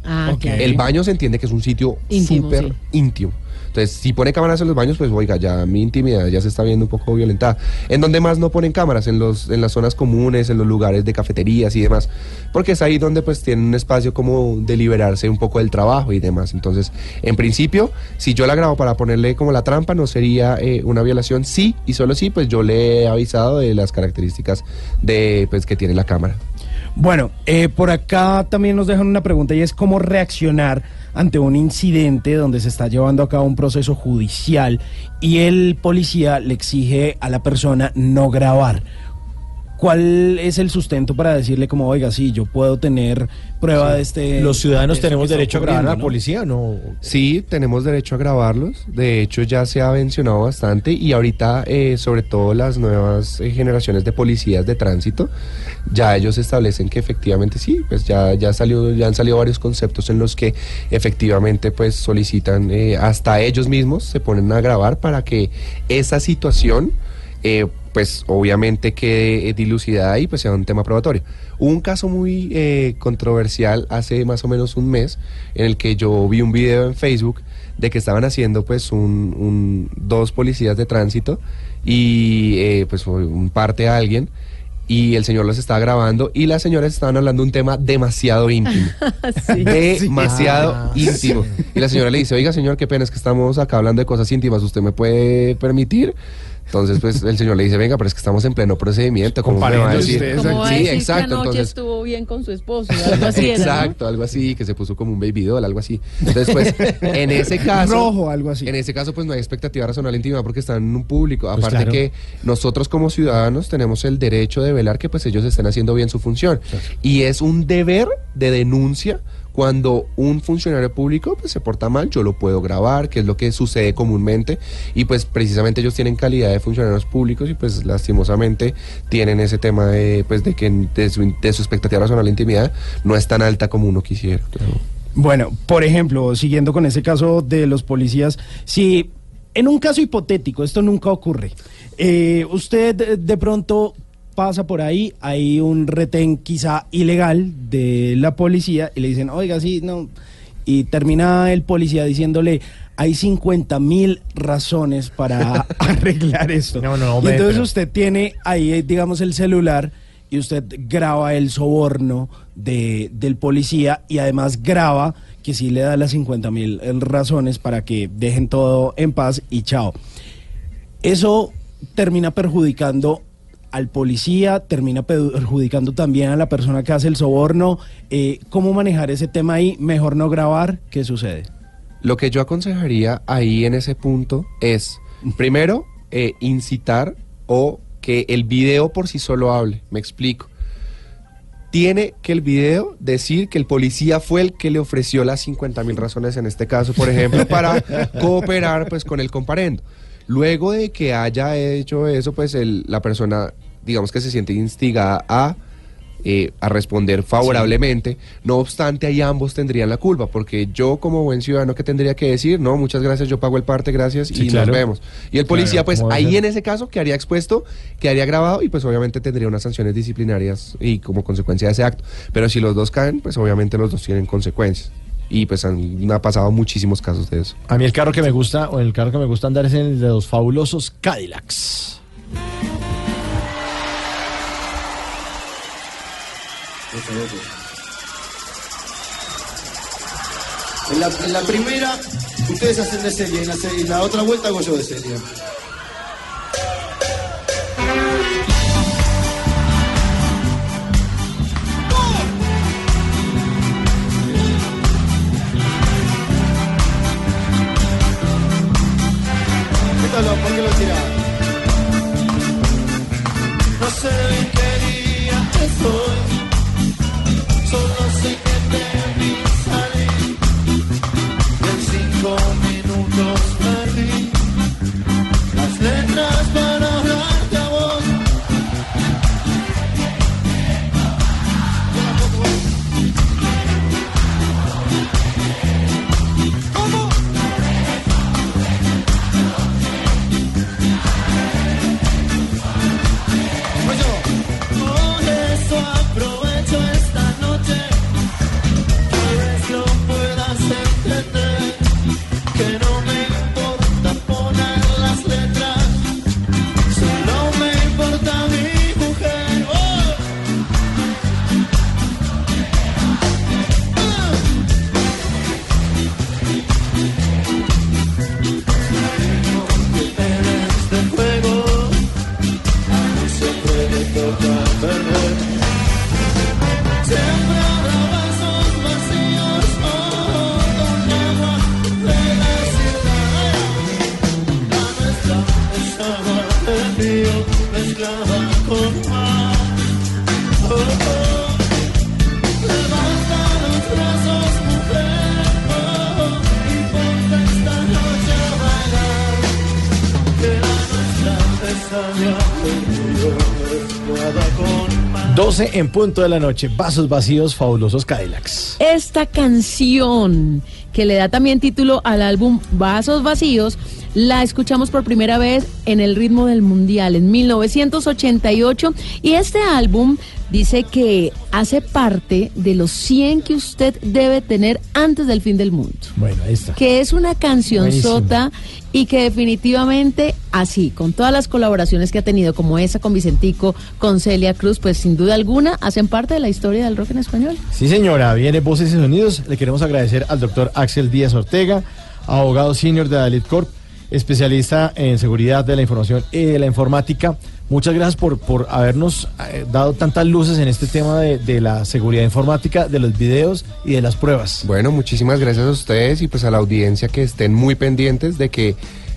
Ah, claro. El baño se entiende que es un sitio Íntimo, súper sí. íntimo. Entonces, si pone cámaras en los baños, pues oiga, ya mi intimidad ya se está viendo un poco violentada. ¿En donde más no ponen cámaras? En, los, en las zonas comunes, en los lugares de cafeterías y demás. Porque es ahí donde pues tienen un espacio como de liberarse un poco del trabajo y demás. Entonces, en principio, si yo la grabo para ponerle como la trampa, no sería eh, una violación. Sí, y solo sí, pues yo le he avisado de las características de pues que tiene la cámara. Bueno, eh, por acá también nos dejan una pregunta y es cómo reaccionar ante un incidente donde se está llevando a cabo un proceso judicial y el policía le exige a la persona no grabar. ¿Cuál es el sustento para decirle como, oiga, sí, yo puedo tener prueba de este... Los ciudadanos de esto tenemos derecho a grabar a la ¿no? policía, ¿no? Sí, tenemos derecho a grabarlos. De hecho, ya se ha mencionado bastante y ahorita, eh, sobre todo las nuevas eh, generaciones de policías de tránsito, ya ellos establecen que efectivamente sí, pues ya ya salió, ya han salido varios conceptos en los que efectivamente pues solicitan eh, hasta ellos mismos se ponen a grabar para que esa situación eh, pues obviamente quede eh, dilucidada y pues sea un tema probatorio. Hubo un caso muy eh, controversial hace más o menos un mes en el que yo vi un video en Facebook de que estaban haciendo pues un, un- dos policías de tránsito y eh, pues fue un parte a alguien y el señor los estaba grabando y las señoras estaban hablando de un tema demasiado íntimo. demasiado Ah, íntimo. sí. Y la señora le dice, oiga señor, qué pena es que estamos acá hablando de cosas íntimas, ¿usted me puede permitir? Entonces, pues el señor le dice, venga, pero es que estamos en pleno procedimiento. ¿Cómo me va a decir? ¿Cómo va a Sí, exacto. que anoche Entonces, estuvo bien con su esposo? Algo así era, ¿no? Exacto, algo así, que se puso como un baby doll, algo así. Entonces, pues, en ese caso. Rojo, algo así. En ese caso, pues no hay expectativa razonable íntima porque están en un público. Pues Aparte claro. que nosotros como ciudadanos tenemos el derecho de velar que pues ellos estén haciendo bien su función. Y es un deber de denuncia cuando un funcionario público pues, se porta mal, yo lo puedo grabar, que es lo que sucede comúnmente, y pues precisamente ellos tienen calidad de funcionarios públicos y pues lastimosamente tienen ese tema de, pues, de que de su, expectativa razonable de intimidad no es tan alta como uno quisiera. Bueno, por ejemplo, siguiendo con ese caso de los policías, si en un caso hipotético, esto nunca ocurre, eh, usted de- de pronto pasa por ahí, hay un retén quizá ilegal de la policía y le dicen, oiga, sí, no, y termina el policía diciéndole, hay 50 mil razones para arreglar esto. No, no, y entonces usted tiene ahí, eh, digamos, el celular y usted graba el soborno de, del policía y además graba que sí le da las 50 mil razones para que dejen todo en paz y chao. Eso termina perjudicando al policía, termina perjudicando también a la persona que hace el soborno. Eh, ¿Cómo manejar ese tema ahí? Mejor no grabar. ¿Qué sucede? Lo que yo aconsejaría ahí en ese punto es, primero, eh, incitar o que el video por sí solo hable. Me explico. Tiene que el video decir que el policía fue el que le ofreció las 50 mil razones en este caso, por ejemplo, para cooperar pues con el comparendo. Luego de que haya hecho eso, pues el- la persona, digamos que se siente instigada a eh, a responder favorablemente. No obstante, ahí ambos tendrían la culpa, porque yo como buen ciudadano que tendría que decir, no, muchas gracias, yo pago el parte, gracias Sí, y claro. nos vemos. Y el policía, Claro, pues ¿cómo va a ahí en ese caso quedaría expuesto, quedaría grabado y pues obviamente tendría unas sanciones disciplinarias y como consecuencia de ese acto. Pero si los dos caen, pues obviamente los dos tienen consecuencias. Y pues han, ha pasado muchísimos casos de eso. A mí el carro que me gusta, o el carro que me gusta andar es el de los fabulosos Cadillacs. En la, en la primera, ustedes hacen de serie, en la, en la otra vuelta hago yo de serie. Que lo tira. No sé qué día estoy, siempre habrá vasos vacíos oh, con agua de la ciudad. La nuestra es agua de río mezclada con mar. Levanta los brazos, mujer, y ponte esta noche a bailar. Que la nuestra es agua 12 en punto de la noche, vasos vacíos, fabulosos Cadillacs. Esta canción que le da también título al álbum Vasos Vacíos, la escuchamos por primera vez en el ritmo del mundial en 1988 y este álbum dice que hace parte de los 100 que usted debe tener antes del fin del mundo. Bueno, ahí está. Que es una canción sota y que definitivamente así, con todas las colaboraciones que ha tenido, como esa con Vicentico, con Celia Cruz, pues sin duda alguna hacen parte de la historia del rock en español. Sí, señora, viene Voces y Sonidos. Le queremos agradecer al doctor Axel Díaz Ortega, abogado senior de Dalit Corp, especialista en seguridad de la información y de la informática. Muchas gracias por, por habernos eh, dado tantas luces en este tema de, de la seguridad informática, de los videos y de las pruebas. Bueno, muchísimas gracias a ustedes y pues a la audiencia que estén muy pendientes de que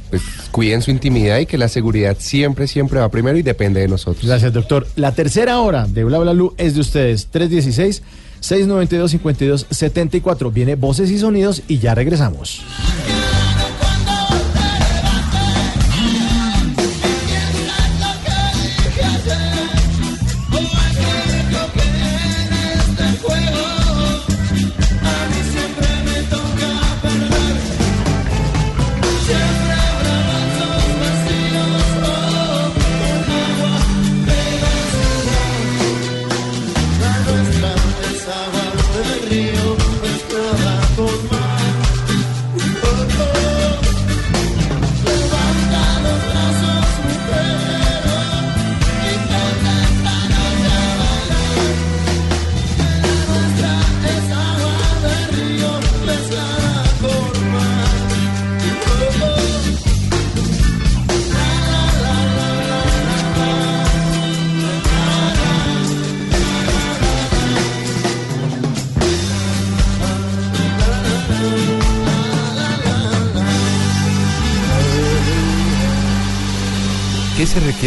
pues, cuiden su intimidad y que la seguridad siempre, siempre va primero y depende de nosotros. Gracias, doctor. La tercera hora de Bla Bla Blue es de ustedes. 316 692 52 74. Viene Voces y Sonidos y ya regresamos.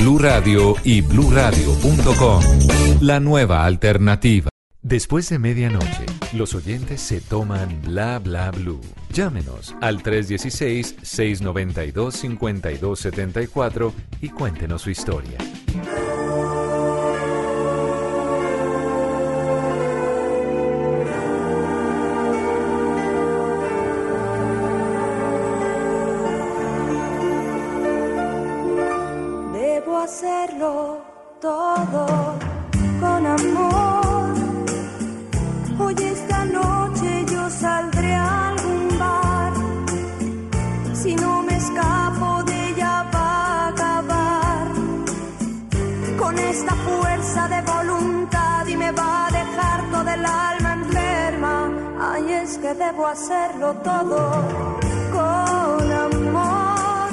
Blue Radio y bluradio.com. La nueva alternativa. Después de medianoche, los oyentes se toman Bla Bla Blue. Llámenos al 316-692-5274 y cuéntenos su historia. Debo hacerlo todo con amor.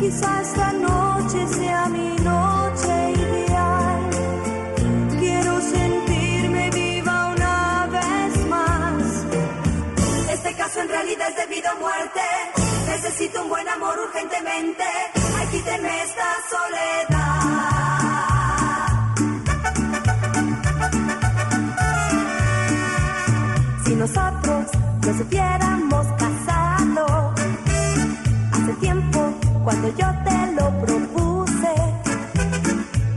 Quizá esta noche sea mi noche ideal. Quiero sentirme viva una vez más. Este caso en realidad es de vida o muerte. Necesito un buen amor urgentemente. Ay, quíteme esta soledad. Nosotros nos hubiéramos casado hace tiempo, cuando yo te lo propuse,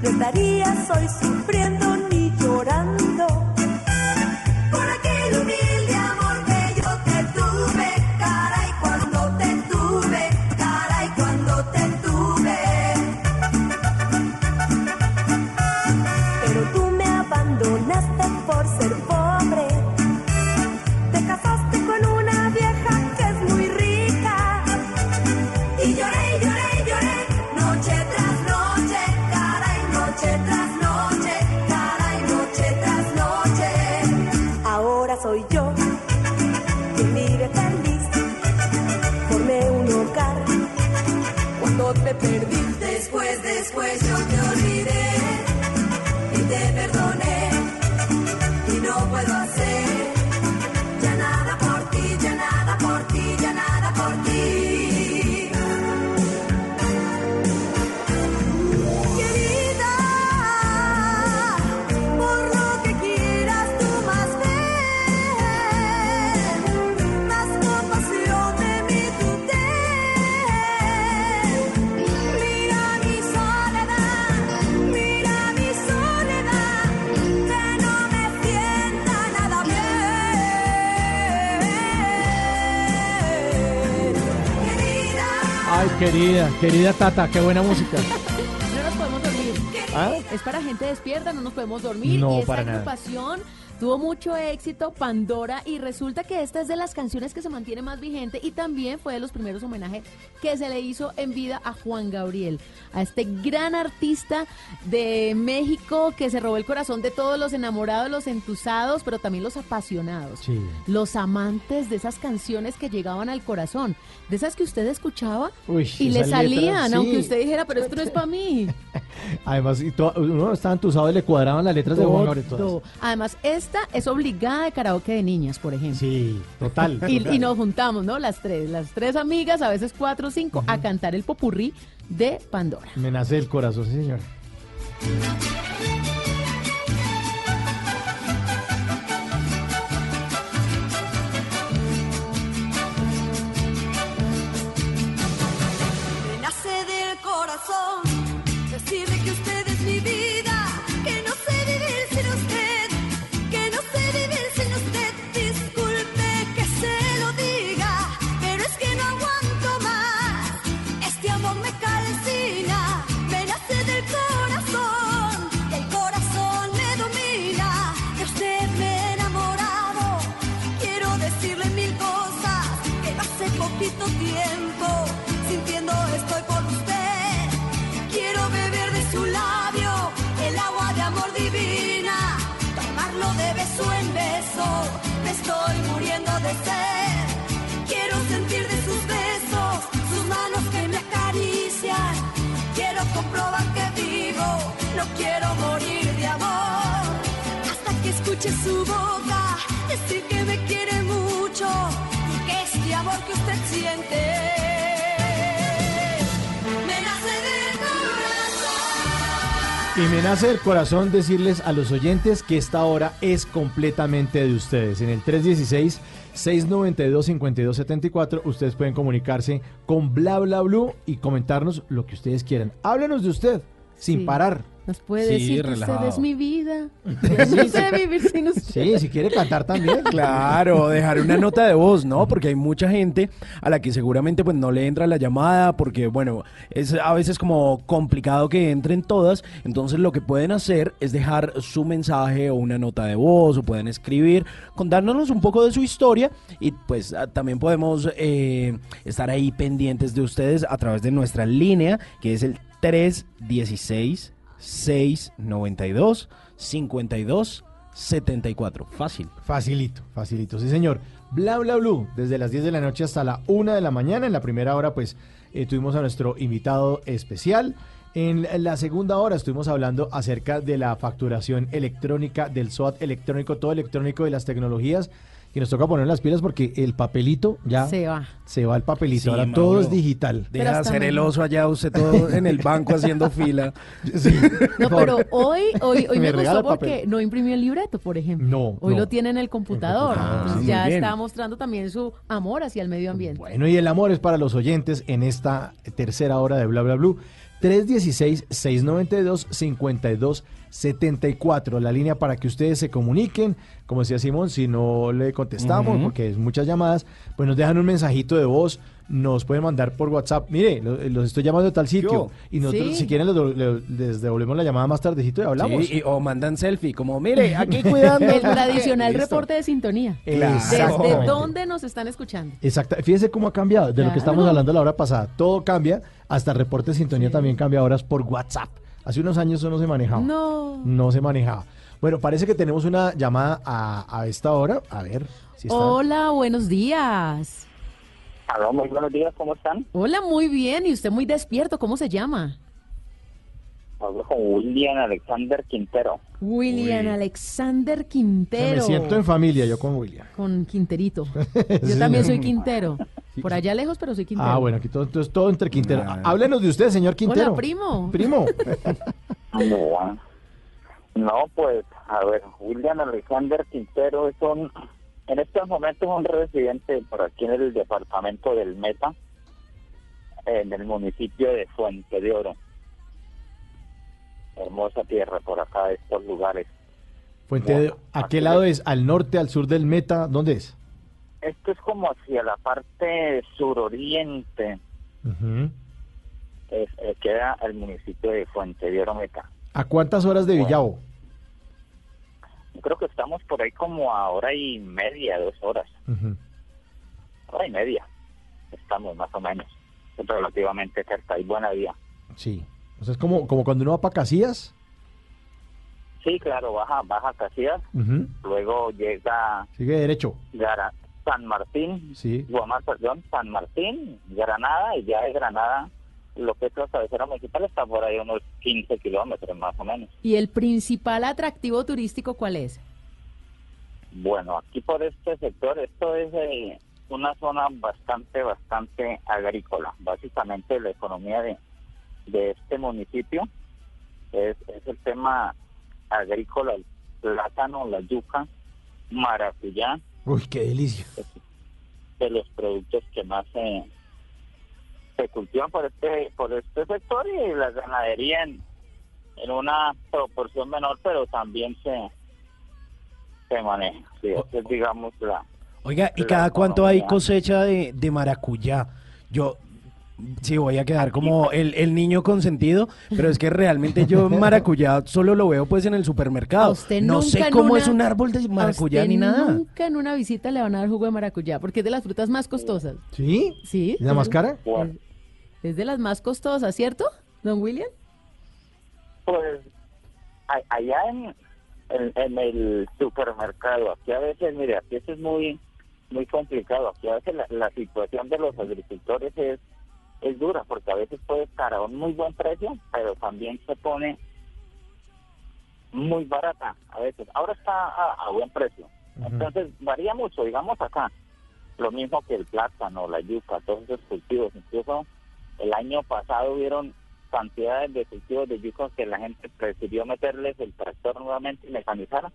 no estarías hoy sufriendo querida, querida Tata, qué buena música. No nos podemos dormir. ¿Ah? Es para gente despierta, no nos podemos dormir. No, y esa para nada. agrupación tuvo mucho éxito, Pandora, y resulta que esta es de las canciones que se mantiene más vigente y también fue de los primeros homenajes que se le hizo en vida a Juan Gabriel, a este gran artista de México que se robó el corazón de todos los enamorados, los entusados, pero también los apasionados. Sí. Los amantes de esas canciones que llegaban al corazón, de esas que usted escuchaba Uy, y le letra, salían, sí. aunque usted dijera, pero esto no es para mí. Además, y uno estaba entusado y le cuadraban las letras de Juan Gabriel todas. Además, es obligada de karaoke de niñas, por ejemplo. Sí, total. Y, total. y nos juntamos, ¿no? Las tres, las tres amigas, a veces cuatro o cinco, a cantar el popurrí de Pandora. Me nace el corazón, sí, señor. Me estoy muriendo de sed. Quiero sentir de sus besos, sus manos que me acarician. Quiero comprobar que vivo, no quiero morir de amor. Hasta que escuche su boca decir que me quiere mucho y que este amor que usted siente Y me nace del corazón decirles a los oyentes que esta hora es completamente de ustedes. En el 316-692-5274 ustedes pueden comunicarse con Bla Bla Blue y comentarnos lo que ustedes quieran. Háblenos de usted sin Sí. parar. Nos puede Sí, decir que usted es mi vida. Yo no sé vivir sin usted. Sí, si quiere cantar también. Claro, dejar una nota de voz, ¿no? Porque hay mucha gente a la que seguramente pues no le entra la llamada porque, bueno, es a veces como complicado que entren todas. Entonces lo que pueden hacer es dejar su mensaje o una nota de voz o pueden escribir, contándonos un poco de su historia y pues también podemos eh, estar ahí pendientes de ustedes a través de nuestra línea que es el 316 692 52 74. Fácil. Facilito, facilito, sí señor. Bla bla blue, desde las 10 de la noche hasta la 1 de la mañana. En la primera hora, pues, eh, tuvimos a nuestro invitado especial. En la segunda hora estuvimos hablando acerca de la facturación electrónica, del SOAT electrónico, todo electrónico de las tecnologías. Y nos toca poner las pilas porque el papelito ya Se va. se va el papelito. Sí, Ahora Mauro. todo es digital. Deja de hacer el oso allá, usted todo en el banco haciendo fila. No, pero hoy, hoy, hoy Me me, gustó papel. porque no imprimió el libreto, por ejemplo. No, Hoy no. lo tiene en el computador. Ah, Entonces ya bien. está mostrando también su amor hacia el medio ambiente. Bueno, y el amor es para los oyentes en esta tercera hora de Bla Bla Blue. 316-692-5274, la línea para que ustedes se comuniquen. Como decía Simón, si no le contestamos, porque es muchas llamadas, pues nos dejan un mensajito de voz, nos pueden mandar por WhatsApp. Mire, lo- los estoy llamando de tal sitio. Yo. Y nosotros, Sí. si quieren, les, devolvemos la llamada más tardecito y hablamos. Sí, y- o mandan selfie, como mire, aquí cuidando. El tradicional reporte de sintonía. Exacto. ¿Desde dónde nos están escuchando? Exacto. Fíjese cómo ha cambiado. De lo Claro. que estamos hablando la hora pasada. Todo cambia. Hasta el reporte de sintonía también cambia ahora por WhatsApp. Hace unos años eso no se manejaba. No. No se manejaba. Bueno, parece que tenemos una llamada a, a esta hora. A ver si está. Hola, buenos días. Aló, muy buenos días, ¿cómo están? Hola, muy bien. Y usted muy despierto. ¿Cómo se llama? Hablo con William Alexander Quintero. William Alexander Me Quintero. siento en familia yo con William. Con Quinterito. Yo Sí, también soy Quintero. Por allá lejos, pero soy Quintero. Ah, bueno, aquí todo, entonces todo entre Quintero. Háblenos de usted, señor Quintero. Hola, primo. Primo. No, no, pues, a ver, William Alexander Quintero es un, en estos momentos un residente por aquí en el departamento del Meta, en el municipio de Fuente de Oro. Hermosa tierra por acá estos lugares. Fuente de- ¿A qué lado es? ¿Al norte, al sur del Meta? ¿Dónde es? Esto es como hacia la parte suroriente, es- eh, queda el municipio de Fuente de Oro Meta. ¿A cuántas horas de Villavo? Yo creo que estamos por ahí como a hora y media, dos horas. Hora y media. Estamos más o menos. Relativamente cerca. Hay buena vía. Sí. O sea, es como, como cuando uno va para Casillas. Sí, claro, baja, baja Casillas. Luego llega Sigue derecho. Gara- San Martín. Sí. Guamar, perdón, San Martín, Granada. Y ya de Granada, lo que es la cabecera municipal está por ahí unos 15 kilómetros más o menos. ¿Y el principal atractivo turístico cuál es? Bueno, aquí por este sector, esto es eh, una zona bastante, bastante agrícola. Básicamente la economía de, de este municipio es, es el tema agrícola, el plátano, la yuca, maracuyá, Uy, qué delicia. de los productos que más se, se cultivan por este, por este sector y la ganadería en, en una proporción menor, pero también se, se maneja. Sí, esa es, digamos, la, Oiga, ¿y la cada cuánto hay cosecha de, de maracuyá? Yo sí voy a quedar como el, el niño consentido, pero es que realmente yo maracuyá solo lo veo pues en el supermercado. Usted No sé cómo una- es un árbol de maracuyá ni nada. Nunca en una visita le van a dar jugo de maracuyá, porque es de las frutas más costosas. ¿Sí? Sí. ¿Es la más cara? Es, es de las más costosas, ¿cierto, don William? Pues allá en, en, en el supermercado, aquí a veces, mire, aquí eso es muy muy complicado. Aquí a veces la, la situación de los agricultores es, es dura, porque a veces puede estar a un muy buen precio, pero también se pone muy barata a veces. Ahora está a, a buen precio. Entonces varía mucho, digamos acá. Lo mismo que el plátano, la yuca, todos esos cultivos. Incluso el año pasado hubieron cantidades de cultivos de yuca que la gente prefirió meterles el tractor nuevamente y mecanizar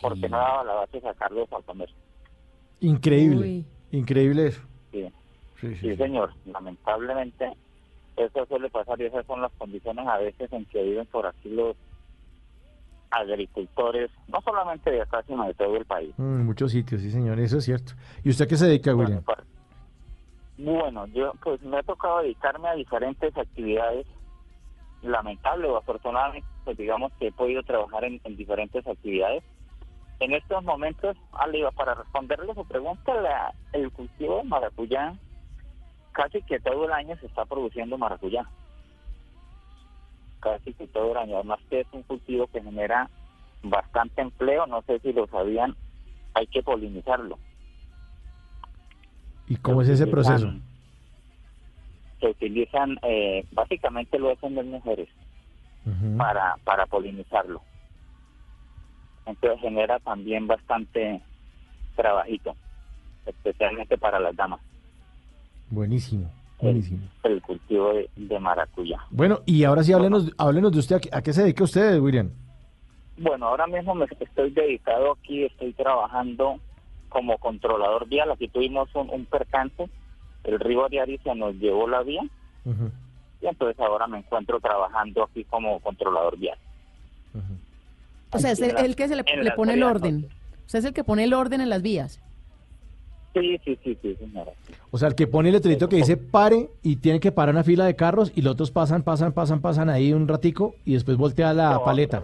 porque no daba la base sacarlos al comercio. Increíble. Uy. Increíble eso. Sí. Sí, Sí, señor. Lamentablemente eso suele pasar y esas son las condiciones a veces en que viven por aquí los agricultores, no solamente de acá, sino de todo el país. Mm, muchos sitios, sí, señor. Eso es cierto. ¿Y usted qué se dedica, William? Bueno, yo pues me ha tocado dedicarme a diferentes actividades. Lamentable o afortunadamente, pues digamos que he podido trabajar en, en diferentes actividades. En estos momentos, Aliva, para responderle su pregunta, la- el cultivo de maracuyá, casi que todo el año se está produciendo maracuyá. casi que todo el año. Además que es un cultivo que genera bastante empleo, no sé si lo sabían, hay que polinizarlo. ¿Y cómo es ese proceso? Se utilizan, eh, básicamente lo hacen las mujeres para, para polinizarlo. Entonces genera también bastante trabajito, especialmente para las damas, Buenísimo, buenísimo. el cultivo de, de maracuyá. Bueno, y ahora sí háblenos, háblenos de usted. ¿A qué, a qué se dedica usted, William? Bueno, ahora mismo me estoy dedicado aquí, estoy trabajando como controlador vial. Aquí tuvimos un, un percance, el río Ariari se nos llevó la vía y entonces ahora me encuentro trabajando aquí como controlador vial. O sea, es el, el que se le, pone el orden. O sea, es el que pone el orden en las vías. Sí, sí, sí, sí, señora. O sea, el que pone el letrerito que dice pare y tiene que parar una fila de carros y los otros pasan, pasan, pasan, pasan ahí un ratico y después voltea la paleta.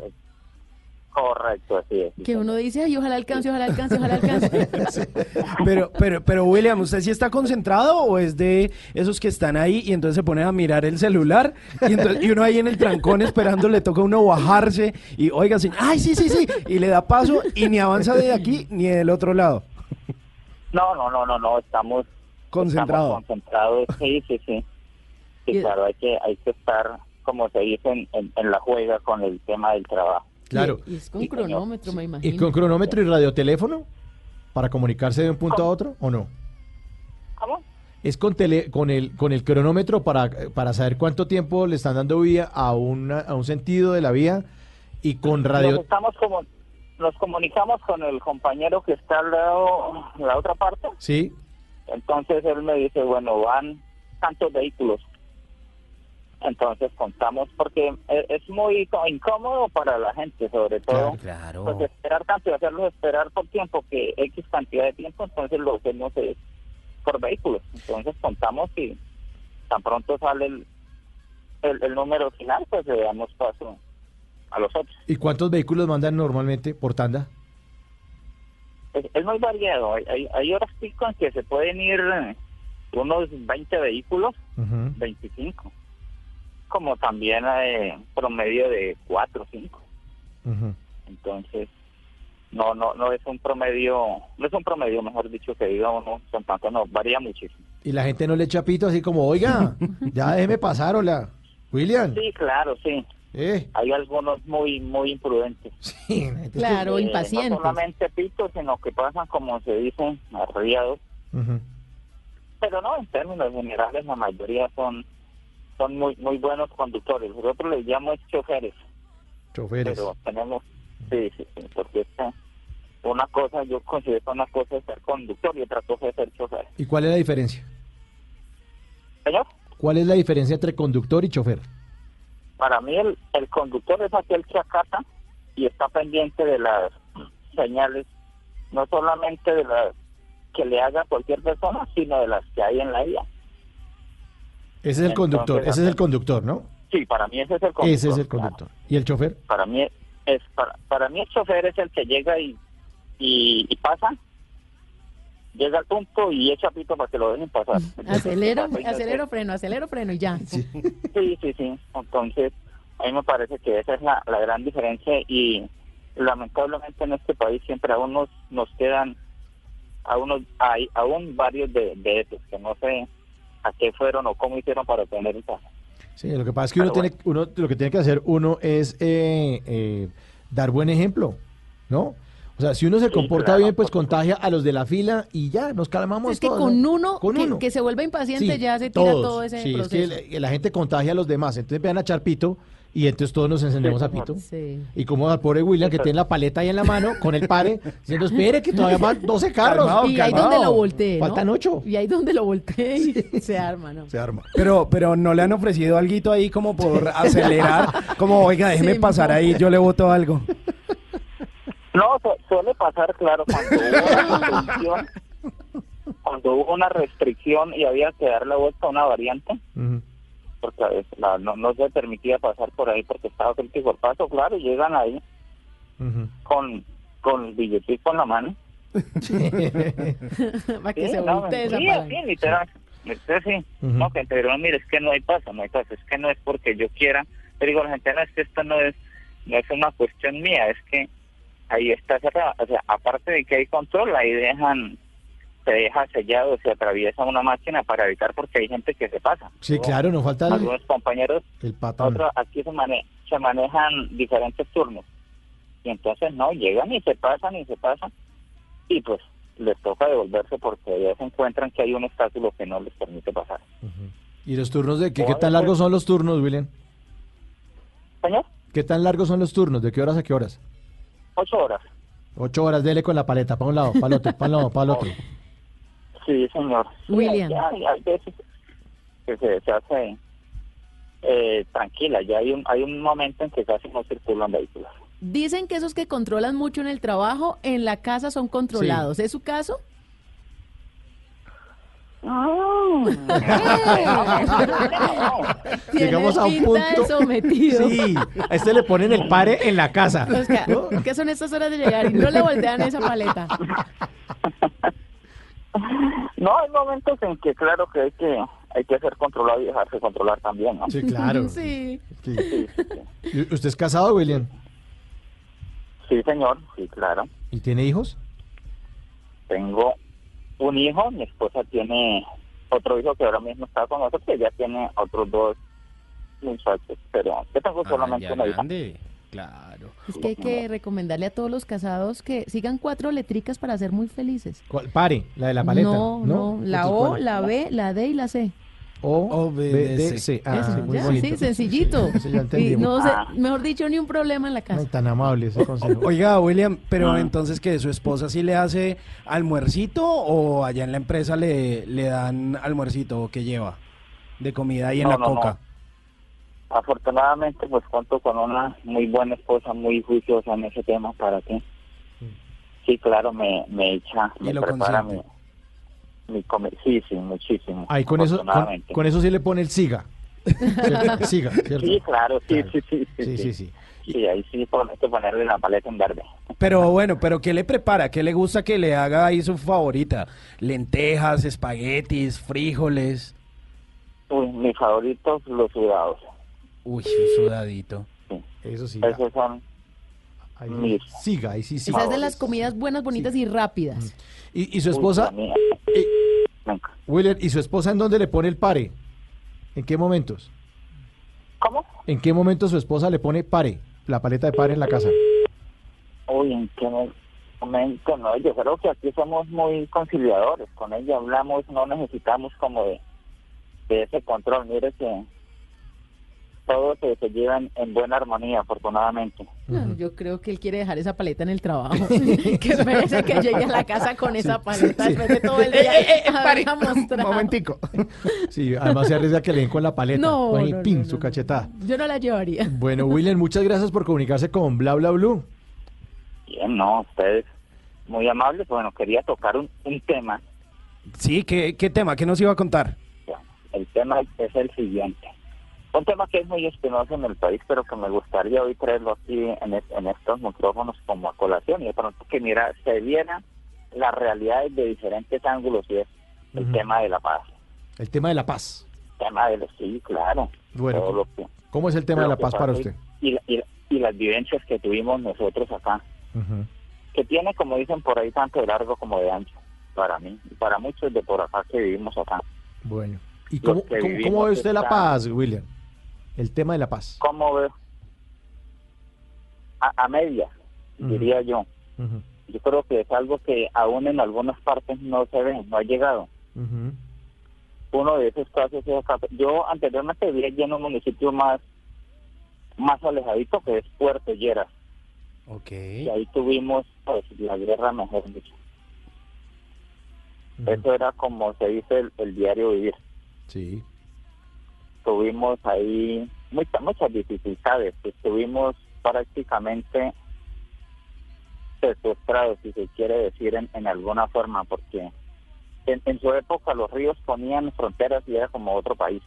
Correcto, así es. Que uno dice, ay, ojalá alcance, ojalá alcance, ojalá alcance. Pero, pero, pero William, ¿usted sí está concentrado o es de esos que están ahí y entonces se ponen a mirar el celular y, entonces- y uno ahí en el trancón esperando le toca a uno bajarse y oiga, sí, ay, sí, sí, sí, y le da paso y ni avanza de aquí ni del otro lado. No, no, no, no, no, estamos Concentrado. estamos concentrados, sí, sí, sí. Sí, claro, hay que, hay que estar, como se dice, en, en- en la juega con el tema del trabajo. Claro. Y es con cronómetro, me imagino. ¿Y con cronómetro y radioteléfono? ¿Para comunicarse de un punto a otro o no? ¿Cómo? Es con tele, con el con el cronómetro para, para saber cuánto tiempo le están dando vía a una, a un sentido de la vía y con Nos radio estamos como nos comunicamos con el compañero que está al lado, la otra parte. Sí. Entonces él me dice, bueno, van tantos vehículos. Entonces contamos porque e- es muy incómodo para la gente, sobre todo. Claro. Pues esperar tanto y hacerlos esperar por tiempo, que X cantidad de tiempo, entonces lo hacemos es por vehículos. Entonces contamos y tan pronto sale el, el, el número final, pues le damos paso a los otros. ¿Y cuántos vehículos mandan normalmente por tanda? Es, es muy variado. Hay, hay, hay horas pico en que se pueden ir eh, unos 20 vehículos, 25, como también eh, promedio de 4 o 5. Entonces, no, no, no es un promedio, no es un promedio, mejor dicho, que diga uno, son tanto, no, varía muchísimo. Y la gente no le echa pito así como, oiga, ya déjeme pasar, hola. William. Sí, claro, sí. Eh. Hay algunos muy, muy imprudentes. Claro, Eh, impacientes. No solamente pitos, sino que pasan, como se dice, arriados. Pero no, en términos generales, la mayoría son son muy muy buenos conductores. Nosotros les llamamos choferes. Choferes. Pero tenemos, sí, sí, sí, porque es que una cosa, yo considero una cosa es ser conductor y otra cosa es ser chofer. ¿Y cuál es la diferencia? Señor, ¿Cuál es la diferencia entre conductor y chofer? Para mí el, el conductor es aquel que acata y está pendiente de las señales, no solamente de las que le haga cualquier persona, sino de las que hay en la vía. Ese es el Entonces, conductor, ese es el conductor, ¿no? Sí, para mí ese es el conductor. Ese es el conductor. ¿Y el chofer? Para mí es para, para mí el chofer es el que llega y, y, y pasa, llega al punto y echa pito para que lo dejen pasar. Acelero, acelero, freno, acelero, freno y ya. Sí, sí, sí. Entonces, a mí me parece que esa es la, la gran diferencia y lamentablemente en este país siempre aún nos, nos quedan a unos, hay aún varios de, de esos que no sé a qué fueron o cómo hicieron para tener esa. Sí, lo que pasa es que uno tiene, uno, lo que tiene que hacer uno es eh, eh, dar buen ejemplo, ¿no? O sea, si uno se comporta claro, bien, pues contagia a los de la fila y ya, nos calmamos Es que todos, con ¿no? uno, Con que, uno. que se vuelva impaciente Sí, ya se tira todos. todo ese Sí, es que proceso. la, la gente contagia a los demás. Entonces vean a Charpito y entonces todos nos encendemos a Pito. Sí. Y como al pobre William que tiene la paleta ahí en la mano con el pare, diciendo, espere que todavía van 12 carros. y ahí donde lo voltee, ¿no? Faltan 8. Y ahí donde lo voltee y se arma, ¿no? Se arma. Pero, pero no le han ofrecido algo ahí como por acelerar, como oiga, déjeme Sí, pasar ahí, yo le voto algo. No, su- suele pasar, claro, cuando hubo una restricción, cuando hubo una restricción y había que dar la vuelta a una variante, porque a veces la- no, no se permitía pasar por ahí porque estaba crítico el paso, claro, y llegan ahí con, con el billetico en la mano. Para que Sí, se no, voltee esa sí, literal. Usted sí, no, que pero mire, es que no hay paso, no hay paso, es que no es porque yo quiera, Yo digo a la gente, no, es que esto no es, no es una cuestión mía, es que ahí está cerrado. O sea, aparte de que hay control, ahí dejan, se deja sellado, se atraviesa una máquina para evitar porque hay gente que se pasa. Sí, claro, nos falta el, Algunos compañeros el otros aquí se, mane- se manejan diferentes turnos. Y entonces no, llegan y se pasan y se pasan. Y pues les toca devolverse porque ya se encuentran que hay un obstáculo que no les permite pasar. ¿Y los turnos de qué? ¿Qué tan largos son los turnos, William? Señor, ¿Qué tan largos son los turnos? ¿De qué horas a qué horas? Ocho horas. Ocho horas, dele con la paleta, para un lado, para el otro, para un lado, para el otro. Sí, señor. William. ya Hay, hay veces que se, se hace eh, tranquila. Ya hay un, hay un momento en que casi no circulan vehículos. Dicen que esos que controlan mucho en el trabajo, en la casa son controlados. ¿Es su caso? Llegamos a un punto. sometido. Sí, a este le ponen el pare en la casa. Oscar, ¿qué son estas horas de llegar? Y no le voltean esa paleta. No, hay momentos en que claro que hay que hay que ser controlado y dejarse controlar también, ¿no? Sí, claro. Sí. Sí. ¿Y ¿Usted es casado, William? Sí, señor, sí, claro. ¿Y tiene hijos? Tengo un hijo, mi esposa tiene otro hijo que ahora mismo está con nosotros, que ya tiene otros dos muchachos, pero yo tengo solamente una hija. Claro. Es que hay que recomendarle a todos los casados que sigan cuatro letricas para ser muy felices. ¿Cuál? Pare, la de la paleta. No, no, la O, ¿cuál? la B, la D y la C. O, B, D, D, C. Ah, Eso, muy ya, bonito. sí, sencillito. Eso ya Y no sé, mejor dicho, ni un problema en la casa. Ay, tan amable ese consejo. Oiga, William, pero Ah. entonces que su esposa sí le hace almuercito o allá en la empresa le, le dan almuercito o qué lleva de comida y en No, la no, no. coca. Afortunadamente, pues cuento con una muy buena esposa, muy juiciosa en ese tema para que, sí, claro, me, me echa, Y me lo prepara consiente. Mi Sí, sí, muchísimo. Ahí con eso, con, eso sí le pone el siga. ¿Cierto? Siga, ¿cierto? Sí, claro, sí, sí, sí, sí, Sí, sí, sí, sí. Sí, ahí sí ponerle la paleta en verde. Pero bueno, pero ¿qué le prepara? ¿Qué le gusta que le haga ahí su favorita? Lentejas, espaguetis, frijoles. Uy, mis favoritos, los sudados. Uy, un sudadito. Eso sí. Esos son Ahí siga, ahí sí, sí. Esa es de las comidas buenas, bonitas y rápidas. ¿Y, y su esposa? Uy, mía. William, ¿y su esposa en dónde le pone el pare? ¿En qué momentos? ¿Cómo? ¿En qué momento su esposa le pone pare? La paleta de pare en la casa. Uy, ¿en qué mo- momento? No, yo creo que aquí somos muy conciliadores. Con ella hablamos, no necesitamos como de, de ese control. Mire que todos se, se llevan en buena armonía, afortunadamente. No, yo creo que él quiere dejar esa paleta en el trabajo. que espérese que llegue a la casa con esa paleta después de todo el día. haberla mostrado. momentico. Sí, además se arriesga que le den con la paleta. No, con el no, pin, no, su no. cachetada. Yo no la llevaría. Bueno, William, muchas gracias por comunicarse con Bla Bla Blue. Bien, no, ustedes muy amables. Bueno, quería tocar un, un tema. Sí, ¿qué, ¿qué tema? ¿Qué nos iba a contar? El tema es el siguiente. Un tema que es muy espinoso en el país, pero que me gustaría hoy traerlo aquí en, es- en estos micrófonos como a colación y de pronto que mira, se viera las realidades de diferentes ángulos y es el tema de la paz. El tema de la paz. tema de los sí, claro. Bueno, que- ¿cómo es el tema de la paz para usted? Y, y- y las vivencias que tuvimos nosotros acá, que tiene, como dicen por ahí, tanto de largo como de ancho, para mí, y para muchos de por acá que vivimos acá. Bueno. ¿Y cómo, cómo- ve usted la paz, William? El tema de la paz. ¿Cómo veo? A, a medias, Ujú. diría yo. Yo creo que es algo que aún en algunas partes no se ve, no ha llegado. Uno de esos casos es acá. Yo anteriormente vivía en un municipio más, más alejadito que es Puerto Lleras. Ok. Y ahí tuvimos pues la guerra, mejor dicho. Eso era como se dice el, el diario vivir. Sí. Tuvimos ahí muchas, muchas dificultades. Estuvimos prácticamente secuestrados, si se quiere decir en, en alguna forma, porque en, en su época los ríos ponían fronteras y era como otro país.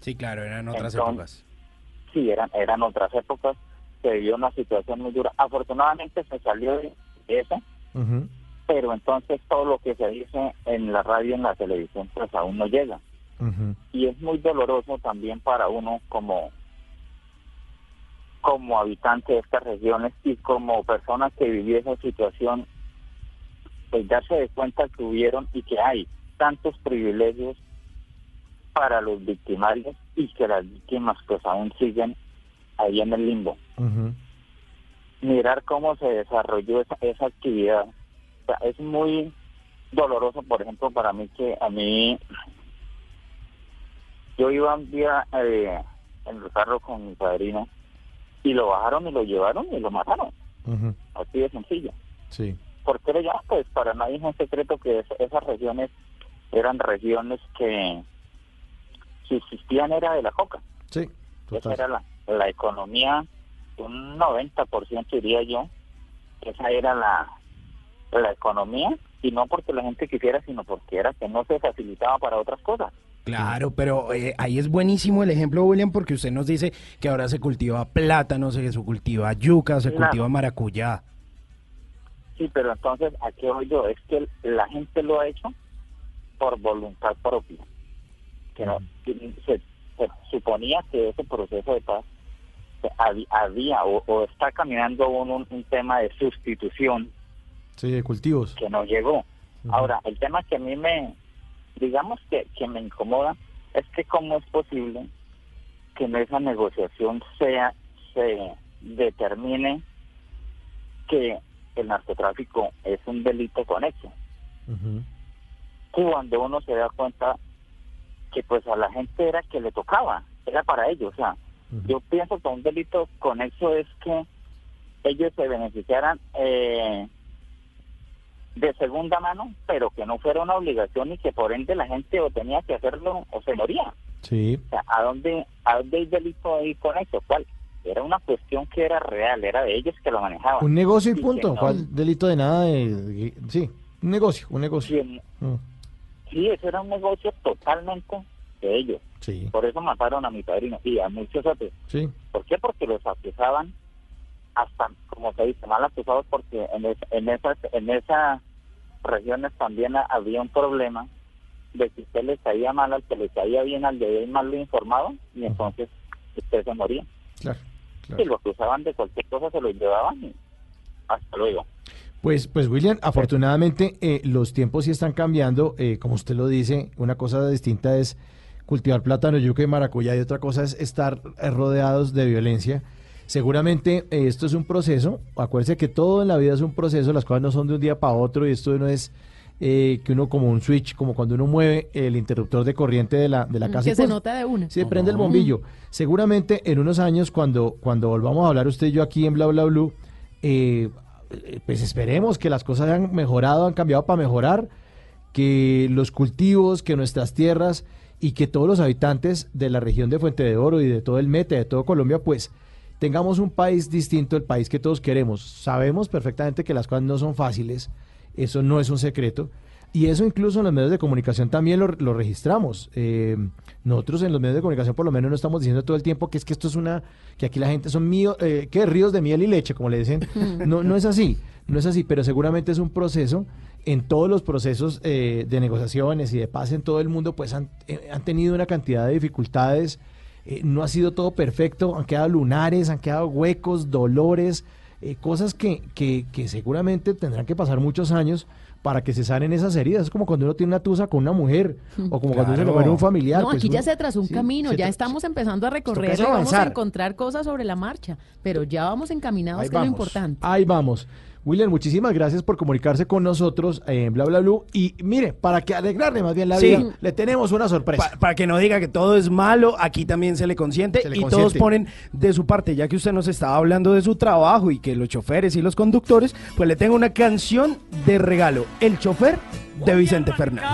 Sí, claro, eran otras Entonces, épocas. Sí, eran, eran otras épocas. Se vivió una situación muy dura. Afortunadamente se salió de eso, pero entonces todo lo que se dice en la radio y en la televisión pues aún no llega. Y es muy doloroso también para uno como, como habitante de estas regiones y como persona que vivió esa situación, pues darse de cuenta que hubieron y que hay tantos privilegios para los victimarios y que las víctimas pues aún siguen ahí en el limbo. Mirar cómo se desarrolló esa, esa actividad. O sea, es muy doloroso, por ejemplo, para mí que a mí yo iba un día eh, en el carro con mi padrino y lo bajaron y lo llevaron y lo mataron. Así de sencillo. Sí. ¿Por qué llaman? Pues para nadie es un secreto que es- esas regiones eran regiones que subsistían era de la coca. Sí. Esa era la, la economía, un 90% diría yo, esa era la, la economía y no porque la gente quisiera, sino porque era que no se facilitaba para otras cosas. Claro, pero eh, ahí es buenísimo el ejemplo, William, porque usted nos dice que ahora se cultiva plátano, se cultiva yuca, se Claro. cultiva maracuyá. Sí, pero entonces, ¿a qué voy yo? Es que la gente lo ha hecho por voluntad propia. Que no, se, se suponía que ese proceso de paz había o, o está caminando un, un, un tema de sustitución Sí, de cultivos. que no llegó. Ahora, el tema que a mí me, digamos que, que me incomoda es que cómo es posible que en esa negociación sea, se determine que el narcotráfico es un delito conexo. Cuando uno se da cuenta que pues a la gente era que le tocaba, era para ellos, o sea, yo pienso que un delito conexo es que ellos se beneficiaran eh, de segunda mano, pero que no fuera una obligación y que por ende la gente o tenía que hacerlo o se moría. Sí. O sea, ¿a dónde, ¿a dónde hay delito ahí con eso? ¿Cuál? Era una cuestión que era real, era de ellos que lo manejaban. Un negocio y punto. no- ¿Cuál delito de nada? De, de- sí, un negocio, un negocio. Sí, Mm, Sí, eso era un negocio totalmente de ellos. Sí, Por eso mataron a mi padrino y a muchos otros. sí. ¿Por qué? Porque los acusaban hasta, como se dice, mal acusados porque en, es- en esas en esas regiones también ha- había un problema de que usted le caía mal al que le caía bien al de bien mal informado y entonces usted se moría. Claro, Y lo acusaban de cualquier cosa, se lo llevaban y hasta luego. Pues, pues William, afortunadamente eh, los tiempos sí están cambiando. eh, como usted lo dice, una cosa distinta es cultivar plátano, yuca y maracuyá y otra cosa es estar rodeados de violencia. Seguramente eh, esto es un proceso. Acuérdese que todo en la vida es un proceso. Las cosas no son de un día para otro y esto no es eh, que uno como un switch, como cuando uno mueve el interruptor de corriente de la, de la casa. que y se nota de una. Se prende el bombillo. Seguramente en unos años, cuando, cuando volvamos a hablar usted y yo aquí en Bla Bla Blue, eh, pues esperemos que las cosas hayan mejorado, han cambiado para mejorar, que los cultivos, que nuestras tierras y que todos los habitantes de la región de Fuente de Oro y de todo el Mete, de todo Colombia, pues tengamos un país distinto, el país que todos queremos. Sabemos perfectamente que las cosas no son fáciles, eso no es un secreto. Y eso incluso en los medios de comunicación también lo, lo registramos. Eh, nosotros en los medios de comunicación por lo menos no estamos diciendo todo el tiempo que es que esto es una, que aquí la gente son mío, eh, que ríos de miel y leche, como le dicen. No, no es así, no es así, pero seguramente es un proceso. En todos los procesos eh, de negociaciones y de paz en todo el mundo, pues han, eh, han tenido una cantidad de dificultades. Eh, no ha sido todo perfecto, han quedado lunares, han quedado huecos, dolores, eh, cosas que, que, que seguramente tendrán que pasar muchos años para que se sanen esas heridas. Es como cuando uno tiene una tusa con una mujer o como cuando se le muere un familiar. No, pues aquí ya se trazó un sí, camino, ya estamos empezando a recorrer vamos a encontrar cosas sobre la marcha, pero ya vamos encaminados, Ahí que es lo importante. Ahí vamos. William, muchísimas gracias por comunicarse con nosotros en Bla Bla Blue. Y mire, para que alegrarle más bien la Sí. vida, le tenemos una sorpresa. Pa- para que no diga que todo es malo, aquí también se le consiente Se le y consiente. todos ponen de su parte, ya que usted nos estaba hablando de su trabajo y que los choferes y los conductores, pues le tengo una canción de regalo, El chofer de Vicente Fernández.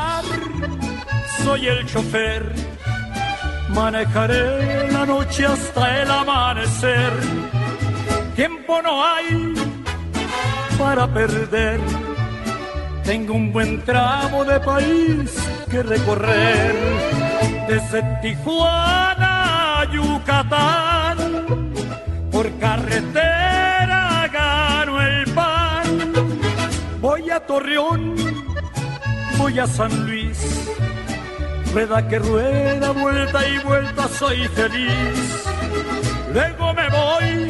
Soy el chofer, manejaré la noche hasta el amanecer. Tiempo no hay para perder. Tengo un buen tramo de país que recorrer. Desde Tijuana a Yucatán, por carretera gano el pan. Voy a Torreón, voy a San Luis. Rueda que rueda, vuelta y vuelta, soy feliz. Luego me voy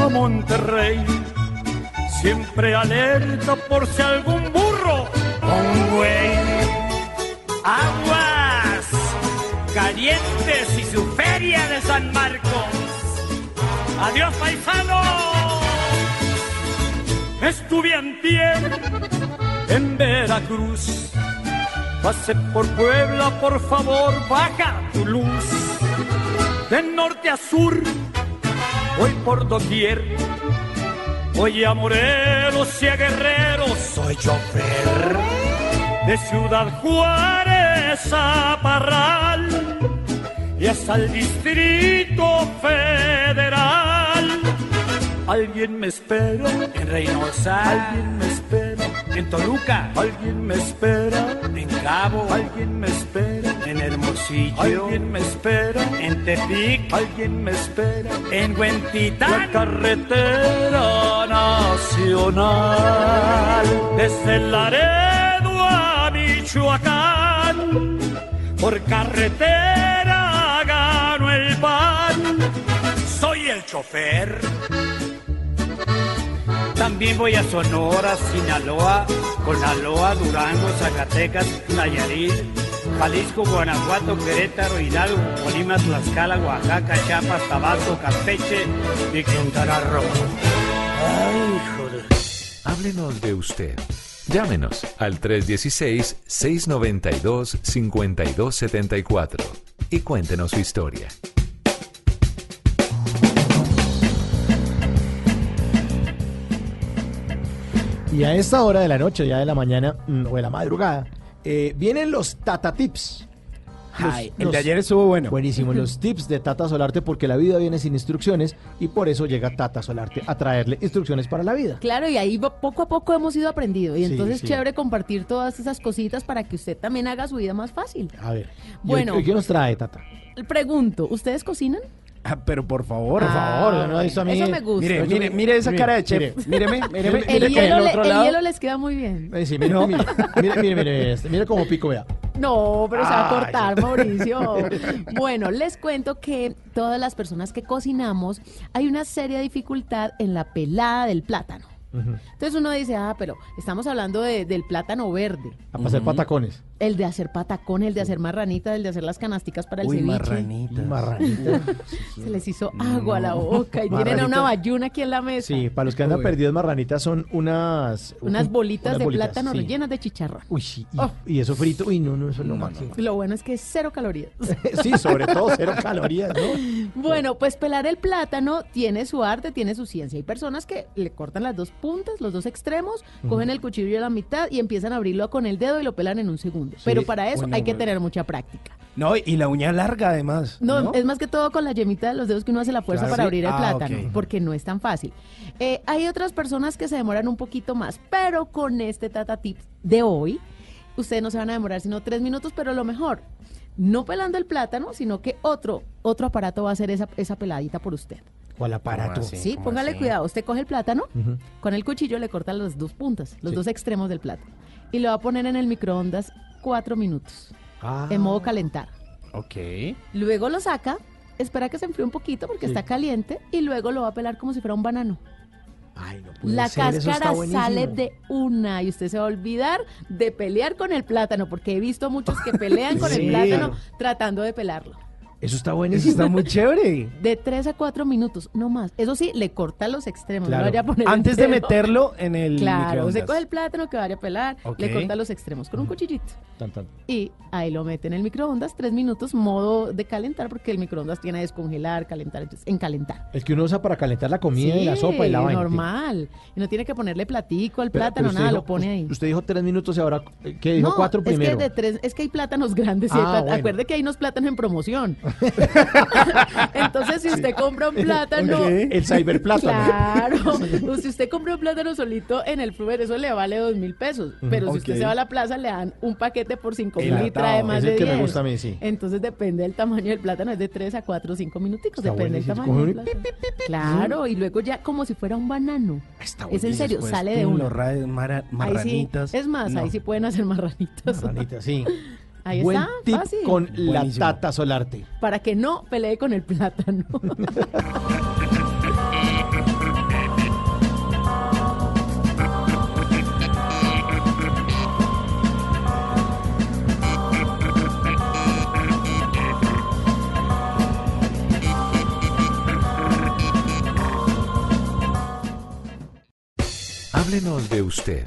a Monterrey, siempre alerta por si algún burro un güey. Aguas calientes y su feria de San Marcos. Adiós, paisano. Estuve antier en Veracruz. Pasé por Puebla, por favor, baja tu luz. De norte a sur, voy por doquier. Voy a Morelos y a Guerrero, soy chofer. De Ciudad Juárez a Parral y hasta el Distrito Federal. Alguien me espera En Reynosa. Alguien me espera En Toluca. Alguien me espera En Cabo. Alguien me espera En Hermosillo. Alguien me espera. En Tepic. Alguien me espera. En La Huentitán. carretera nacional. Desde Laredo a Michoacán. Por carretera gano el pan. Soy el chofer. También voy a Sonora, Sinaloa, Conaloa, Durango, Zacatecas, Nayarit, Jalisco, Guanajuato, Querétaro, Hidalgo, Colima, Tlaxcala, Oaxaca, Chiapas, Tabasco, Campeche y Quintana Roo. Ay, joder. Háblenos de usted. Llámenos al 316-692-5274 y cuéntenos su historia. Y a esta hora de la noche, ya de la mañana mm, o de la madrugada, eh, vienen los Tata Tips. Los- Ay, el los- de ayer estuvo bueno. Buenísimo, los tips de Tata Solarte porque la vida viene sin instrucciones y por eso llega Tata Solarte a traerle instrucciones para la vida. Claro, y ahí va- poco a poco hemos ido aprendiendo. Y Sí, entonces sí. chévere compartir todas esas cositas para que usted también haga su vida más fácil. A ver, ¿y Bueno. ¿qué nos trae Tata? Pregunto, ¿ustedes cocinan? Ah, pero por favor, Por favor, yo no visto a mí. Eso me gusta. Mire, Yo- mire, mire esa mire, cara de chef. mire. Míreme, míreme, El- mire hielo, el le- otro el lado. hielo les queda muy bien. Eh, sí, mire, mire, mire, mire, mire, este, mire cómo pico, vea. No, pero se va a Ay. cortar, Mauricio. Bueno, les cuento que todas las personas que cocinamos hay una seria dificultad en la pelada del plátano. Entonces uno dice, ah, pero estamos hablando de- del plátano verde. A pasar patacones. El de hacer patacón, el de hacer marranita, el de hacer las canasticas para el Uy, ceviche. marranitas. Marranita. Se les hizo agua a la boca y tienen a una bayuna aquí en la mesa. Sí, para los que andan Uy. perdidos, marranitas son unas... Unas un- bolitas unas de bolitas, plátano sí. rellenas de chicharrón. Uy, sí, y, Oh. y eso frito, uy, no, no, eso es lo máximo. Lo bueno es que es cero calorías. Sí, sobre todo cero calorías, ¿no? Bueno, pues pelar el plátano tiene su arte, tiene su ciencia. Hay personas que le cortan las dos puntas, los dos extremos, cogen el cuchillo a la mitad y empiezan a abrirlo con el dedo y lo pelan en un segundo. Pero para eso Bueno, hay que tener mucha práctica. No, y la uña larga además. No, No, es más que todo con la yemita de los dedos que uno hace la fuerza Claro, para sí. abrir el Ah, plátano, porque no es tan fácil. Eh, hay otras personas que se demoran un poquito más, pero con este Tata Tips de hoy, ustedes no se van a demorar sino tres minutos, pero lo mejor, no pelando el plátano, sino que otro, otro aparato va a hacer esa, esa peladita por usted. ¿Cuál aparato? así? Sí, ¿Cómo póngale así? cuidado. Usted coge el plátano, con el cuchillo le corta las dos puntas, los Sí. dos extremos del plátano, y lo va a poner en el microondas cuatro minutos, Ah. en modo calentar. Ok. Luego lo saca, espera que se enfríe un poquito porque Sí. está caliente, y luego lo va a pelar como si fuera un banano. Ay, no puede La ser, eso está cáscara sale de una y usted se va a olvidar de pelear con el plátano, porque he visto muchos que pelean con Sí. el plátano tratando de pelarlo. Eso está Eso buenísimo. está muy chévere. De tres a cuatro minutos, no más. Eso sí, le corta los extremos, Claro. no vaya a poner Antes de meterlo en el Claro, microondas. se coge el plátano que vaya a pelar, le corta los extremos con un cuchillito Tan, tan. y ahí lo mete en el microondas, tres minutos, modo de calentar, porque el microondas tiene a descongelar, calentar, entonces en calentar. El que uno usa para calentar la comida y la sopa y la vaina. normal. Y no tiene que ponerle platico al Pero- plátano, pero nada, dijo- lo pone ahí. Usted dijo tres minutos y ahora, eh, ¿qué dijo? No, cuatro es primero. que de tres, es que hay plátanos grandes. y Ah, hay plát- bueno. Acuerde que hay unos plátanos en promoción. Entonces, si usted compra un plátano. El cyberplátano. Claro. Si usted compra un plátano solito en el Fruver, eso le vale dos mil pesos. Pero si usted se va a la plaza, le dan un paquete por cinco mil y trae más Es el de que me 10. gusta a mí, sí. Entonces depende del tamaño del plátano, es de 3 a 4 o 5 minuticos, Está depende del tamaño del plátano. Claro, y luego ya como si fuera un banano. es en serio, sale de uno. los ra- mara- Ahí sí, marranitas. es más, No. ahí sí pueden hacer marranitas. Ranita, sí. Ahí Buen está, tip con la tata solarte. Para que no pelee con el plátano. Háblenos de usted.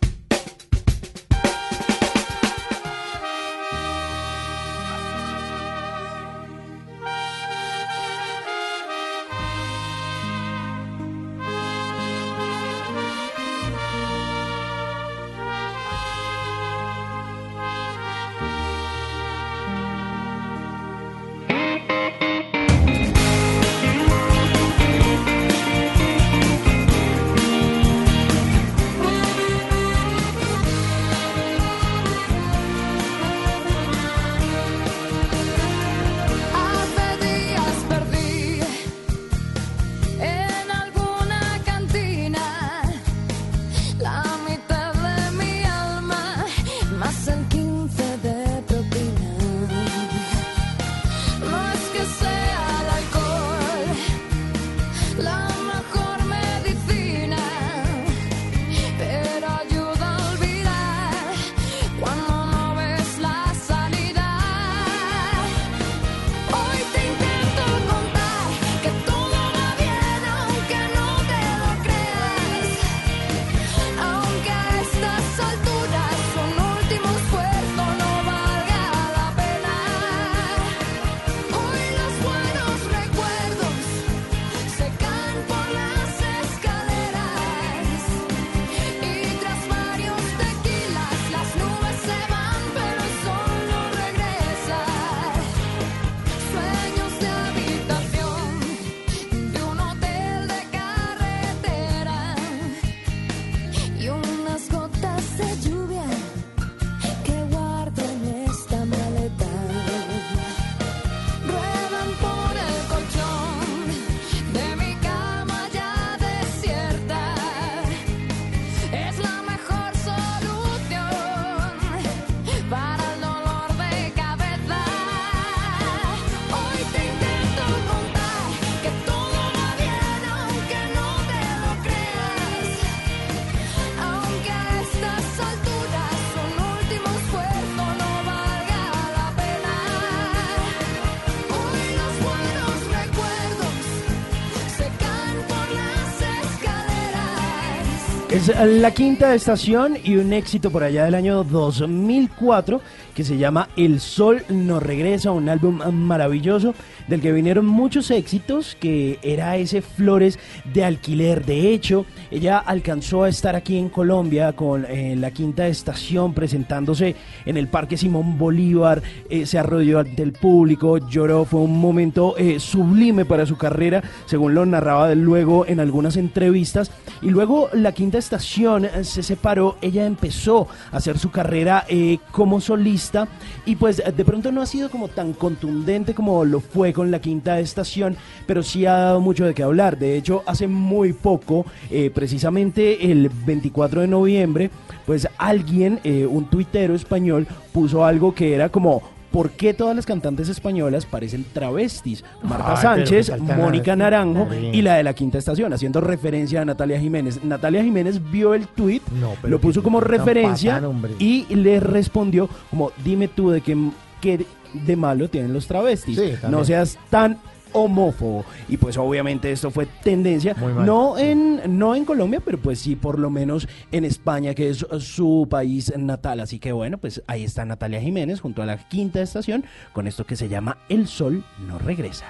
La quinta estación y un éxito por allá del año 2004 que se llama El Sol no regresa, un álbum maravilloso del que vinieron muchos éxitos, que era ese Flores de alquiler. De hecho, ella alcanzó a estar aquí en Colombia con eh, la quinta estación presentándose en el Parque Simón Bolívar, eh, se arrodilló ante el público, lloró, fue un momento eh, sublime para su carrera, según lo narraba luego en algunas entrevistas. Y luego la quinta estación se separó, ella empezó a hacer su carrera como solista y pues de pronto no ha sido como tan contundente como lo fue con la quinta estación, pero sí ha dado mucho de qué hablar. De hecho, hace muy poco, eh, precisamente el 24 de noviembre, pues alguien, eh, un tuitero español, puso algo que era como ¿Por qué todas las cantantes españolas parecen travestis? Marta Ay, Sánchez, Mónica. Naranjo y la de la quinta estación, haciendo referencia a Natalia Jiménez. Natalia Jiménez vio el tuit, pero lo puso como referencia patán, y le respondió como, dime tú de qué, qué de malo tienen los travestis. Sí, no seas tan homófobo. Y pues obviamente esto fue tendencia mal, no en no en Colombia pero pues sí por lo menos en España que es su país natal. Así que bueno pues ahí está Natalia Jiménez junto a la quinta estación con esto que se llama El Sol no regresa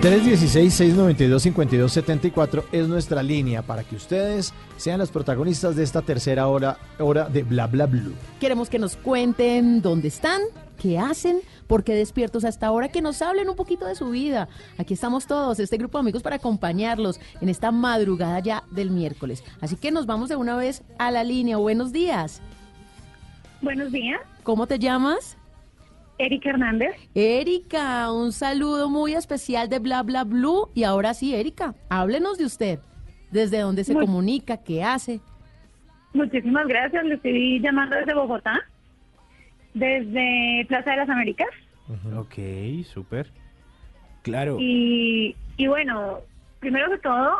dieciséis 692 5274 es nuestra línea para que ustedes sean los protagonistas de esta tercera hora, hora de Bla Bla Blue. Queremos que nos cuenten dónde están, qué hacen, por qué despiertos hasta ahora, que nos hablen un poquito de su vida. Aquí estamos todos, este grupo de amigos para acompañarlos en esta madrugada ya del miércoles. Así que nos vamos de una vez a la línea. Buenos días. Buenos días. ¿Cómo te llamas? Erika Hernández. Erika, un saludo muy especial de Bla Bla Blue. Y ahora sí, Erika, háblenos de usted. ¿Desde dónde se Muy- comunica? ¿Qué hace? Muchísimas gracias. Le estoy llamando desde Bogotá, desde Plaza de las Américas. Ok, súper. Claro. Y, y bueno, primero que todo,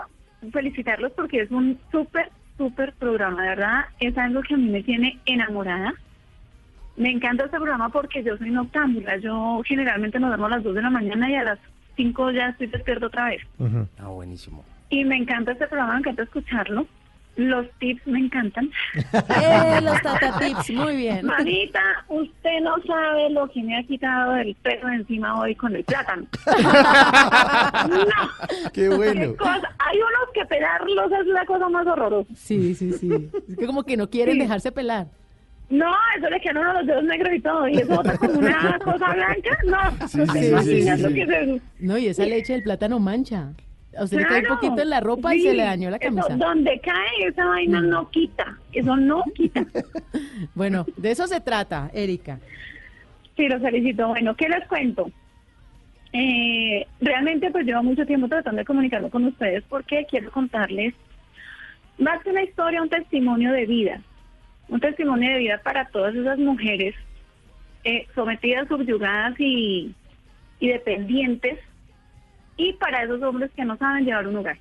felicitarlos porque es un súper, súper programa. De verdad, es algo que a mí me tiene enamorada. Me encanta este programa porque yo soy noctámbula. Yo generalmente me duermo a las 2 de la mañana y a las 5 ya estoy despierto otra vez. Ah, buenísimo. Y me encanta este programa, me encanta escucharlo. Los tips me encantan. Eh, los Tata Tips, muy bien. Manita, usted no sabe lo que me ha quitado del pelo de encima hoy con el plátano. no. Qué bueno. Qué cosa. Hay unos que pelarlos es la cosa más horrorosa. Sí, sí, sí. Es que como que no quieren Sí. dejarse pelar. No, eso le quedan a uno los dedos negros y todo. Y eso bota como una cosa blanca. No, Sí, no te sí, imaginas sí, lo sí. que es eso. No, y esa leche del plátano mancha. A usted le cae un Claro, poquito en la ropa y se le dañó la Eso, camisa. Mm. donde cae esa vaina no quita. Eso no quita. Bueno, de eso se trata, Erika. Sí, los felicito. Bueno, ¿qué les cuento? Eh, realmente pues llevo mucho tiempo tratando de comunicarlo con ustedes porque quiero contarles más que una historia, un testimonio de vida. Un testimonio de vida para todas esas mujeres eh, sometidas, subyugadas y, y dependientes y para esos hombres que no saben llevar un hogar.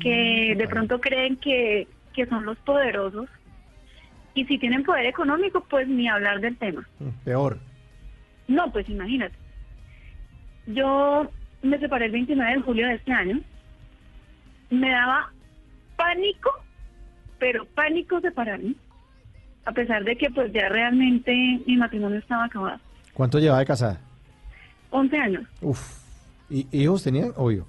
que de pronto creen que, que son los poderosos y si tienen poder económico, pues ni hablar del tema. Peor. No, pues imagínate. Yo me separé el 29 de julio de este año. Me daba pánico, pero pánico separarme. A pesar de que pues ya realmente mi matrimonio estaba acabado. ¿Cuánto llevaba de casada? 11 años. Uf. ¿Y hijos tenían? Obvio.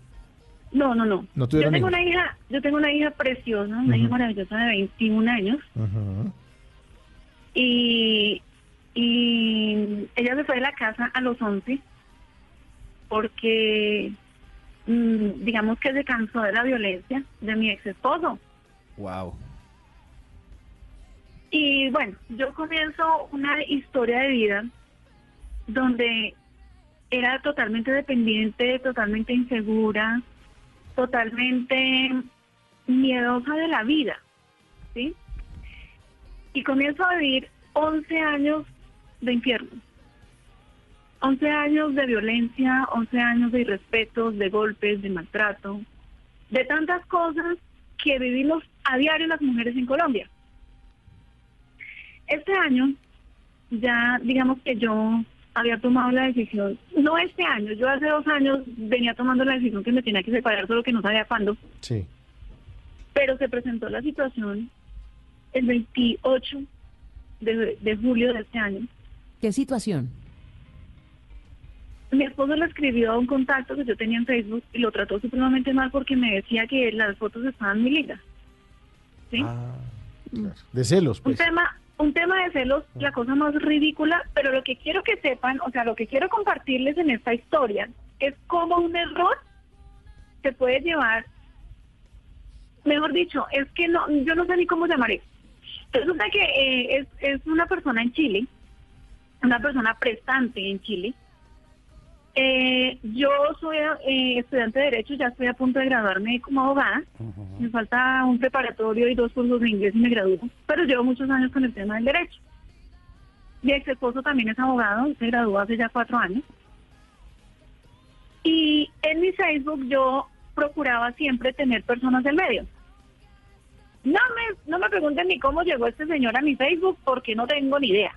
No, no, no. No yo tengo hijos. una hija, yo tengo una hija preciosa, una hija maravillosa de 21 años Ujú. y, y ella se fue de la casa a los 11 porque mm, digamos que se cansó de la violencia de mi ex esposo. Wow. Y bueno, yo comienzo una historia de vida donde era totalmente dependiente, totalmente insegura, totalmente miedosa de la vida, ¿sí? Y comienzo a vivir 11 años de infierno. 11 años de violencia, 11 años de irrespetos, de golpes, de maltrato, de tantas cosas que vivimos a diario las mujeres en Colombia. Este año, ya digamos que yo había tomado la decisión, no este año, yo hace dos años venía tomando la decisión que me tenía que separar, solo que no sabía cuándo, Sí. pero se presentó la situación el 28 de, de julio de este año. ¿Qué situación? Mi esposo le escribió a un contacto que yo tenía en Facebook y lo trató supremamente mal porque me decía que las fotos estaban muy lindas. ¿Sí? De celos, un pues. tema un tema de celos la cosa más ridícula pero lo que quiero que sepan o sea lo que quiero compartirles en esta historia es cómo un error se puede llevar mejor dicho es que no yo no sé ni cómo llamar eso resulta que eh, es, es una persona en Chile una persona prestante en Chile eh, yo soy eh, estudiante de Derecho, ya estoy a punto de graduarme como abogada. Me falta un preparatorio y dos cursos de inglés y me gradúo. Pero llevo muchos años con el tema del derecho. Mi ex esposo también es abogado, se graduó hace ya cuatro años. Y en mi Facebook yo procuraba siempre tener personas del medio. No me, no me pregunten ni cómo llegó este señor a mi Facebook porque no tengo ni idea.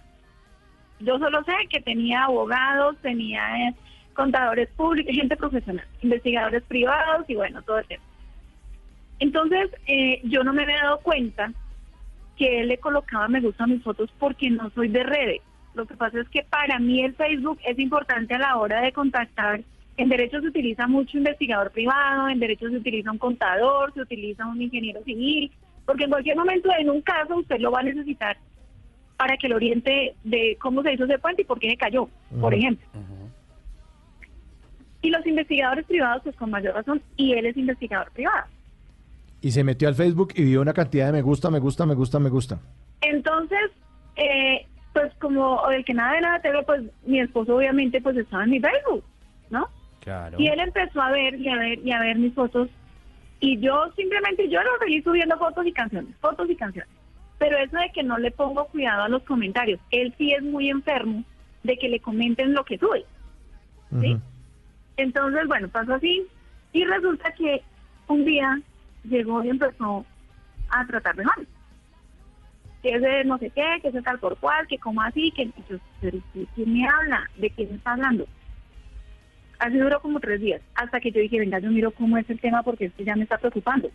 Yo solo sé que tenía abogados, tenía eh, contadores públicos, gente profesional, investigadores privados y bueno, todo el tema. Entonces, eh, yo no me había dado cuenta que él le colocaba me gusta a mis fotos porque no soy de redes. Lo que pasa es que para mí el Facebook es importante a la hora de contactar. En derecho se utiliza mucho investigador privado, en derecho se utiliza un contador, se utiliza un ingeniero civil, porque en cualquier momento, en un caso, usted lo va a necesitar para que lo oriente de cómo se hizo ese puente y por qué se cayó, por ejemplo. Y los investigadores privados, pues con mayor razón, y él es investigador privado. Y se metió al Facebook y vio una cantidad de me gusta, me gusta, me gusta, me gusta. Entonces, eh, pues como el que nada de nada te pues mi esposo obviamente pues estaba en mi Facebook, ¿no? Claro. Y él empezó a ver y a ver y a ver mis fotos Y yo simplemente, yo lo feliz subiendo fotos y canciones, fotos y canciones. Pero eso de que no le pongo cuidado a los comentarios, él sí es muy enfermo de que le comenten lo que sube. ¿sí? Entonces, bueno, pasó así y resulta que un día llegó y empezó a tratarme mal. Que es de no sé qué, que es de tal por cual, que como así, que yo, pero ¿de ¿quién me habla? ¿De quién está hablando? Así duró como tres días, hasta que yo dije, venga, yo miro cómo es el tema porque es ya me está preocupando.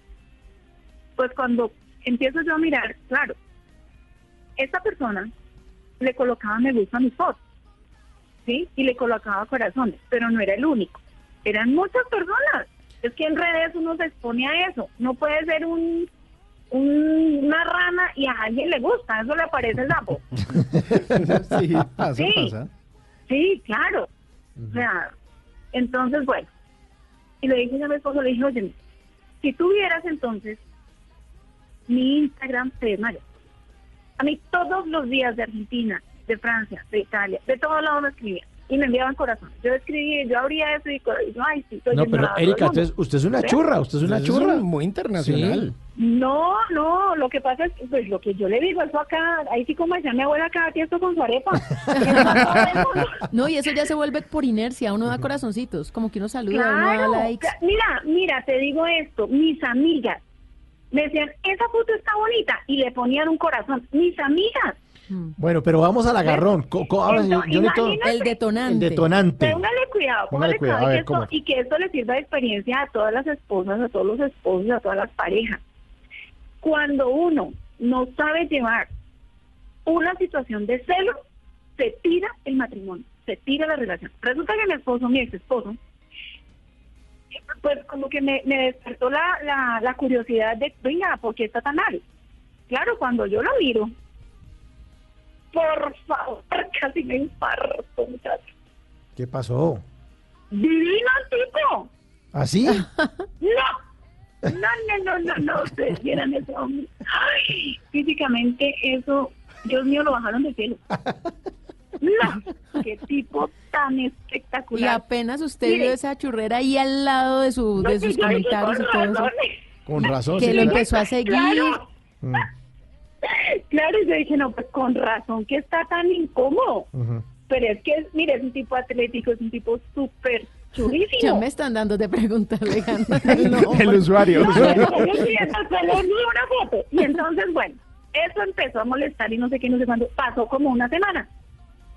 Pues cuando empiezo yo a mirar, claro, esta persona le colocaba me gusta a mis fotos, ¿sí? Y le colocaba corazones, pero no era el único, eran muchas personas. Es que en redes uno se expone a eso, no puede ser un, un- una rana y a alguien le gusta, eso le parece el sapo. sí, pasa, Sí. pasa. Sí, claro. O sea, entonces, bueno. Y le dije a mi esposo, le dije, oye, si tú vieras entonces mi Instagram desmaya. A mí todos los días de Argentina, de Francia, de Italia, de todos lados me escribían y me enviaban corazón. Yo escribí, yo abría eso y, y yo, ay, sí, estoy No, pero Erika, entonces usted es una ¿Sí? churra, usted es una Usted es churra. un- muy internacional. No, no, lo que pasa es que pues, lo que yo le digo, eso acá, ahí sí como decía mi abuela acá, esto con su arepa. No, y eso ya se vuelve por inercia, uno da corazoncitos, como que uno saluda, uno da likes. mira, mira, te digo esto, mis amigas me decían, esa foto está bonita, y le ponían un corazón, mis amigas. Bueno, pero vamos al agarrón. Co- co- ahora, yo, yo. El detonante. El detonante. Póngale cuidado, Póngale póngale cuidado, cuidado, a y, ver, que ¿cómo? esto, y que esto le sirva de experiencia a todas las esposas, a todos los esposos, a todas las parejas. Cuando uno no sabe llevar una situación de celo, se tira el matrimonio, se tira la relación. Resulta que mi esposo, mi ex esposo, pues como que me, me despertó la, la, la curiosidad de, venga, ¿por qué está tan mal? Claro, cuando yo lo miro, por favor, casi me infarto, muchachos. ¿Qué pasó? Divino el tipo. ¿Así? No. No, no, no, no, no, ustedes vieran ese hombre. Ay, físicamente eso, Dios mío, lo bajaron de cielo. No, qué tipo tan Y espectacular. apenas usted Mire. vio esa churrera ahí al lado de, su, No, de sus comentarios y con todo eso. razón. Con razón. Que sí, lo claro. empezó a seguir. Claro. Mm, Claro, y yo dije, no, pues con razón que está tan incómodo. ujú. Pero es que, mire, es un tipo atlético, es un tipo súper churrísimo. Ya me están dando de preguntarle ganas el usuario, No, no, una foto. Y entonces, bueno, eso empezó a molestar y no sé qué, no sé cuándo. Pasó como una semana.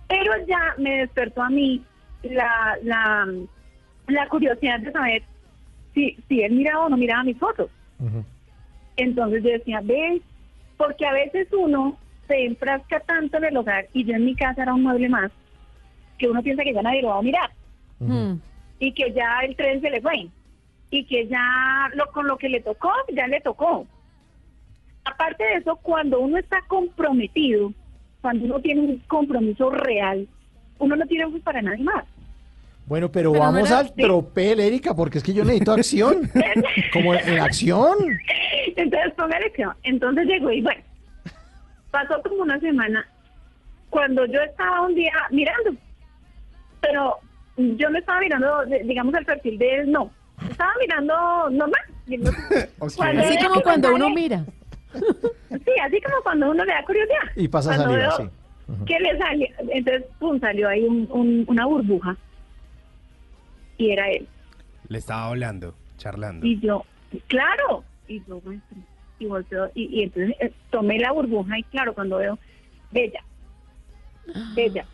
Pero ya me despertó a mí la, la, la curiosidad de saber si, si él miraba o no miraba mis fotos. Entonces yo decía, ve, porque a veces uno se enfrasca tanto en el hogar y yo en mi casa era un mueble más, que uno piensa que ya nadie lo va a mirar Mm. y que ya el tren se le fue y que ya lo, con lo que le tocó, ya le tocó. Aparte de eso, cuando uno está comprometido, cuando uno tiene un compromiso real, uno no tiene ojos para nadie más. Bueno, pero, vamos al tropel, Erika, porque es que yo necesito acción. Como en acción. Entonces, póngale cuidado. Entonces llegó y bueno, pasó como una semana cuando yo estaba un día mirando, pero yo no estaba mirando, digamos, el perfil de él, no. Estaba mirando normal. Así como cuando uno mira. Sí, así como cuando uno le da curiosidad. Y pasa Cuando saliva, veo sí. que le salió, entonces, pum, salió ahí un- un- una burbuja. Y era él. Le estaba hablando, charlando. Y yo, claro, y yo, bueno, y volteo, y, y entonces eh, tomé la burbuja y claro, cuando veo, bella, bella.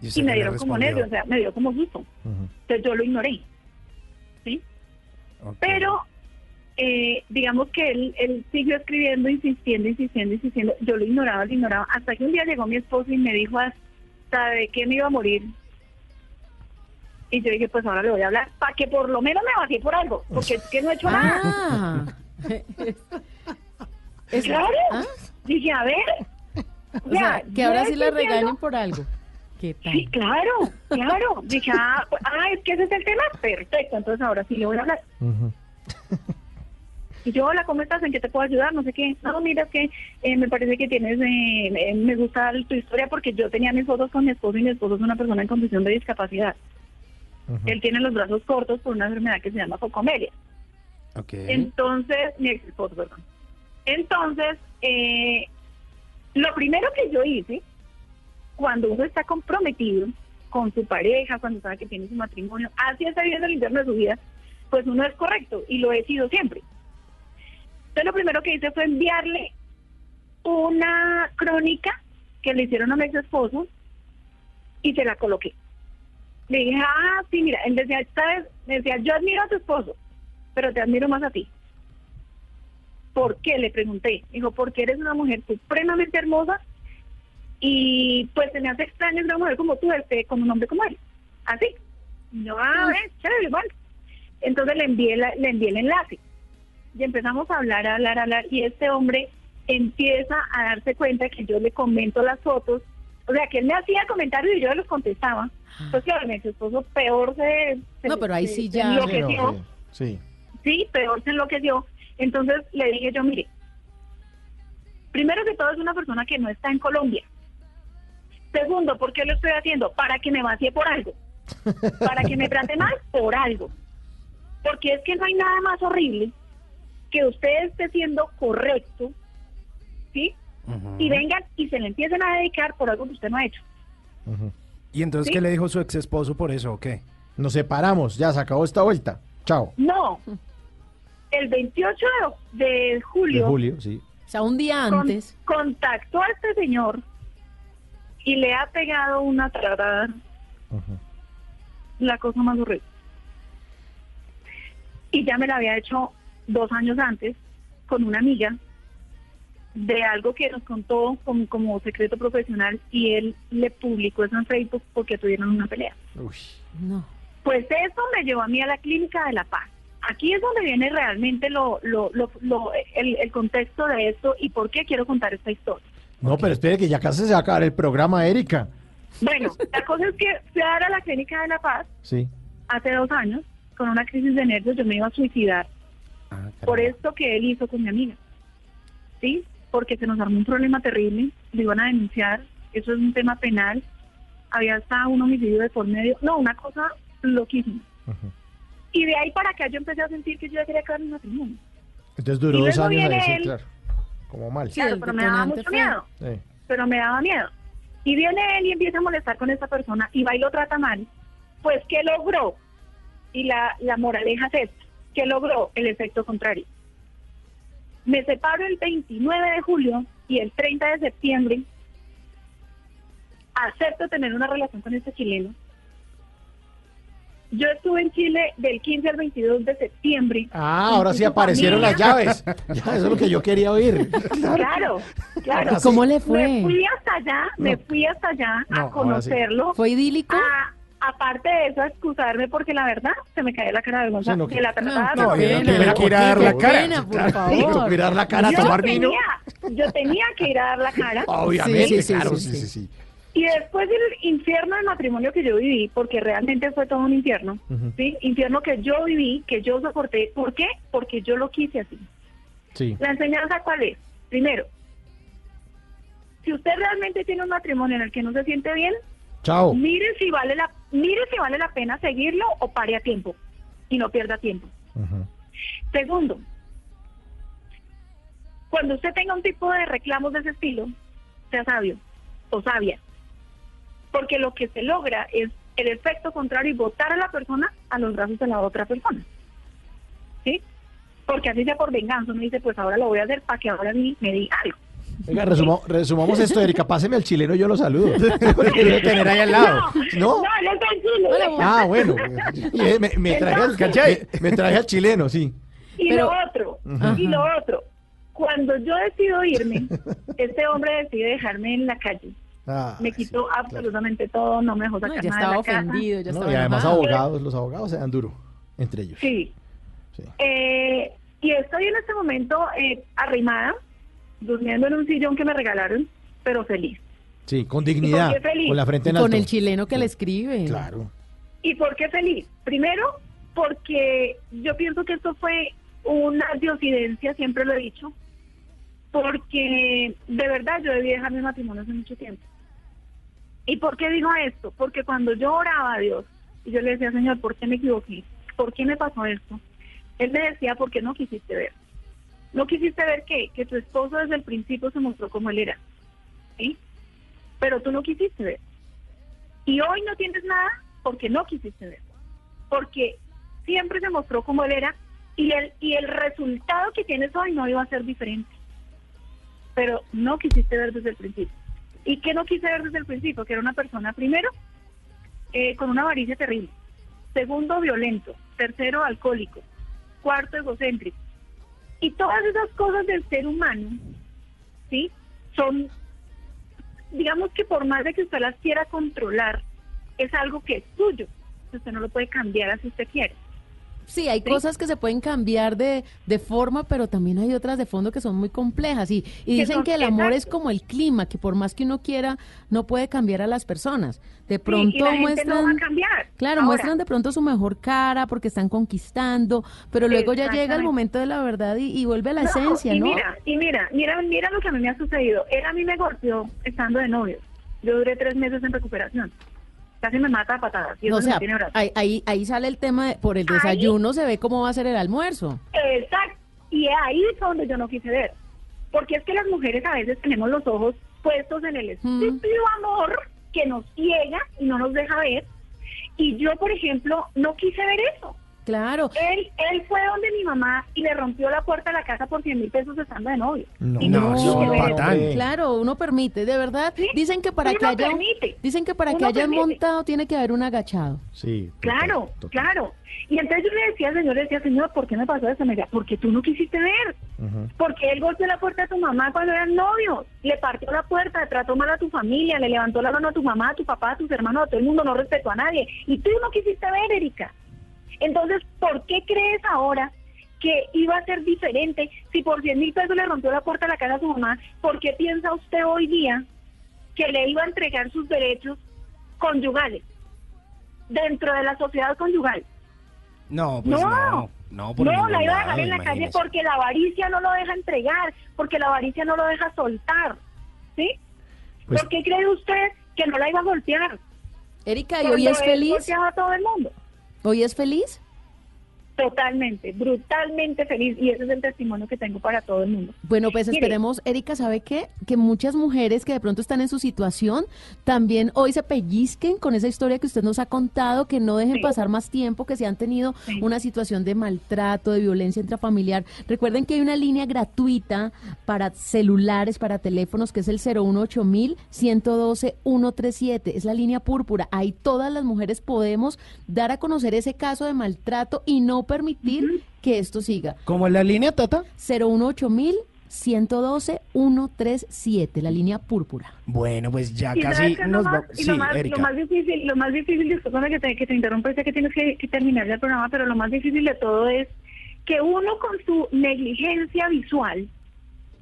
¿Y me dieron como nervios, o sea, me dio como susto. Entonces yo lo ignoré, ¿sí? Pero, eh, digamos que él, él siguió escribiendo, insistiendo, insistiendo, insistiendo. Yo lo ignoraba, lo ignoraba, hasta que un día llegó mi esposo y me dijo hasta de que me iba a morir. Y yo dije, pues ahora le voy a hablar, para que por lo menos me vacíe por algo, porque es que no he hecho nada. Ah. Es- Claro. ¿Ah? Dije, a ver. O sea, que ahora sí la regañen por algo. ¿Qué tal? Sí, claro, claro. Dije, ah, pues, ah, es que ese es el tema. Perfecto, entonces ahora sí le voy a hablar. Y yo, hola, ¿cómo estás? ¿En qué te puedo ayudar? No sé qué. No, mira, es que eh, me parece que tienes, eh, eh, me gusta tu historia porque yo tenía mis fotos con mi esposo y mi esposo es una persona en condición de discapacidad. Él tiene los brazos cortos por una enfermedad que se llama focomelia. Entonces, mi ex esposo, perdón. Entonces, eh, lo primero que yo hice, cuando uno está comprometido con su pareja, cuando sabe que tiene su matrimonio, hacia ese bien del infierno de su vida, pues uno es correcto y lo he sido siempre. Entonces, lo primero que hice fue enviarle una crónica que le hicieron a mi ex esposo y se la coloqué. Le dije, ah, sí, mira, él decía, ¿sabes? Me decía, yo admiro a tu esposo, pero te admiro más a ti. ¿Por qué? Le pregunté. Dijo, porque eres una mujer supremamente hermosa y pues se me hace extraño una mujer como tú, este, con un hombre como él. Así. Y yo, ah, eh, chévere, bueno. Entonces le envié, la- le envié el enlace. Y empezamos a hablar, a hablar, a hablar. Y este hombre empieza a darse cuenta que yo le comento las fotos. O sea, que él me hacía comentarios y yo los contestaba. Pues claro, mi esposo peor se, se- No, pero ahí se- sí se ya- enloqueció. Sí. Sí, peor se enloqueció. Entonces le dije yo, mire, primero que todo es una persona que no está en Colombia. Segundo, ¿por qué lo estoy haciendo? Para que me vacíe por algo. Para que me trate mal por algo. Porque es que no hay nada más horrible que usted esté siendo correcto, ¿sí? Y vengan y se le empiecen a dedicar por algo que usted no ha hecho. ¿Y entonces ¿Sí? qué le dijo su ex esposo por eso o qué? Nos separamos, ya se acabó esta vuelta. Chao. No. El 28 de, de De julio, julio, sí. O sea, un día con- antes. contactó a este señor y le ha pegado una tragada. La cosa más horrible. Y ya me la había hecho dos años antes con una amiga de algo que nos contó como, como secreto profesional y él le publicó eso en Facebook porque tuvieron una pelea. No. Pues eso me llevó a mí a la clínica de La Paz. Aquí es donde viene realmente lo, lo, lo, lo- el, el contexto de esto y por qué quiero contar esta historia. No, pero espere que ya casi se va a acabar el programa, Erika. Bueno, la cosa es que fui a dar a la clínica de La Paz Sí. hace dos años con una crisis de nervios. Yo me iba a suicidar por esto que él hizo con mi amiga. ¿Sí? Porque se nos armó un problema terrible. Lo iban a denunciar. Eso es un tema penal. Había hasta un homicidio de por medio. No, una cosa loquísima. Y de ahí para acá yo empecé a sentir que yo ya quería acabar mi matrimonio. Entonces duró dos años ahí, él. claro. Como mal. Claro, pero me daba mucho miedo. Sí. pero me daba miedo. Y viene él y empieza a molestar con esta persona y va y lo trata mal. Pues, ¿qué logró? Y la, la moraleja es esta. ¿Qué logró? El efecto contrario. Me separo el 29 de julio y el 30 de septiembre acepto tener una relación con este chileno. Yo estuve en Chile del 15 al 22 de septiembre. Ah, ahora sí aparecieron las llaves. Ya, eso es lo que yo quería oír. Claro, claro. ¿Cómo le fue? Me fui hasta allá, me fui hasta allá No, a sí. conocerlo. ¿Fue idílico? A- aparte de eso, a excusarme porque la verdad se me cae la cara de vergüenza no, que- la tratada. No, tuviera que ir a dar la cara. Tuviera que ir a dar la cara a yo tomar vino. yo tenía que ir a dar la cara. Obviamente, claro, sí, sí, sí. Y después del infierno del matrimonio que yo viví, porque realmente fue todo un infierno. ¿sí? Infierno que yo viví, que yo soporté. ¿Por qué? Porque yo lo quise así. Sí. La enseñanza cuál es? Primero, si usted realmente tiene un matrimonio en el que no se siente bien, Chao. mire si vale la mire si vale la pena seguirlo o pare a tiempo y no pierda tiempo. Segundo, cuando usted tenga un tipo de reclamos de ese estilo, sea sabio o sabia, porque lo que se logra es el efecto contrario y botar a la persona a los brazos de la otra persona. ¿Sí? Porque así sea por venganza, uno dice, pues ahora lo voy a hacer para que ahora mí me diga algo. Resuma- resumamos esto, Erika. Páseme al chileno, yo lo saludo. Porque quiero tener ahí al lado. ¿No? No, no Chile. Ah, bueno. Y, eh, me, me traje al, me, me traje al chileno, sí. Y Pero- lo otro, y lo otro, cuando yo decido irme, este hombre decide dejarme en la calle. Ah, me quitó absolutamente todo, no me dejó sacar ya nada estaba de la casa. ofendido, ya No, estaba y además enojado. abogados, los abogados se dan duro entre ellos. Sí. Eh, y estoy en este momento eh, arrimada, durmiendo en un sillón que me regalaron, pero feliz. Sí, con ¿Y dignidad, por qué feliz? con la frente en Con el chileno que le escribe. Claro. ¿Y por qué feliz? Primero, porque yo pienso que esto fue una diosidencia, siempre lo he dicho, porque de verdad yo debí dejar mi matrimonio hace mucho tiempo. ¿Y por qué digo esto? Porque cuando yo oraba a Dios y yo le decía, Señor, ¿por qué me equivoqué? ¿Por qué me pasó esto? Él me decía, ¿por qué no quisiste ver? No quisiste ver que, que tu esposo desde el principio se mostró como él era. ¿Sí? Pero tú no quisiste ver. Y hoy no tienes nada porque no quisiste ver. Porque siempre se mostró como él era y el, y el resultado que tienes hoy no iba a ser diferente. Pero no quisiste ver desde el principio. ¿Y qué no quise ver desde el principio? Que era una persona, primero, eh, con una avaricia terrible. Segundo, violento. Tercero, alcohólico. Cuarto, egocéntrico. Y todas esas cosas del ser humano, ¿sí? Son, digamos que por más de que usted las quiera controlar, es algo que es suyo. Usted no lo puede cambiar así usted quiere. Sí, hay cosas que se pueden cambiar de, de forma, pero también hay otras de fondo que son muy complejas. Y, y dicen son- que el amor es como el clima, que por más que uno quiera, no puede cambiar a las personas. De y pronto la gente muestran... no va a cambiar. Claro, Ahora, muestran de pronto su mejor cara porque están conquistando, pero luego ya llega el momento de la verdad y, y vuelve a la No, esencia, y ¿no? Mira, y mira, mira, mira lo que a mí me ha sucedido. Él a mí me golpeó estando de novio. Yo duré tres meses en recuperación. Casi me mata a patadas. Y eso o no sea, tiene ahí, ahí, ahí sale el tema, de, por el desayuno se ve cómo va a ser el almuerzo. Exacto. Y ahí fue donde yo no quise ver. Porque es que las mujeres a veces tenemos los ojos puestos en el estúpido amor que nos ciega y no nos deja ver. Y yo, por ejemplo, no quise ver eso. Claro. Él, él fue donde mi mamá y le rompió la puerta de la casa por 100 mil pesos estando de novio. No, Y ver eso. Claro, uno permite, de verdad. Dicen que para uno que haya permite. dicen que para que hayan permite. montado tiene que haber un agachado. Sí. Claro, claro. Y entonces yo le decía al señor, le decía, señor, ¿por qué me pasó eso? Me decía, porque tú no quisiste ver. Porque él golpeó la puerta a tu mamá cuando eran novios, le partió la puerta, trató mal a tu familia, le levantó la mano a tu mamá, a tu papá, a tus hermanos, a todo el mundo, no respetó a nadie. Y tú no quisiste ver, Erika. Entonces, ¿por qué crees ahora que iba a ser diferente si por 100 mil pesos le rompió la puerta a la casa a su mamá? ¿Por qué piensa usted hoy día que le iba a entregar sus derechos conyugales dentro de la sociedad conyugal? No, pues No. no. No, por no, ningún la iba a lado, dejar en la calle porque la avaricia no lo deja entregar, porque la avaricia no lo deja soltar. ¿Sí? Pues- ¿Por qué cree usted que no la iba a golpear? Erika, ¿y hoy es feliz? golpeaba a todo el mundo. ¿Hoy es feliz? Totalmente, brutalmente feliz. Y ese es el testimonio que tengo para todo el mundo. Bueno, pues esperemos, Erika, ¿sabe qué? Que muchas mujeres que de pronto están en su situación también hoy se pellizquen con esa historia que usted nos ha contado, que no dejen pasar más tiempo, que si han tenido una situación de maltrato, de violencia intrafamiliar. Recuerden que hay una línea gratuita para celulares, para teléfonos, que es el 018 112 137. Es la línea púrpura. Ahí todas las mujeres podemos dar a conocer ese caso de maltrato y no permitir que esto siga. ¿Cómo es la línea, Tata? 018 112 137, la línea púrpura. Bueno, pues ya casi nos lo va... Sí, lo más, Erika. lo más difícil, lo más difícil, discúlpame que te, que te interrumpa, sé que tienes que, que terminar ya el programa, pero lo más difícil de todo es que uno con su negligencia visual,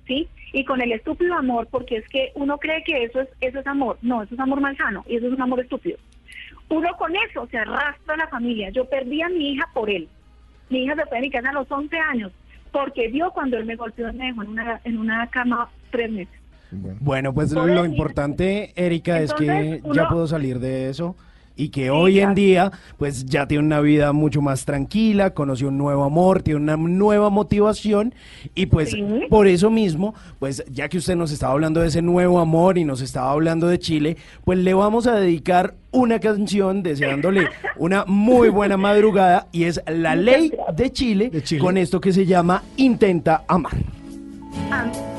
¿sí? Y con el estúpido amor, porque es que uno cree que eso es, eso es amor, no, eso es amor malsano, y eso es un amor estúpido. Uno con eso se arrastra a la familia. Yo perdí a mi hija por él. Mi hija se fue de mi casa a los 11 años, porque vio cuando él me golpeó me dejó en una, en una cama tres meses. Bueno, pues lo, lo importante, Erika, es que ya puedo salir de eso y que hoy en día, pues ya tiene una vida mucho más tranquila, conoció un nuevo amor, tiene una nueva motivación y pues por eso mismo, pues ya que usted nos estaba hablando de ese nuevo amor y nos estaba hablando de Chile, pues le vamos a dedicar una canción deseándole una muy buena madrugada y es La Ley de Chile, con esto que se llama Intenta Amar. Las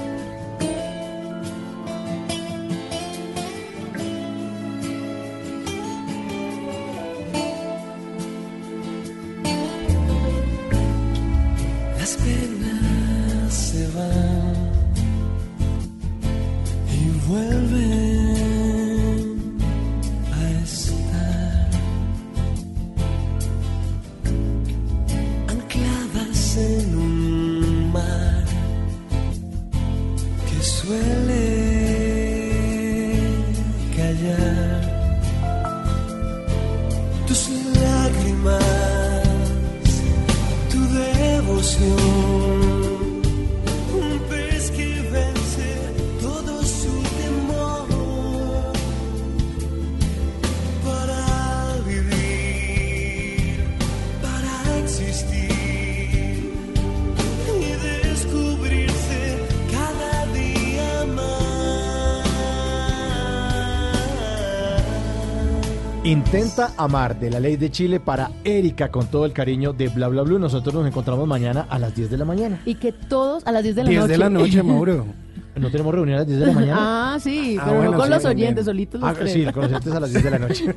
Intenta amar de la ley de Chile para Erika con todo el cariño de Bla Bla Blue. Nosotros nos encontramos mañana a las 10 de la mañana. Y que todos a las 10 de la 10 noche. de la noche, Mauro. ¿No tenemos reunión a las 10 de la mañana? Ah, sí, Ah, pero bueno, no con sí, los también. oyentes, solitos los Ah, tres. sí, con los oyentes a las 10 de la noche.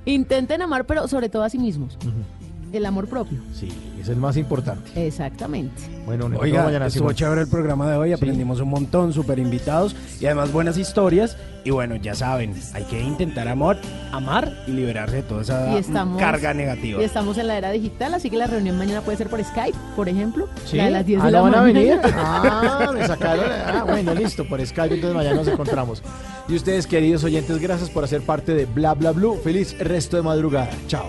Intenten amar, pero sobre todo a sí mismos. El amor propio. Sí, es el más importante. Exactamente. Bueno, Oiga, mañana. estuvo chévere el programa de hoy, aprendimos un montón, súper invitados y además buenas historias. Y bueno, ya saben, hay que intentar amor, amar y liberarse de toda esa Y estamos, carga negativa. Y estamos en la era digital, así que la reunión mañana puede ser por Skype, por ejemplo. ¿Sí? La de las 10 Ah, de la ¿no van a mañana. venir? Ah, me sacaron. Ah, bueno, listo, por Skype, entonces mañana nos encontramos. Y ustedes, queridos oyentes, gracias por hacer parte de Bla Bla Blue. Feliz resto de madrugada. Chao.